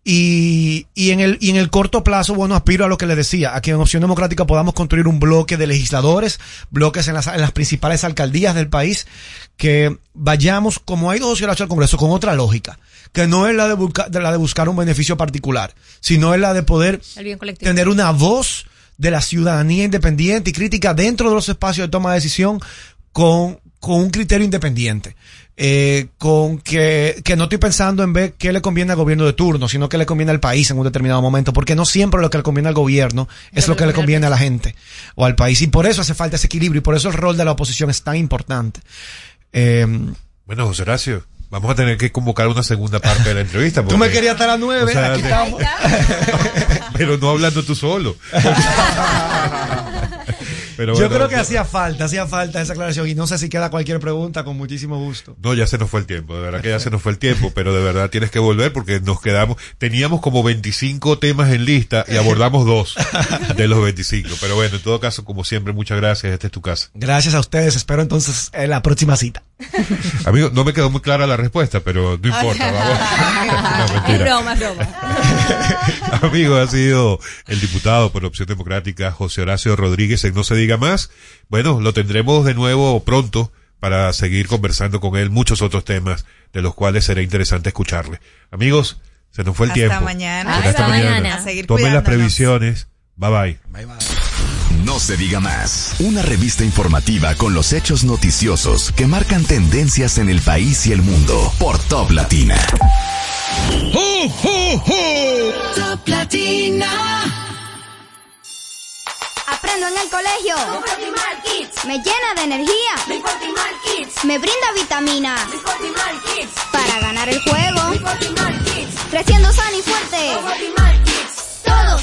Y, y, en el, y en el corto plazo, bueno, aspiro a lo que le decía, a que en Opción Democrática podamos construir un bloque de legisladores, bloques en las, en las principales alcaldías del país, que vayamos, como ha ido José al Congreso, con otra lógica, que no es la de, buscar, de la de buscar un beneficio particular, sino es la de poder tener una voz de la ciudadanía independiente y crítica dentro de los espacios de toma de decisión con, con un criterio independiente. Eh, con que, que no estoy pensando en ver qué le conviene al gobierno de turno, sino que le conviene al país en un determinado momento, porque no siempre lo que le conviene al gobierno es lo que le conviene a la gente o al país. Y por eso hace falta ese equilibrio y por eso el rol de la oposición es tan importante. Eh, Bueno, José Horacio, vamos a tener que convocar una segunda parte de la entrevista. tú me porque- querías estar a las nueve, o sea, aquí estamos. pero no hablando tú solo. Pero Yo creo que hacía falta, hacía falta esa aclaración y no sé si queda cualquier pregunta, con muchísimo gusto. No, ya se nos fue el tiempo, de verdad que ya se nos fue el tiempo, pero de verdad tienes que volver porque nos quedamos, teníamos como 25 temas en lista y abordamos dos de los 25. Pero bueno, en todo caso, como siempre, muchas gracias, esta es tu casa. Gracias a ustedes, espero entonces en la próxima cita. Amigo, no me quedó muy clara la respuesta, pero no importa, vamos. No, Es mentira. broma, es broma. Amigo, ha sido el diputado por Opción Democrática José Horacio Rodríguez en No se diga más. Bueno, lo tendremos de nuevo pronto para seguir conversando con él muchos otros temas de los cuales será interesante escucharle. Amigos, se nos fue el Hasta tiempo. mañana. Hasta mañana. A seguir Tomen las previsiones. Bye bye. No se diga más. Una revista informativa con los hechos noticiosos que marcan tendencias en el país y el mundo por Top Latina. Top Latina. Aprendo en el colegio. Me llena de energía. Me brinda vitamina. Para ganar el juego. Creciendo sano y fuerte. Todos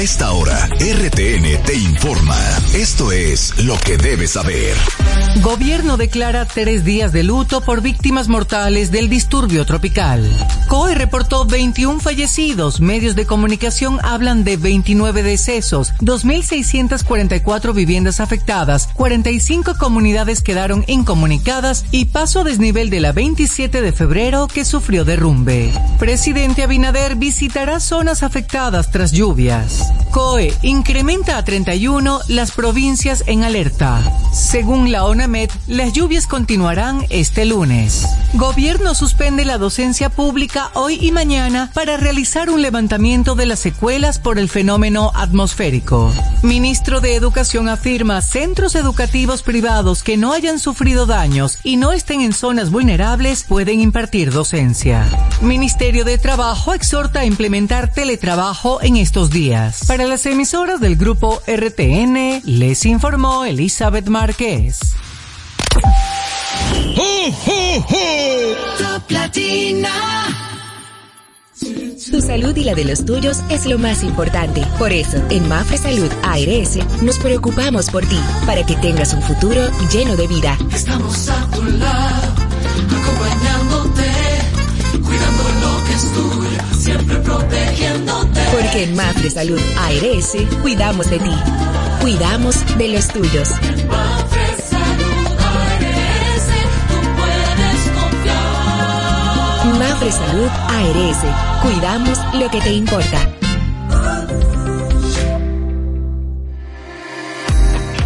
A esta hora, RTN te informa. Esto es lo que debes saber. Gobierno declara tres días de luto por víctimas mortales del disturbio tropical. COE reportó 21 fallecidos. Medios de comunicación hablan de 29 decesos, 2.644 viviendas afectadas, 45 comunidades quedaron incomunicadas y paso a desnivel de la 27 de febrero que sufrió derrumbe. Presidente Abinader visitará zonas afectadas tras lluvias. COE incrementa a 31 las provincias en alerta. Según la ONAMED, las lluvias continuarán este lunes. Gobierno suspende la docencia pública hoy y mañana para realizar un levantamiento de las secuelas por el fenómeno atmosférico. Ministro de Educación afirma centros educativos privados que no hayan sufrido daños y no estén en zonas vulnerables pueden impartir docencia. Ministerio de Trabajo exhorta a implementar teletrabajo en estos días. Para las emisoras del grupo RTN, les informó Elizabeth Márquez. Tu salud y la de los tuyos es lo más importante. Por eso, en Mafre Salud ARS nos preocupamos por ti, para que tengas un futuro lleno de vida. Estamos a tu lado, acompañándote, cuidando lo que es tuyo, siempre protegiéndote. Porque en Mafre Salud ARS cuidamos de ti. Cuidamos de los tuyos. Mafre Salud ARS. Mafre Salud ARS. Cuidamos lo que te importa.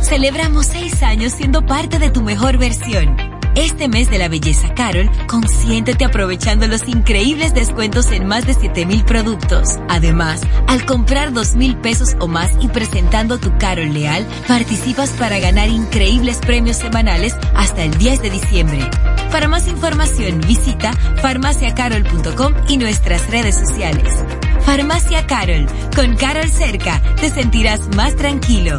Celebramos seis años siendo parte de tu mejor versión. Este mes de la belleza Carol, consiéntete aprovechando los increíbles descuentos en más de 7000 productos. Además, al comprar 2000 pesos o más y presentando tu Carol Leal, participas para ganar increíbles premios semanales hasta el 10 de diciembre. Para más información, visita farmaciacarol.com y nuestras redes sociales. Farmacia Carol, con Carol cerca, te sentirás más tranquilo.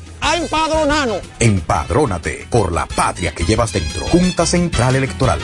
a empadronarnos. Empadrónate por la patria que llevas dentro. Junta Central Electoral.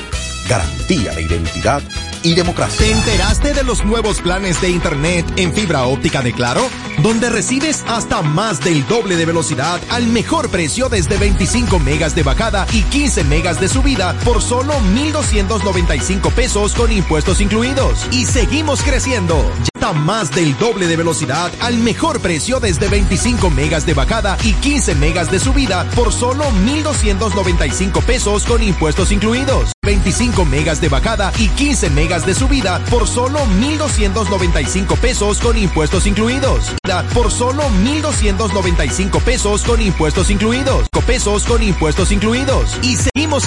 Garantía de identidad y democracia. ¿Te enteraste de los nuevos planes de Internet en fibra óptica de Claro? Donde recibes hasta más del doble de velocidad al mejor precio desde 25 megas de bajada y 15 megas de subida por solo 1,295 pesos con impuestos incluidos. Y seguimos creciendo. Ya más del doble de velocidad al mejor precio desde 25 megas de bajada y 15 megas de subida por solo 1,295 pesos con impuestos incluidos. 25 megas de bajada y 15 megas de subida por solo 1,295 pesos con impuestos incluidos. Por solo 1,295 pesos con impuestos incluidos. Pesos con impuestos incluidos. Y seguimos